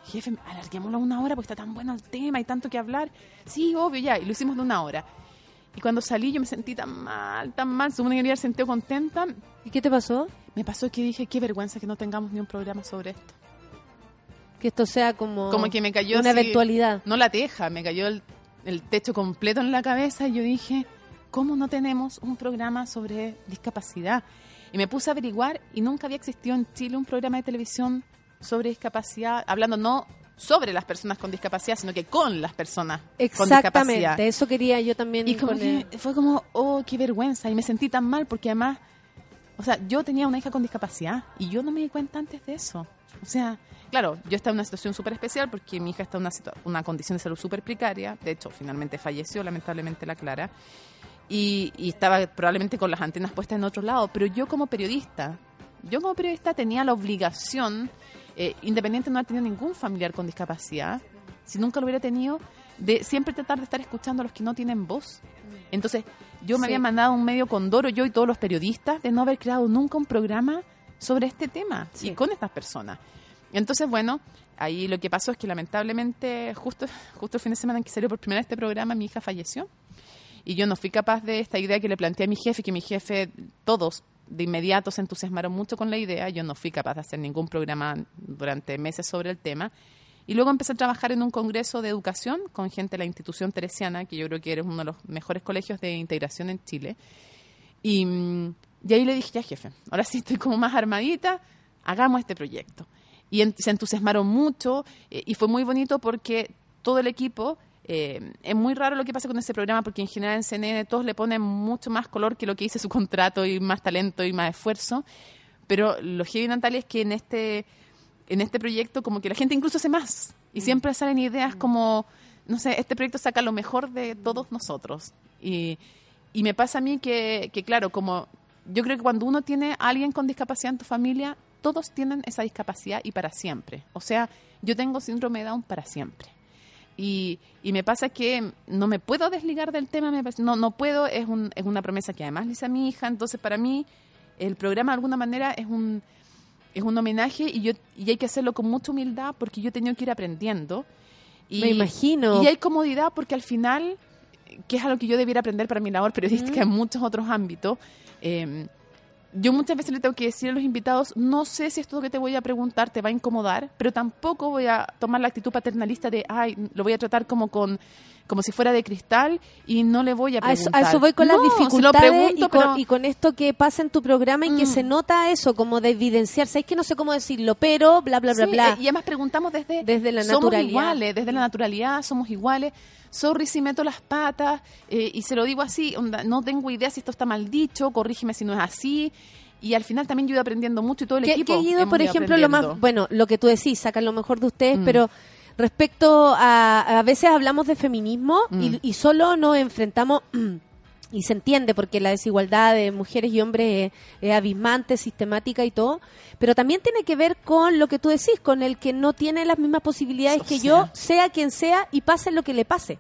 jefe, alarguémoslo a una hora porque está tan bueno el tema y tanto que hablar. Sí, obvio, ya. Y lo hicimos de una hora. Y cuando salí yo me sentí tan mal, tan mal. Según que había sentido contenta. ¿Y qué te pasó? Me pasó que dije, qué vergüenza que no tengamos ni un programa sobre esto. Que esto sea como, Como que me cayó una así- eventualidad. No la teja, me cayó el, el techo completo en la cabeza y yo dije, ¿cómo no tenemos un programa sobre discapacidad? Y me puse a averiguar y nunca había existido en Chile un programa de televisión sobre discapacidad, hablando no sobre las personas con discapacidad, sino que con las personas con discapacidad. Exactamente, eso quería yo también. Y como que fue como, oh, qué vergüenza. Y me sentí tan mal porque además, o sea, yo tenía una hija con discapacidad y yo no me di cuenta antes de eso. O sea, claro, yo estaba en una situación súper especial porque mi hija está en una, una condición de salud súper precaria. De hecho, finalmente falleció, lamentablemente, la Clara. Y, y estaba probablemente con las antenas puestas en otro lado. Pero yo como periodista, yo como periodista tenía la obligación, eh, independiente de no haber tenido ningún familiar con discapacidad, si nunca lo hubiera tenido, de siempre tratar de estar escuchando a los que no tienen voz. Entonces, yo me Sí. había mandado un medio condoro, yo y todos los periodistas, de no haber creado nunca un programa sobre este tema y con estas personas. Entonces, bueno, ahí lo que pasó es que lamentablemente, justo, justo el fin de semana en que salió por primera vez este programa, mi hija falleció. Y yo no fui capaz de esta idea que le planteé a mi jefe, que mi jefe, todos de inmediato se entusiasmaron mucho con la idea. Yo no fui capaz de hacer ningún programa durante meses sobre el tema. Y luego empecé a trabajar en un congreso de educación con gente de la institución teresiana, que yo creo que eres uno de los mejores colegios de integración en Chile. Y, mm, y ahí le dije, ya jefe, ahora sí estoy como más armadita, hagamos este proyecto. Y se entusiasmaron mucho eh, y fue muy bonito porque todo el equipo, eh, es muy raro lo que pasa con ese programa porque en general en CNN todos le ponen mucho más color que lo que dice su contrato y más talento y más esfuerzo. Pero lo heavy Natalia es que en este, en este proyecto como que la gente incluso hace más y siempre salen ideas como, no sé, este proyecto saca lo mejor de todos nosotros. Y, y me pasa a mí que, que, claro, como yo creo que cuando uno tiene a alguien con discapacidad en tu familia, todos tienen esa discapacidad y para siempre. O sea, yo tengo síndrome de Down para siempre. Y, y me pasa que no me puedo desligar del tema, me parece- no, no puedo, es, un, es una promesa que además le hice a mi hija, entonces para mí el programa de alguna manera es un, es un homenaje y, yo, y hay que hacerlo con mucha humildad porque yo he tenido que ir aprendiendo. Y, Me imagino. Y hay comodidad porque al final, que es algo que yo debiera aprender para mi labor periodística en muchos otros ámbitos, eh, yo muchas veces le tengo que decir a los invitados, no sé si esto que te voy a preguntar te va a incomodar, pero tampoco voy a tomar la actitud paternalista de, ay, lo voy a tratar como con como si fuera de cristal y no le voy a A eso, preguntar. a eso voy con No, las dificultades pregunto, y, con, pero- y con esto que pasa en tu programa y que se nota eso, como de evidenciarse. Es que no sé cómo decirlo, pero bla, bla, bla, Sí, bla. eh, Y además preguntamos desde, Desde la somos naturalidad. iguales, desde la naturalidad somos iguales. Sorry si meto las patas eh, y se lo digo así, onda, no tengo idea si esto está mal dicho, corrígeme si no es así. Y al final también yo he ido aprendiendo mucho y todo el ¿Qué, equipo. qué ha ido, por ejemplo, lo más, bueno, lo que tú decís, sacan lo mejor de ustedes, Mm. pero respecto a, a veces hablamos de feminismo Mm. y, y solo nos enfrentamos, <clears throat> y se entiende porque la desigualdad de mujeres y hombres es, es abismante, sistemática y todo, pero también tiene que ver con lo que tú decís, con el que no tiene las mismas posibilidades que yo, sea quien sea, y pase lo que le pase.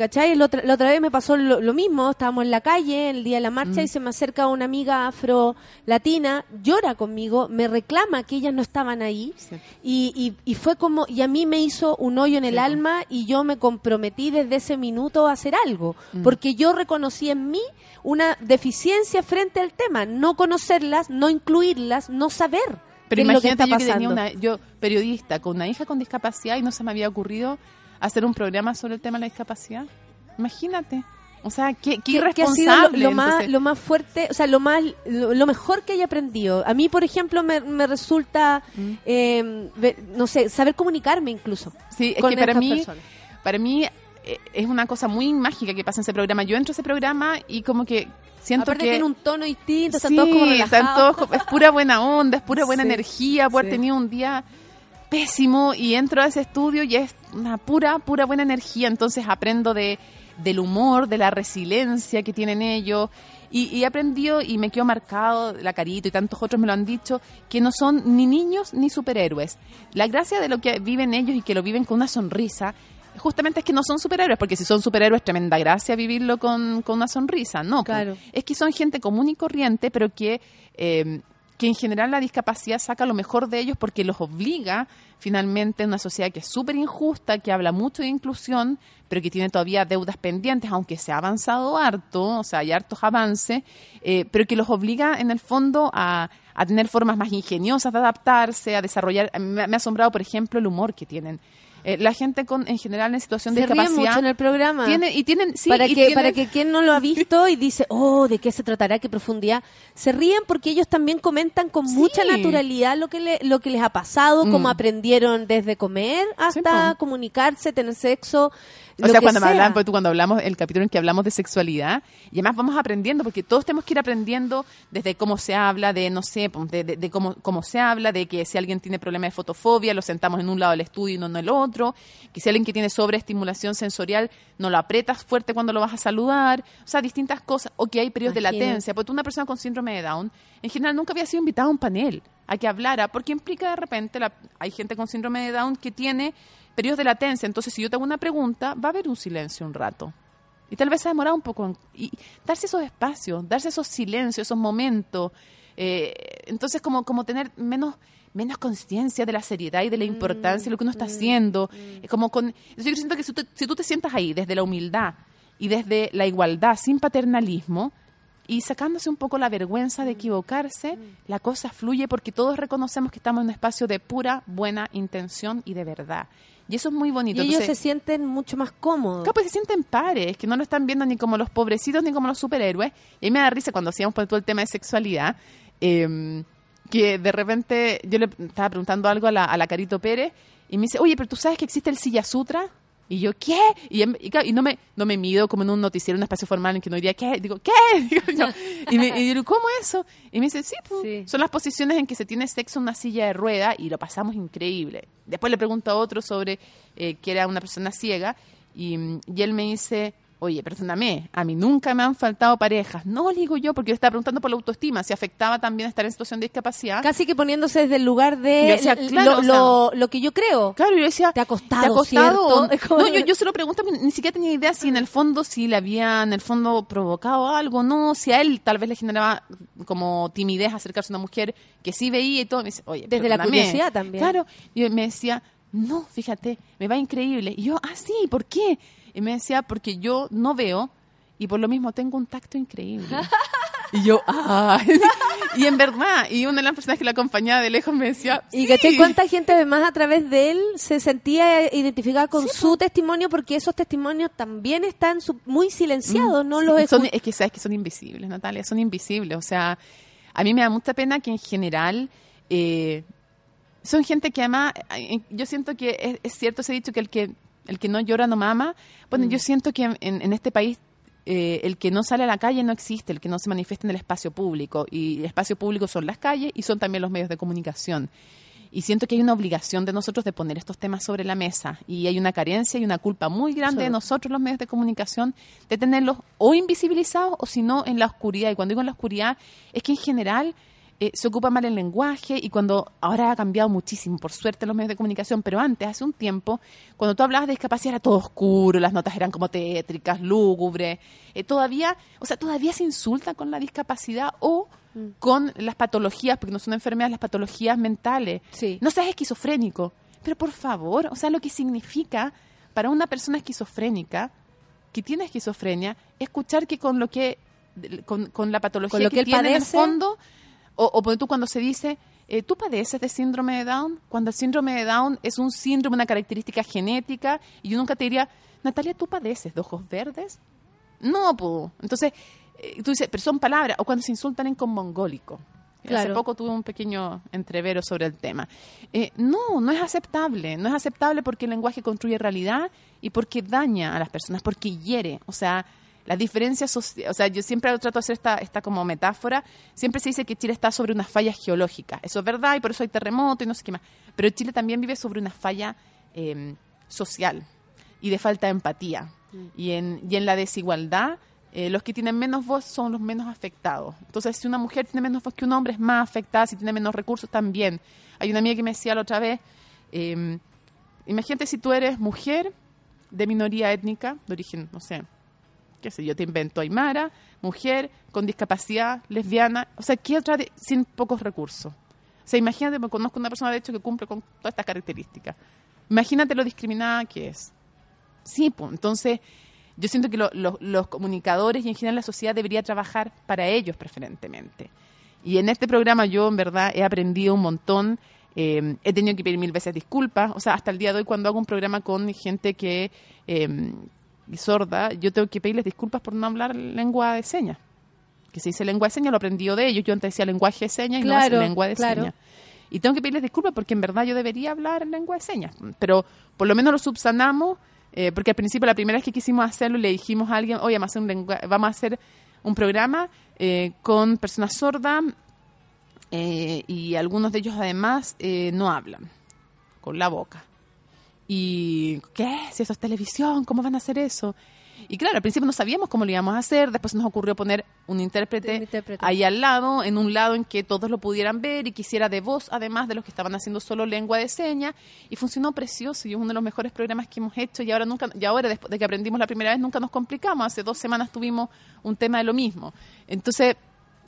¿Cachai? La otra, la otra vez me pasó lo, lo mismo, estábamos en la calle el día de la marcha Mm. y se me acerca una amiga afro-latina, llora conmigo, me reclama que ellas no estaban ahí y, y, y fue como, y a mí me hizo un hoyo en el alma y yo me comprometí desde ese minuto a hacer algo, Mm. porque yo reconocí en mí una deficiencia frente al tema, no conocerlas, no incluirlas, no saber. Pero lo que imagínate yo que tenía una, yo periodista con una hija con discapacidad y no se me había ocurrido hacer un programa sobre el tema de la discapacidad. Imagínate. O sea, qué, qué ¿Qué- qué ha sido irresponsable. lo, lo más, lo más fuerte, o sea, lo más, lo, lo mejor que haya aprendido? A mí, por ejemplo, me, me resulta, Mm. eh, ve- no sé, saber comunicarme incluso. Sí, es con que para mí, personas. para mí eh, es una cosa muy mágica que pasa en ese programa. Yo entro a ese programa y como que siento Aparte que tiene un tono distinto, están Sí, todos como están relajados. todos como- es pura buena onda, es pura buena Sí, energía, por haber sí. tenido un día pésimo y entro a ese estudio y es una pura, pura buena energía. Entonces aprendo de del humor, de la resiliencia que tienen ellos. Y, y he aprendido y me quedo marcado, la carita y tantos otros me lo han dicho, que no son ni niños ni superhéroes. La gracia de lo que viven ellos y que lo viven con una sonrisa, justamente es que no son superhéroes, porque si son superhéroes, tremenda gracia vivirlo con, con una sonrisa. No, pues. Claro. es que son gente común y corriente, pero que, eh, que en general la discapacidad saca lo mejor de ellos porque los obliga finalmente en una sociedad que es súper injusta, que habla mucho de inclusión, pero que tiene todavía deudas pendientes, aunque se ha avanzado harto, o sea, hay hartos avances, eh, pero que los obliga en el fondo a, a tener formas más ingeniosas de adaptarse, a desarrollar. Me, me ha asombrado, por ejemplo, el humor que tienen. Eh, la gente con en general en situación de Se discapacidad mucho en el programa. tiene y tienen sí, para y que tienen- para que quien no lo ha visto y dice, oh, ¿de qué se tratará? ¿Qué profundidad? Se ríen porque ellos también comentan con mucha naturalidad lo que le, lo que les ha pasado, Mm. cómo aprendieron desde comer hasta comunicarse, tener sexo. O sea, cuando, me hablan, pues, tú cuando hablamos, el capítulo en que hablamos de sexualidad, y además vamos aprendiendo, porque todos tenemos que ir aprendiendo desde cómo se habla, de, no sé, pues, de, de- de cómo, cómo se habla, de que si alguien tiene problema de fotofobia, lo sentamos en un lado del estudio y no en el otro, que si alguien que tiene sobreestimulación sensorial, no lo apretas fuerte cuando lo vas a saludar, o sea, distintas cosas, o que hay periodos de latencia, porque una persona con síndrome de Down, en general nunca había sido invitada a un panel a que hablara, porque implica de repente, la- hay gente con síndrome de Down que tiene periodos de latencia, entonces si yo te hago una pregunta, va a haber un silencio un rato. Y tal vez se ha demorado un poco. en- y darse esos espacios, darse esos silencios, esos momentos. eh, entonces, como, como tener menos menos conciencia de la seriedad y de la importancia de lo que uno está haciendo. Es como con, yo siento que si tú, si tú te sientas ahí desde la humildad y desde la igualdad, sin paternalismo, y sacándose un poco la vergüenza de equivocarse, la cosa fluye porque todos reconocemos que estamos en un espacio de pura buena intención y de verdad. Y eso es muy Y bonito. ellos Entonces, se sienten mucho más cómodos. Claro, pues se sienten pares, que no lo están viendo ni como los pobrecitos ni como los superhéroes. Y a mí me da risa cuando hacíamos por todo el tema de sexualidad, eh, que de repente yo le estaba preguntando algo a la, a la Carito Pérez y me dice, oye, pero tú sabes que existe el Silla Sutra. Y yo, ¿qué? Y, em- y claro, y no, me, no me mido como en un noticiero, en un espacio formal en que no diría, ¿qué? Digo, ¿qué? <laughs> Digo yo. y, me, y digo, ¿cómo eso? Y me dice, sí, pues, son las posiciones en que se tiene sexo en una silla de rueda y lo pasamos increíble. Después le pregunto a otro sobre eh, que era una persona ciega y, y él me dice, oye, perdóname, a mí nunca me han faltado parejas. No, le digo yo, porque yo estaba preguntando por la autoestima, si afectaba también estar en situación de discapacidad. Casi que poniéndose desde el lugar de Yo decía, l- claro, lo, o sea, lo- lo que yo creo. Claro, yo decía, te ha costado, ¿Te ha costado? <laughs> No, yo, yo se lo pregunto, ni siquiera tenía idea si en el fondo, si le había en el fondo provocado algo, no, si a él tal vez le generaba como timidez acercarse a una mujer que sí veía y todo. Me dice, oye, Desde la curiosidad también. Claro, y me decía, no, fíjate, me va increíble. Y yo, ah, sí, ¿por qué? Y me decía, porque yo no veo y por lo mismo tengo un tacto increíble. <laughs> Y yo, ah, <laughs> y en verdad, y una de las personas que lo acompañaba de lejos me decía, Y sí. caché cuánta gente además a través de él se sentía identificada con su testimonio porque esos testimonios también están su- muy silenciados, no Sí, los son, Es que sabes que son invisibles, Natalia, son invisibles. O sea, a mí me da mucha pena que en general eh, son gente que además, eh, yo siento que es, es cierto ese dicho que el que el que no llora no mama. Bueno, Mm. yo siento que en, en este país eh, el que no sale a la calle no existe, el que no se manifiesta en el espacio público. Y el espacio público son las calles y son también los medios de comunicación. Y siento que hay una obligación de nosotros de poner estos temas sobre la mesa. Y hay una carencia y una culpa muy grande de nosotros, los medios de comunicación, de tenerlos o invisibilizados o si no en la oscuridad. Y cuando digo en la oscuridad, es que en general eh, se ocupa mal el lenguaje y cuando ahora ha cambiado muchísimo, por suerte, los medios de comunicación, pero antes, hace un tiempo, cuando tú hablabas de discapacidad era todo oscuro, las notas eran como tétricas, lúgubres. Eh, todavía, o sea, todavía se insulta con la discapacidad o con las patologías, porque no son enfermedades, las patologías mentales. No seas esquizofrénico, pero por favor, o sea, lo que significa para una persona esquizofrénica que tiene esquizofrenia, escuchar que con lo que con, con la patología Con lo que tiene en el fondo, o, o tú cuando se dice, eh, ¿tú padeces de síndrome de Down? Cuando el síndrome de Down es un síndrome, una característica genética, y yo nunca te diría, Natalia, ¿tú padeces de ojos verdes? No, pues. Entonces, eh, tú dices, pero son palabras, o cuando se insultan en con mongólico. Hace poco tuve un pequeño entrevero sobre el tema. Eh, no, no es aceptable. No es aceptable porque el lenguaje construye realidad y porque daña a las personas, porque hiere. O sea, las diferencias sociales. O sea, yo siempre trato de hacer esta, esta como metáfora. Siempre se dice que Chile está sobre unas fallas geológicas. Eso es verdad y por eso hay terremoto y no sé qué más. Pero Chile también vive sobre una falla eh, social y de falta de empatía. Y, en, y en la desigualdad, eh, los que tienen menos voz son los menos afectados. Entonces, si una mujer tiene menos voz que un hombre, es más afectada. Si tiene menos recursos, también. Hay una amiga que me decía la otra vez, eh, imagínate si tú eres mujer de minoría étnica, de origen, no sé, qué sé yo, te invento, aymara, mujer con discapacidad, lesbiana, o sea, ¿qué otra sin pocos recursos? O sea, imagínate, me conozco una persona de hecho que cumple con todas estas características. Imagínate lo discriminada que es. Sí, pues, entonces yo siento que lo- lo- los comunicadores y en general la sociedad debería trabajar para ellos preferentemente. Y en este programa yo en verdad he aprendido un montón, eh, he tenido que pedir mil veces disculpas, o sea, hasta el día de hoy cuando hago un programa con gente que eh, es sorda, yo tengo que pedirles disculpas por no hablar lengua de señas. Que se dice lengua de señas, lo aprendí yo de ellos, yo antes decía lenguaje de señas y Claro, no es lengua de claro. señas. Y tengo que pedirles disculpas porque en verdad yo debería hablar en lengua de señas. Pero por lo menos lo subsanamos, eh, porque al principio, la primera vez que quisimos hacerlo, le dijimos a alguien, oye, vamos a hacer un, lengua- vamos a hacer un programa eh, con personas sordas eh, y algunos de ellos además no hablan con la boca. ¿Y qué? Si eso es televisión, ¿cómo van a hacer eso? Y claro, al principio no sabíamos cómo lo íbamos a hacer, después nos ocurrió poner un intérprete, Un intérprete. ahí al lado, en un lado en que todos lo pudieran ver y quisiera de voz, además de los que estaban haciendo solo lengua de señas, y funcionó precioso y es uno de los mejores programas que hemos hecho y ahora nunca, y ahora después de que aprendimos la primera vez nunca nos complicamos, hace dos semanas tuvimos un tema de lo mismo. Entonces,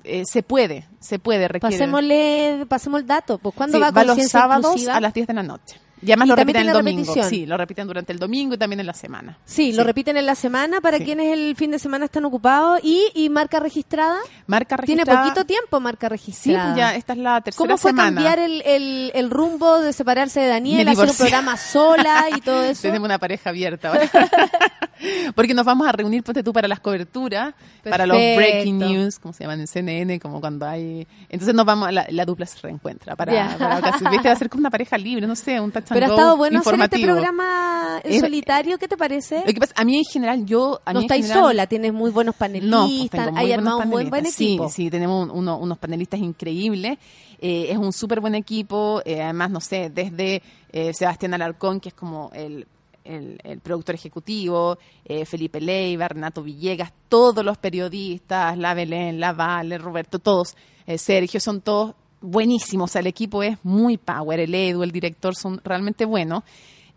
eh, se puede, se puede, requiere. Pasémosle, pasemos el dato. Pues, ¿Cuándo Sí, va, va los sábados Inclusiva? a las 10 de la noche. Y además ¿Y lo repiten el tiene domingo. repetición? Sí, lo repiten durante el domingo y también en la semana. Sí, lo Sí. repiten en la semana para Sí. quienes el fin de semana están ocupados. ¿Y, y marca registrada? Marca Tiene registrada. poquito tiempo marca Sí, registrada. pues ya esta es la tercera ¿Cómo fue semana. cambiar el, el, el rumbo de separarse de Daniel, hacer un programa sola y todo <laughs> eso? Tenemos una pareja abierta ahora. <laughs> <laughs> Porque nos vamos a reunir, ponte tú, para las coberturas, para los breaking news, como se llaman en CNN, como cuando hay... Entonces nos vamos, la, la dupla se reencuentra para, Ya. para ¿viste? Va a ser como una pareja libre, no sé, un touch and Pero ha estado bueno hacer este informativo. programa en Es- solitario, ¿qué te parece? Lo que pasa, a mí en general, yo... A no mí estáis general- sola, tienes muy buenos No, pues panelistas, hay armado un buen, buen panelistas. equipo. Sí, sí, tenemos un- uno- unos panelistas increíbles. Eh, es un súper buen equipo. eh, además, no sé, desde eh, Sebastián Alarcón, que es como el, el- el productor ejecutivo, eh, Felipe Leiva, Renato Villegas, todos los periodistas, la Belén, la Vale, Roberto, todos, eh, Sergio, son todos buenísimos. O sea, el equipo es muy power. El Edu, el director, son realmente buenos.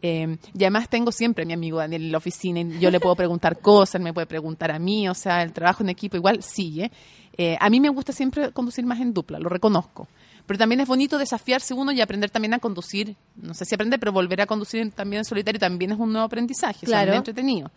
Eh, y además tengo siempre a mi amigo Daniel en la oficina y yo le puedo preguntar <laughs> cosas, me puede preguntar a mí, o sea, el trabajo en equipo igual sigue. Eh, a mí me gusta siempre conducir más en dupla, lo reconozco. Pero también es bonito desafiarse uno y aprender también a conducir, no sé si aprender, pero volver a conducir también en solitario también es un nuevo aprendizaje, Claro. entretenido.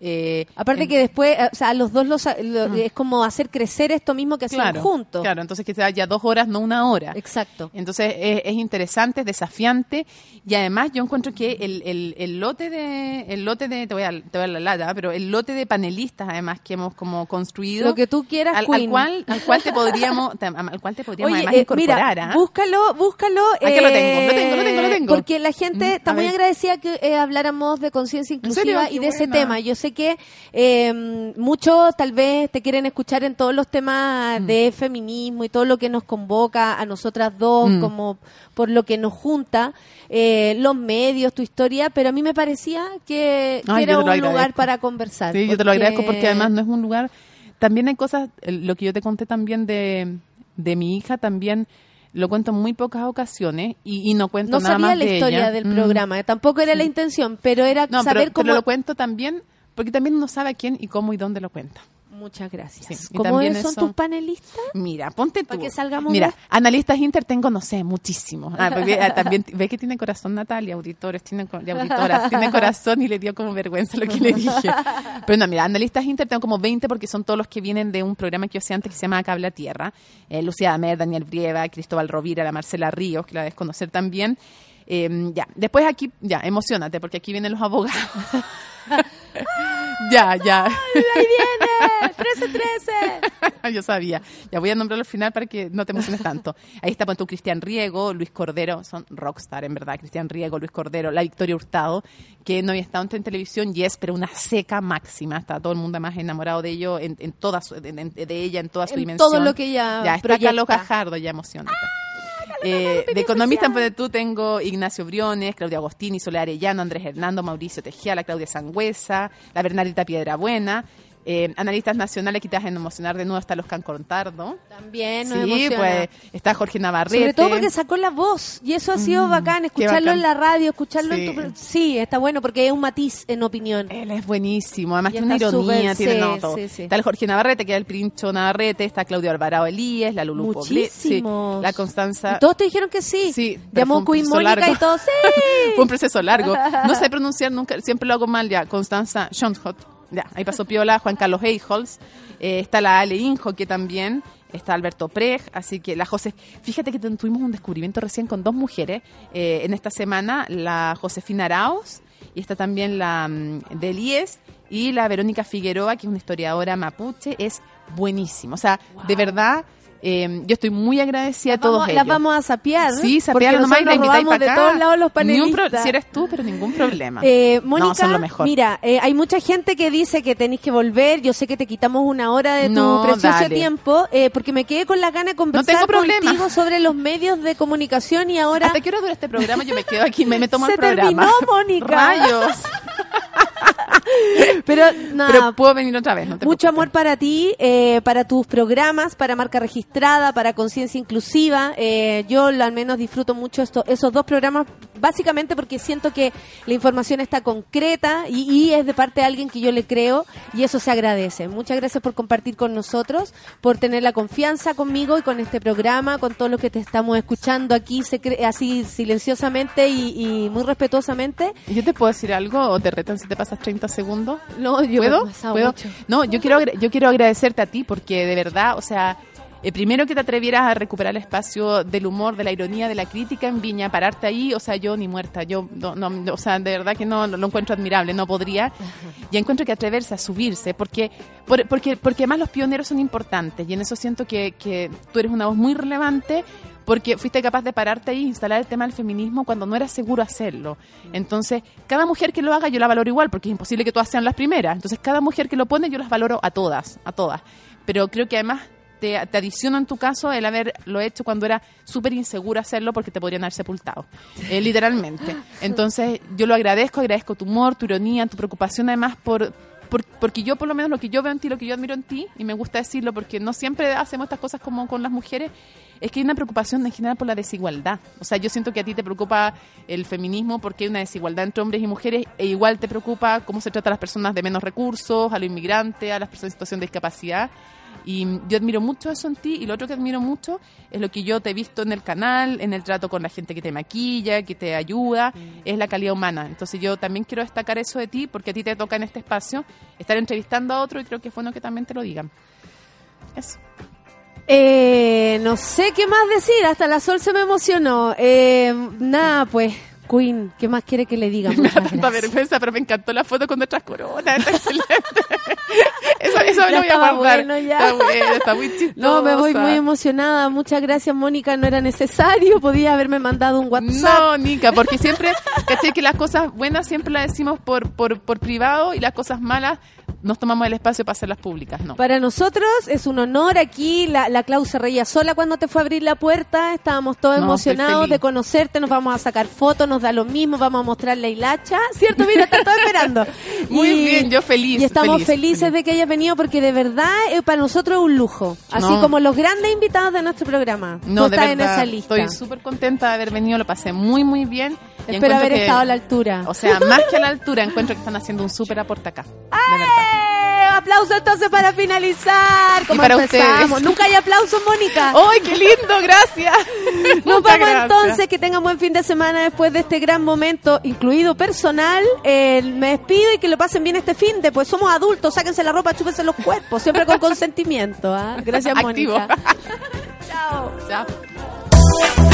Eh, Aparte en- que después, eh, o sea, los dos los, lo- es como hacer crecer esto mismo que claro, juntos. Claro, entonces que sea ya dos horas, no una hora. Exacto. Entonces es, es interesante, es desafiante y además yo encuentro que el, el, el lote de el lote de te voy a te voy a la lata, pero el lote de panelistas además que hemos como construido Lo que tú quieras, al, cual al cual te podríamos <laughs> al cual te podríamos Oye, además eh, incorporar. mira, ¿ah? búscalo, búscalo. Aquí lo eh, tengo, lo tengo, lo tengo, lo tengo. Porque la gente Mm, está muy agradecida que eh, habláramos de conciencia inclusiva y de ese tema. Yo sé que eh, muchos tal vez te quieren escuchar en todos los temas de feminismo y todo lo que nos convoca a nosotras dos, Mm. como por lo que nos junta, eh, los medios, tu historia, pero a mí me parecía que, Ay, era un lugar para conversar. Sí, yo te lo agradezco porque además no es un lugar. También hay cosas, lo que yo te conté también de, de mi hija, también lo cuento en muy pocas ocasiones y, y no cuento No nada sabía más la de historia ella. del Mm. programa, tampoco era la intención, pero era No, saber pero, cómo... pero lo cuento también porque también uno sabe a quién y cómo y dónde lo cuenta. Muchas gracias. Sí, ¿Cómo son eso- tus panelistas? Mira, ponte tú. Para que salgamos Mira, de- analistas Inter tengo, no sé, muchísimos. Ah, porque, ah, <laughs> también ve que tiene corazón Natalia, auditores, tiene, y auditoras, tiene corazón y le dio como vergüenza lo que le dije. <laughs> Pero no, mira, analistas Inter tengo como 20 porque son todos los que vienen de un programa que yo hacía antes que se llama Cable a Tierra. Eh, Lucía Amer, Daniel Brieva, Cristóbal Rovira, la Marcela Ríos, que la debes conocer también. Eh, ya, después aquí, ya, emocionate porque aquí vienen los abogados. Ya, ya. <laughs> ¡Ahí viene! ¡13-13! <laughs> Yo sabía. Ya voy a nombrarlo al final para que no te emociones tanto. Ahí está pues, tu Cristian Riego, Luis Cordero, son rockstar en verdad. Cristian Riego, Luis Cordero, la Victoria Hurtado, que no había estado en televisión y es, pero una seca máxima. Está todo el mundo más enamorado de ello, en, en toda su- en- en- de ella, en toda su En dimensión. todo lo que ella Ya, está. Carlos Gajardo, ya emocionante. Eh, de economista en tú tengo Ignacio Briones, Claudia Agostini, Soledad Arellano, Andrés Hernando, Mauricio Tejía, la Claudia Sangüesa, la Bernardita Piedrabuena. Eh, analistas nacionales que te hacen emocionar de nuevo está los Contardo. También nos Sí, emociona. pues está Jorge Navarrete. Sobre todo porque sacó la voz y eso ha sido bacán, escucharlo bacán. en la radio, escucharlo Sí. en tu... Sí, está bueno porque es un matiz en opinión. Él es buenísimo, además tiene una ironía, súper- tiene sí, no, todo. sí, sí. Está el Jorge Navarrete, que es el Princho Navarrete, está Claudio Alvarado Elías, la sí, Muchísimos. la Constanza. Y todos te dijeron que sí. Sí, Llamó Queen Mónica y todo, sí. <laughs> Fue un proceso largo. No sé <laughs> pronunciar nunca, siempre lo hago mal ya. Constanza Schoenhot. Ya, ahí pasó Piola, Juan Carlos Eichholz. Eh, está la Ale Injo, que también. Está Alberto Prej, así que la José. Fíjate que tu- tuvimos un descubrimiento recién con dos mujeres eh, en esta semana: la Josefina Arauz y está también la mm, de Elías y la Verónica Figueroa, que es una historiadora mapuche. Es buenísimo. O sea, de verdad, eh, yo estoy muy agradecida a todos Vamos- ellos. las vamos a sapear. Sí, sapear nomás y la invitáis de todos lados los pro- panelistas. si eres tú, pero ningún problema. Eh, Mónica, no, son lo mejor. mira, eh, hay mucha gente que dice que tenéis que volver. Yo sé que te quitamos una hora de tu No, precioso dale. tiempo, eh, porque me quedé con la gana de conversar problema. contigo sobre los medios de comunicación y ahora ¿Hasta qué hora dura este programa? Yo me quedo aquí, me, me tomo <laughs> se el programa. terminó, Mónica. <laughs> Rayos. <laughs> Pero nada, Pero puedo venir otra vez, no te Mucho amor para ti, eh, para tus programas, para marca registrada, para conciencia inclusiva. Eh, yo al menos disfruto mucho esto, esos dos programas, básicamente porque siento que la información está concreta y, y es de parte de alguien que yo le creo y eso se agradece. Muchas gracias por compartir con nosotros, por tener la confianza conmigo y con este programa, con todo lo que te estamos escuchando aquí así silenciosamente y, y muy respetuosamente. ¿Yo te puedo decir algo o te retan si te pasas 30 segundos? No, yo me he ¿Puedo? No, yo quiero, yo quiero agradecerte a ti porque de verdad, o sea, eh, primero que te atrevieras a recuperar el espacio del humor, de la ironía, de la crítica en Viña, pararte ahí, o sea, yo ni muerta, yo, no, no, o sea, de verdad que no lo encuentro admirable, no podría. Y encuentro que atreverse a subirse, porque, por- porque, porque además los pioneros son importantes y en eso siento que, que tú eres una voz muy relevante porque fuiste capaz de pararte ahí e instalar el tema del feminismo cuando no era seguro hacerlo. Entonces, cada mujer que lo haga yo la valoro igual, porque es imposible que todas sean las primeras. Entonces, cada mujer que lo pone yo las valoro a todas, a todas. Pero creo que además te, te adiciono en tu caso el haberlo hecho cuando era súper inseguro hacerlo porque te podrían haber sepultado, eh, literalmente. Entonces, yo lo agradezco, agradezco tu humor, tu ironía, tu preocupación además por, por- porque yo por lo menos lo que yo veo en ti, lo que yo admiro en ti, y me gusta decirlo porque no siempre hacemos estas cosas como con las mujeres, es que hay una preocupación en general por la desigualdad. O sea, yo siento que a ti te preocupa el feminismo porque hay una desigualdad entre hombres y mujeres, e igual te preocupa cómo se trata a las personas de menos recursos, a los inmigrantes, a las personas en situación de discapacidad. Y yo admiro mucho eso en ti y lo otro que admiro mucho es lo que yo te he visto en el canal, en el trato con la gente que te maquilla, que te ayuda, es la calidad humana. Entonces yo también quiero destacar eso de ti porque a ti te toca en este espacio estar entrevistando a otro y creo que es bueno que también te lo digan. Eso. Eh, no sé qué más decir, hasta la sol se me emocionó. Eh, nada, pues, Queen, ¿qué más quiere que le diga? <laughs> Me da tanta vergüenza, pero me encantó la foto con nuestras coronas. <laughs> Está excelente. eso eso me lo voy a guardar. bueno ya. Está bueno, está muy chistoso. No, me voy muy emocionada. Muchas gracias, Mónica. No era necesario. Podía haberme mandado un WhatsApp. No, Nica, porque siempre, caché que las cosas buenas siempre las decimos por, por, por privado y las cosas malas nos tomamos el espacio para hacerlas públicas, ¿no? Para nosotros es un honor aquí. La, la Clau se reía sola cuando te fue a abrir la puerta. Estábamos todos No, emocionados de conocerte. Nos vamos a sacar fotos, nos da lo mismo. Vamos a mostrar la hilacha. ¿Cierto? Mira, está todo esperando. <laughs> Muy bien, yo feliz, Y estamos feliz, felices feliz. de que hayas venido porque de verdad eh, para nosotros es un lujo. Así No. como los grandes invitados de nuestro programa. No, de estás verdad, en esa lista. estoy súper contenta de haber venido, lo pasé muy, muy bien. Espero haber que- estado a la altura. O sea, más que a la <laughs> altura, encuentro que están haciendo un súper aporte acá. De verdad. Aplauso entonces para finalizar. ¿Cómo para empezamos? ustedes. Nunca hay aplausos, Mónica. <laughs> ¡Ay, qué lindo! Gracias. Nos vamos gracias. entonces, que tengan buen fin de semana después de este gran momento, incluido personal. Eh, me despido y que lo pasen bien este fin de, pues somos adultos, sáquense la ropa, chúpense los cuerpos, siempre con <laughs> consentimiento. ¿ah? Gracias. Mónica. <laughs> Chao. Chao.